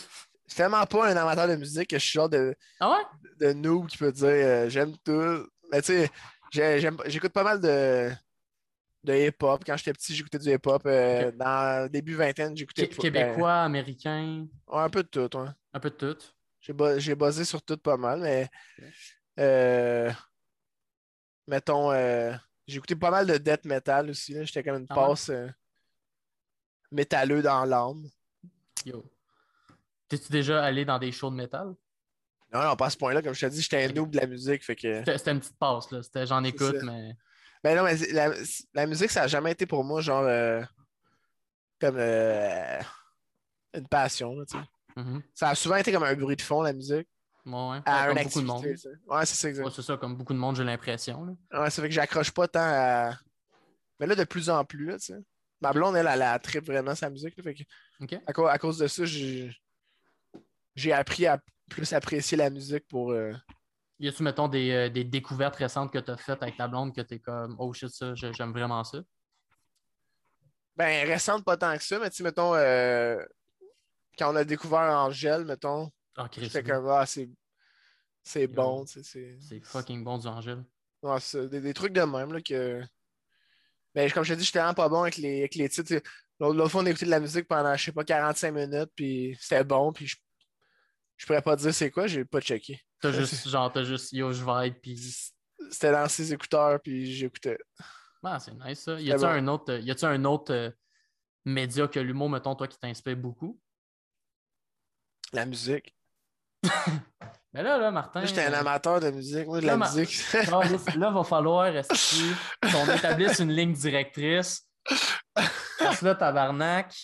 Je suis tellement pas un amateur de musique que je suis genre de, Ah ouais? De noob qui peut dire euh, j'aime tout. Mais tu sais, j'écoute pas mal de, de hip-hop. Quand j'étais petit, j'écoutais du hip-hop. Euh, Ok. Dans le début vingtaine, j'écoutais. Pas- Québécois, américain, ben, ouais, un peu de tout, ouais. un peu de tout. J'ai buzzé sur tout pas mal, mais euh, mettons, euh, écouté pas mal de death metal aussi. J'étais comme une Ah passe métalleux dans l'âme. Yo. T'es-tu déjà allé dans des shows de métal? Non, non, pas à ce point-là. Comme je t'ai dit, j'étais un noob de la musique. Fait que... C'était une petite passe, là. C'était j'en écoute, mais. Ben non, mais la, la musique, ça n'a jamais été pour moi, genre, euh, comme euh, une passion. là, tu sais. Mhm. Ça a souvent été comme un bruit de fond, la musique, Ouais, ouais. à comme beaucoup de monde. Ouais, c'est ça, exact. Ouais, c'est ça, comme beaucoup de monde, j'ai l'impression. là. Ouais, ça fait que j'accroche pas tant à. Mais là, de plus en plus, là, tu sais. Ma blonde, elle, elle, elle tripe vraiment sa musique. là, fait que à, cause, à cause de ça, j'ai j'ai appris à plus apprécier la musique pour. euh, Y a-tu, mettons, des, euh, des découvertes récentes que tu as faites avec ta blonde que t'es comme, oh shit, ça, j'ai- j'aime vraiment ça? Ben, récente, pas tant que ça, mais tu sais, mettons, euh, quand on a découvert Angèle, mettons, Ah, Chris, j'étais oui. comme, ah, c'est c'est bon, tu sais. c'est- c'est fucking bon du Angèle. Ouais, c'est des, des trucs de même, là, que. Mais comme je te dis, j'étais vraiment pas bon avec les, avec les titres. tu. L'autre fois, on a écouté de la musique pendant, je sais pas, 45 minutes, puis c'était bon, puis je, je pourrais pas dire c'est quoi, j'ai pas checké. T'as juste, genre, t'as juste yo, je vibe, puis. C'était dans ses écouteurs, puis j'écoutais. Ah, c'est nice ça. Y a-tu bon. un autre, y a-tu un autre euh, média que l'humour, mettons, toi, qui t'inspire beaucoup? La musique. Mais là, là, Martin. J'étais un euh, amateur de musique. Moi, de la Là, ma- musique. Là, là, va falloir qu'on établisse une ligne directrice? Parce que là, tabarnak.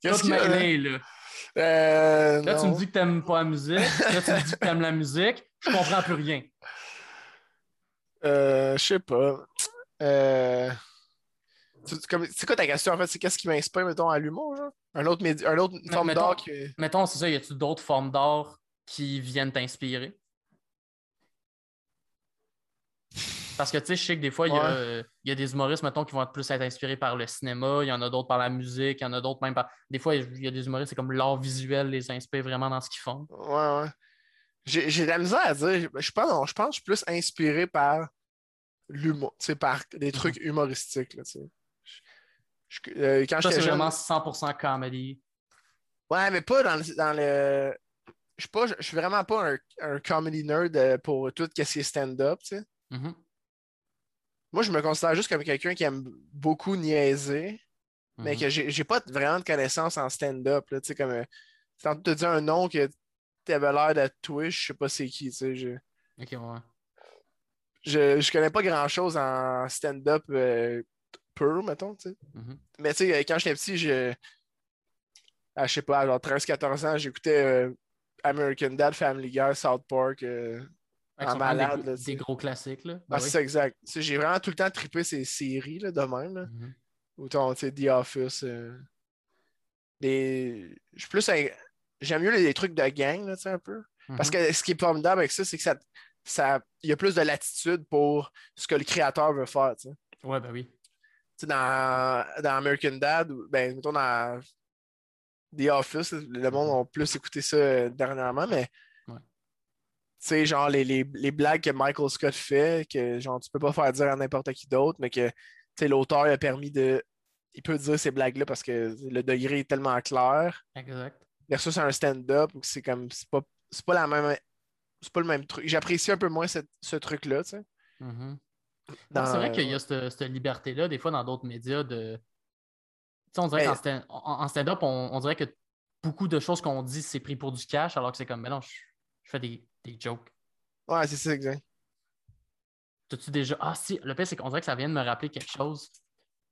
Qu'est-ce a, mêlé, là. Euh, Là, tu me dis que t'aimes pas la musique. Là, tu me dis que t'aimes la musique. Je comprends plus rien. Euh, je sais pas. Euh, C'est quoi ta question en fait? C'est qu'est-ce qui m'inspire, mettons, à l'humour, genre? Un autre, un autre forme d'art qui. Mettons, c'est ça, y a-tu d'autres formes d'art qui viennent t'inspirer? Parce que tu sais, je sais que des fois, il y, euh, y a des humoristes, mettons, qui vont être plus être inspirés par le cinéma, il y en a d'autres par la musique, il y en a d'autres même par. Des fois, il y a des humoristes, c'est comme l'art visuel les inspire vraiment dans ce qu'ils font. Ouais, ouais. J'ai de la misère à dire. Je pense, non, je pense que je suis plus inspiré par l'humour, tu sais, par des trucs humoristiques, là, tu sais. Je- je- euh, quand Ça, c'est jeune. vraiment 100% comedy. Ouais, mais pas dans le. Dans le... Je suis pas, je suis vraiment pas un, un comedy nerd euh, pour tout ce qui est stand-up, tu sais. Mhm. Moi, je me considère juste comme quelqu'un qui aime beaucoup niaiser, mais Mhm. que j'ai pas vraiment de connaissances en stand-up, tu sais, comme. euh, te dis un nom que t'avais l'air de Twitch, je sais pas c'est qui, tu sais. Je, Ok, ouais. je, je connais pas grand-chose en stand-up euh, pur, mettons, tu sais. Mhm. Mais tu sais, quand j'étais petit, je. Ah, je sais pas, genre 13-14 ans, j'écoutais euh, American Dad, Family Guy, South Park. euh, Des, malade, là, sais. des gros classiques, là. Ah, Ben c'est ça, exact. J'ai vraiment tout le temps trippé ces séries là, de même. Là. Mhm. Autant, tu sais, The Office. euh, des... Je suis plus. un- J'aime mieux les, trucs de gang, là, un peu. Parce Mhm. que ce qui est formidable avec ça, c'est que ça, ça, il y a plus de latitude pour ce que le créateur veut faire. Tu sais. Ouais, ben oui. Tu sais, dans, dans American Dad, ou- ben, mettons dans The Office, le monde a plus écouté ça euh, dernièrement, mais sais, genre les, les, les blagues que Michael Scott fait, que genre tu peux pas faire dire à n'importe qui d'autre, mais que tu sais, l'auteur a permis de. Il peut dire ces blagues-là parce que le degré est tellement clair. Exact. Versus un stand-up où c'est comme c'est pas, c'est pas la même. C'est pas le même truc. J'apprécie un peu moins cette- ce truc-là, tu sais. Mhm. Non, c'est vrai qu'il y a cette, cette liberté-là, des fois, dans d'autres médias, de. Tu sais, on dirait Mais- qu'en stand- en, en stand-up, on, on dirait que beaucoup de choses qu'on dit, c'est pris pour du cash, alors que c'est comme, mais non, je, je fais des, des jokes. Ouais, c'est ça, exact. T'as-tu déjà. Ah, si, le pire, c'est qu'on dirait que ça vient de me rappeler quelque chose.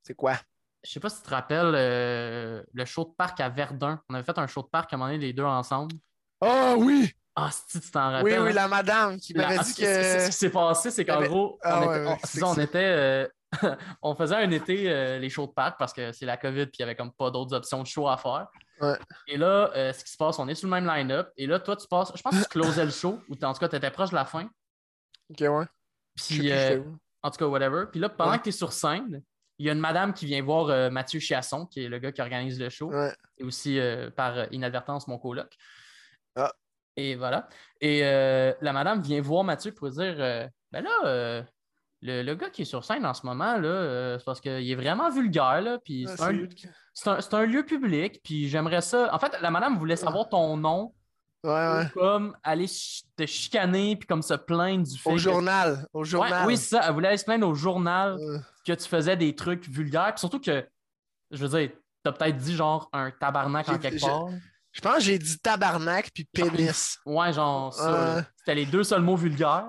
C'est quoi? Je sais pas si tu te rappelles euh, le show de parc à Verdun. On avait fait un show de parc à un moment donné, les deux ensemble. Ah oui! Ah, si tu t'en Oui, rappelles. oui, hein? la madame qui m'avait dit ce qui- ce- que. qui s'est passé, c'est qu'en gros, Ah on, ouais, était, ouais, on- c'est c'est ça, on que était, euh, on faisait un été euh, les shows de parc parce que c'est la COVID puis il n'y avait comme pas d'autres options de show à faire. Ouais. Et là, euh, ce qui se passe, on est sur le même line-up. Et là, toi, tu passes, je pense que tu closais le show ou en tout cas, tu étais proche de la fin. Ok, ouais. Puis, euh, en tout cas, whatever. Puis là, pendant Ouais. que tu es sur scène, il y a une madame qui vient voir euh, Mathieu Chiasson, qui est le gars qui organise le show Ouais. et aussi euh, par inadvertance mon coloc. Ah. Et voilà. Et la madame vient voir Mathieu pour dire Ben là, le, le gars qui est sur scène en ce moment, là, euh, c'est parce qu'il est vraiment vulgaire, là, puis Ah, c'est un, c'est un- lieu public, puis j'aimerais ça. En fait, la madame voulait savoir ton nom, Ouais, comme aller te chicaner, puis comme se plaindre du fait Au que- journal. Au Ouais, journal. oui, c'est ça. Elle voulait aller se plaindre au journal Euh, que tu faisais des trucs vulgaires. Puis surtout que, je veux dire, t'as peut-être dit genre un tabarnak en quelque part. Je pense que j'ai dit tabarnak puis pénis. Ouais, genre ça. Euh. C'était les deux seuls mots vulgaires.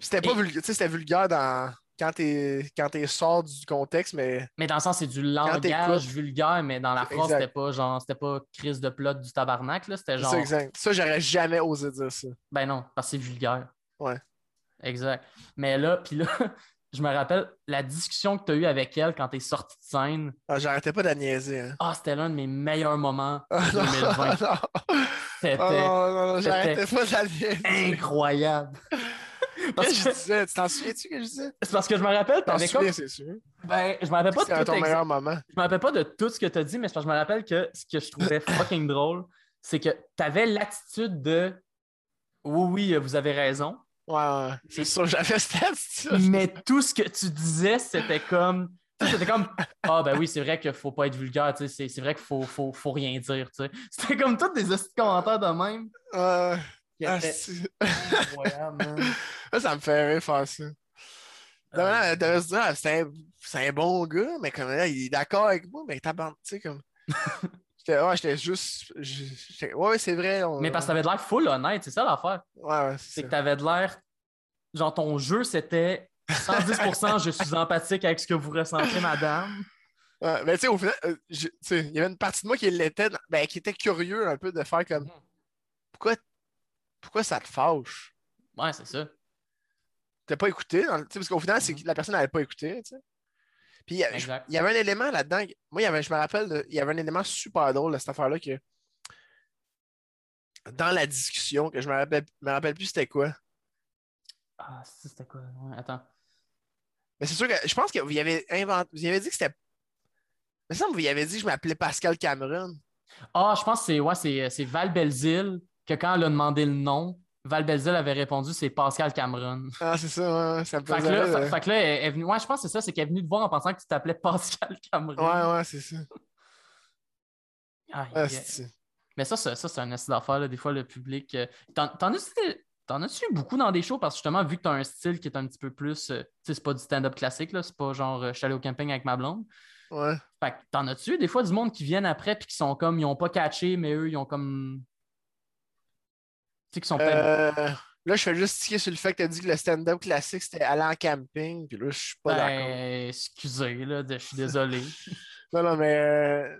C'était pas vulgaire. Tu sais, c'était vulgaire dans... quand t'es quand t'es sort du contexte, mais. Mais dans le sens, c'est du langage vulgaire, mais dans la phrase, c'était pas genre, c'était pas crise de plot du tabarnak, là. C'était C'est genre. ça, exact. Ça, j'aurais jamais osé dire ça. Ben non, parce que c'est vulgaire. Ouais. Exact. Mais là, puis là, je me rappelle la discussion que tu as eue avec elle quand tu es sorti de scène. Ah, J'arrêtais pas de la niaiser. Hein. Ah, c'était l'un de mes meilleurs moments Ah, non, 2020. non. C'était Ah, non, non, non, j'arrêtais pas de la niaiser. incroyable. Parce que je disais? Tu t'en souviens-tu que je disais? C'est parce que je me rappelle, T'en t'avais comme. souviens, c'est sûr. Ben, je me rappelle pas de tout ton exa- meilleur moment. Je me rappelle pas de tout ce que tu as dit, mais c'est parce que je me rappelle que ce que je trouvais fucking drôle, c'est que tu avais l'attitude de oui, oui, vous avez raison. Ouais, ouais. C'est sûr, j'avais cette attitude. Mais tout ce que tu disais, c'était comme. C'était comme Ah ben oui, c'est vrai qu'il faut pas être vulgaire, tu sais, c'est vrai qu'il faut, faut, faut rien dire. tu sais. C'était comme tous des commentaires de même. Ouais. Qui Ah, man. Ça, me fait rire faire ça. Euh, Là, devait se dire, ah, c'est un, bon gars, mais comme là, il est d'accord avec moi, mais tabarnak, tu sais, comme. J'étais ouais, j'étais juste. Ouais, c'est vrai. on- Mais parce que t'avais de l'air full honnête, c'est ça l'affaire. Ouais, ouais, C'est que t'avais de l'air. Genre, ton jeu, c'était 110% je suis empathique avec ce que vous ressentez, madame. Ouais, mais tu sais, au final, euh, je- il y avait une partie de moi qui l'était, ben, qui était curieux un peu de faire comme. Pourquoi, pourquoi ça te fâche? Ouais, c'est ça. T'as pas écouté? dans le- parce qu'au final, c'est que la personne n'avait pas écouté. Puis il y a- Exact. il y avait un élément là-dedans. Moi, y avait, je me rappelle, de- il y avait un élément super drôle de cette affaire-là que dans la discussion, que je me rappelle, me rappelle plus c'était quoi. Ah, c'était quoi? Ouais, attends. Mais c'est sûr que je pense que vous y avez inventé. Vous y avez dit que c'était. Semble que vous y avez dit que je m'appelais Pascal Cameron. Ah, je pense que c'est ouais, c'est, c'est Val Belzile, que quand elle a demandé le nom, Val Belzile avait répondu c'est Pascal Cameron. Ah, c'est ça, ouais, ouais, ça me Fait que là, fait- euh. fait que là, elle est venue. Ouais, je pense que c'est ça, c'est qu'elle est venue te voir en pensant que tu t'appelais Pascal Cameron. Ouais, ouais, c'est ça. Ah, Mais ça, ça, ça, c'est un essai d'affaires. Des fois, le public. euh, T'en, as-tu, beaucoup dans des shows? Parce que justement, vu que t'as un style qui est un petit peu plus. euh, tu sais, c'est pas du stand-up classique, là. C'est pas genre, euh, je suis allé au camping avec ma blonde. ouais. Fait que t'en as-tu eu des fois du monde qui viennent après puis qui sont comme. Ils ont pas catché, mais eux, ils ont comme. Tu sais, qui sont peut-être. Euh, là, je fais juste tiquer sur le fait que tu as dit que le stand-up classique, c'était aller en camping. Puis là, je suis pas d'accord. Ben, excusez, là, je suis désolé. Non, non, mais. euh,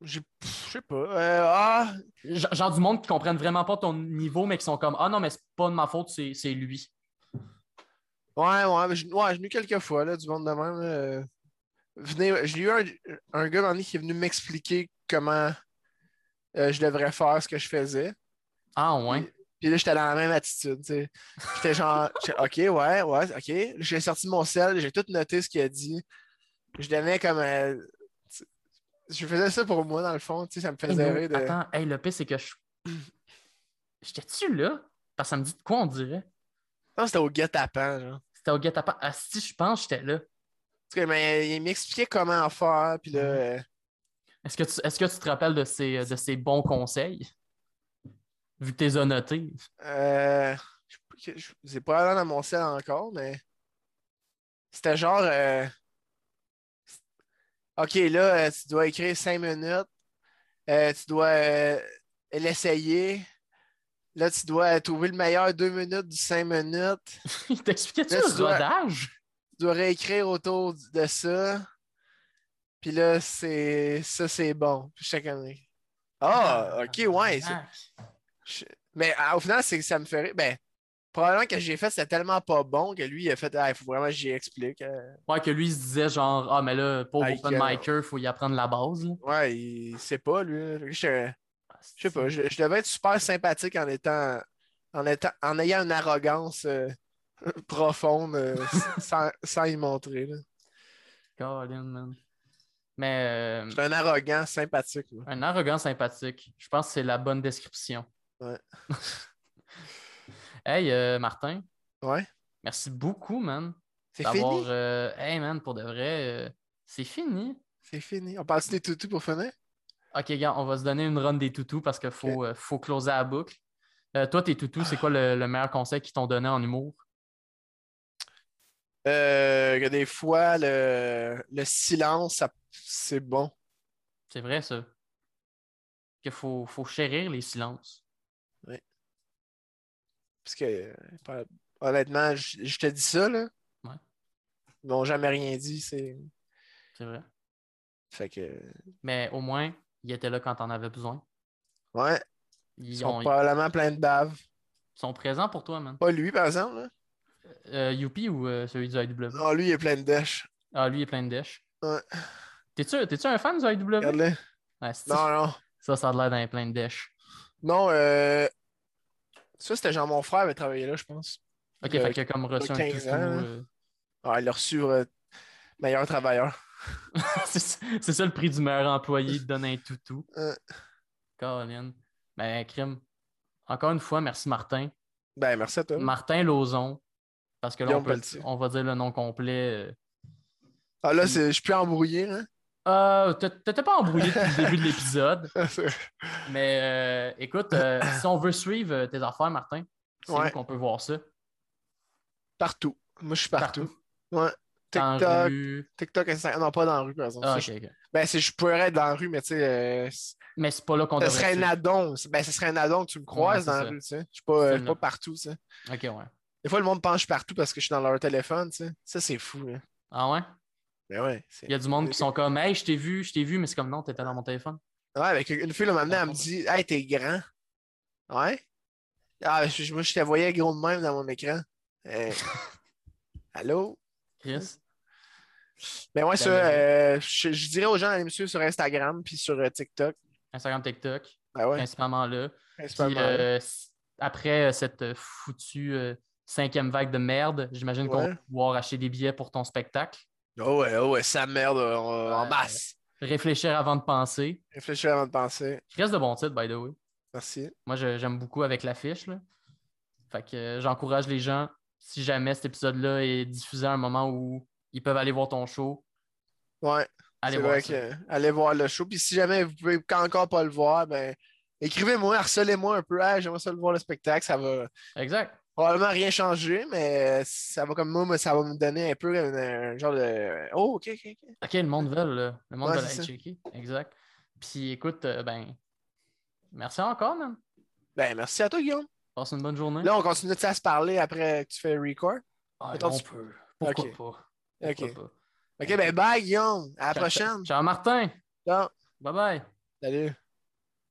Je sais pas. Euh, ah, Genre du monde qui comprennent vraiment pas ton niveau, mais qui sont comme Ah non, mais c'est pas de ma faute, c'est lui. ouais, ouais, mais je, ouais, j'ai eu quelques fois, là, du monde de même. euh, venez, j'ai eu un, un gars dans qui est venu m'expliquer comment je devrais faire ce que je faisais. Ah ouais. Puis là, j'étais dans la même attitude, tu sais. J'étais genre, OK, ouais, ouais, OK. J'ai sorti mon sel, j'ai tout noté ce qu'il a dit. Je donnais comme. euh, je faisais ça pour moi, dans le fond, tu sais, ça me faisait rire de. Attends, hey, le pire, c'est que je. J'étais-tu là? Parce que ça me dit de quoi on dirait? Non, c'était au guet-apens, genre. C'était au guet-apens. Ah, si, je pense que j'étais là. Cas, mais il m'expliquait comment faire, puis là. euh, Est-ce que, tu, est-ce que tu te rappelles de ces, de ces bons conseils? Vu que as notés. Euh, je c'est pas allé dans mon sel encore, mais c'était genre euh, OK, là, euh, tu dois écrire cinq minutes. Euh, tu dois l'essayer. Là, tu dois trouver le meilleur deux minutes du cinq minutes. Il t'expliquait-tu le tu dois- rodage? Tu dois réécrire autour de ça. Puis là, c'est ça, c'est bon. Puis j'étais comme Ah, OK, ouais. Je- Mais ah, au final, c'est que ça me rire. Ben, probablement que j'ai fait, c'était tellement pas bon que lui, il a fait, ah, il faut vraiment que j'y explique. euh. Ouais, que lui, il se disait genre, ah, mais là, Like, open euh, micer, faut y apprendre la base. là. Ouais, il sait pas, lui. Je sais pas, je, je devais être super sympathique en étant, en étant, en ayant une arrogance euh, profonde sans, sans y montrer. là. Colin, man. Mais euh, un arrogant sympathique. là. un arrogant sympathique. Je pense que c'est la bonne description. Ouais. hey, euh, Martin, Ouais, merci beaucoup, man. c'est fini? euh, Hey, man, pour de vrai, euh, c'est fini. C'est fini. On passe des toutous pour finir? Ok, gars, on va se donner une run des toutous parce qu'il faut, faut closer la boucle. Toi, tes toutous, c'est quoi le, le meilleur conseil qu'ils t'ont donné en humour? Euh, que des fois, le, le silence, ça- c'est bon. C'est vrai, ça. Qu'il faut, faut chérir les silences. Parce que, euh, honnêtement, je, je te dis ça, là. Ouais. Ils m'ont jamais rien dit, c'est. C'est vrai. Fait que. Mais au moins, ils étaient là quand t'en avais besoin. Ouais, Ils, ils sont ont- ils probablement plein de bave. sont présents pour toi, man. Pas lui, par exemple, là. Euh, Youpi ou euh, celui du IW? Non, lui, il est plein de dèche. Ah, lui, il est plein de dèche. Ouais. T'es-tu, un fan du IW? Regarde-le. Non, non. Ça, ça a l'air d'un plein de dèche. Non, euh. Ça, c'était genre mon frère avait travaillé là, je pense. Ok, Euh, fait qu'il a comme reçu un 15 toutou. ans, euh, Ah, il a reçu euh, meilleur travailleur. c'est ça le prix du meilleur employé, il te donne un toutou. Euh. Colin. Ben, crime. Encore une fois, merci Martin. Ben, merci à toi. Martin Lozon. Parce que là, on, peut- on va dire le nom complet. euh. Ah, là, je suis plus embrouillé, hein. Euh, t'é- T'étais pas embrouillé depuis le début de l'épisode. Mais euh, écoute, euh, si on veut suivre euh, tes affaires, Martin, c'est Ouais. qu'on peut voir ça? partout. Moi, je suis partout. Ouais. Dans TikTok, rue. TikTok, Instagram. Non, pas dans la rue, par exemple. Ah, Ça, ok, je- ok. Ben, je pourrais être dans la rue, mais tu sais, Mais c'est pas là qu'on ça devrait serait un addon. Ben, ce serait un addon que tu me croises dans la ça. rue, tu sais. Je suis pas, partout, tu sais. Ok, ouais. Des fois, le monde pense que je suis partout parce que je suis dans leur téléphone, tu sais. Ça, c'est fou. Ah ouais? Mais ouais. c'est- Il y a du monde qui sont comme Hey, je t'ai vu, je t'ai vu, mais c'est comme non, t'étais dans mon téléphone. Ouais, avec une fille, là, maintenant, elle me dit Hey, t'es grand. Ouais. Ah, je- moi, je te voyais gros de même dans mon écran. Euh, Allô? Chris? Mais ouais, ça, Caméra. euh, je, je dirais aux gens d'aller me suivre sur Instagram puis sur euh, TikTok. Instagram, TikTok, Ben ouais, principalement là. principalement. Puis, euh, après cette foutue cinquième vague de merde, j'imagine qu'on va pouvoir acheter des billets pour ton spectacle. Oh ouais, oh ouais, ça merde euh, en, masse. Réfléchir avant de penser. Réfléchis avant de penser. Reste de bons titres, by the way. Merci. Moi, j'aime beaucoup avec l'affiche. Fait que euh, j'encourage les gens, si jamais cet épisode-là est diffusé à un moment où ils peuvent aller voir ton show, Ouais, allez voir vrai ça. que allez voir le show. Puis si jamais vous pouvez encore pas le voir, ben écrivez-moi, harcelez-moi un peu. J'aimerais ça le voir le spectacle. Ça va Exact. Probablement rien changer, mais ça va comme moi, ça va me donner un peu un, un genre de. Oh, ok, ok, ok. OK, le monde veut, là. Le monde Ouais, veut aller checker. Exact. Puis écoute, euh, ben, merci encore, man. Ben merci à toi, Guillaume. Passe une bonne journée. Là, on continue de se parler après que tu fais le record. Ah, Attends, on tu- peut. Pourquoi Ok. pas? Ok. Pourquoi pas? Ok, ben bye, Guillaume. À la Ciao, prochaine. Ciao, Martin. Ciao. Bye bye. Salut.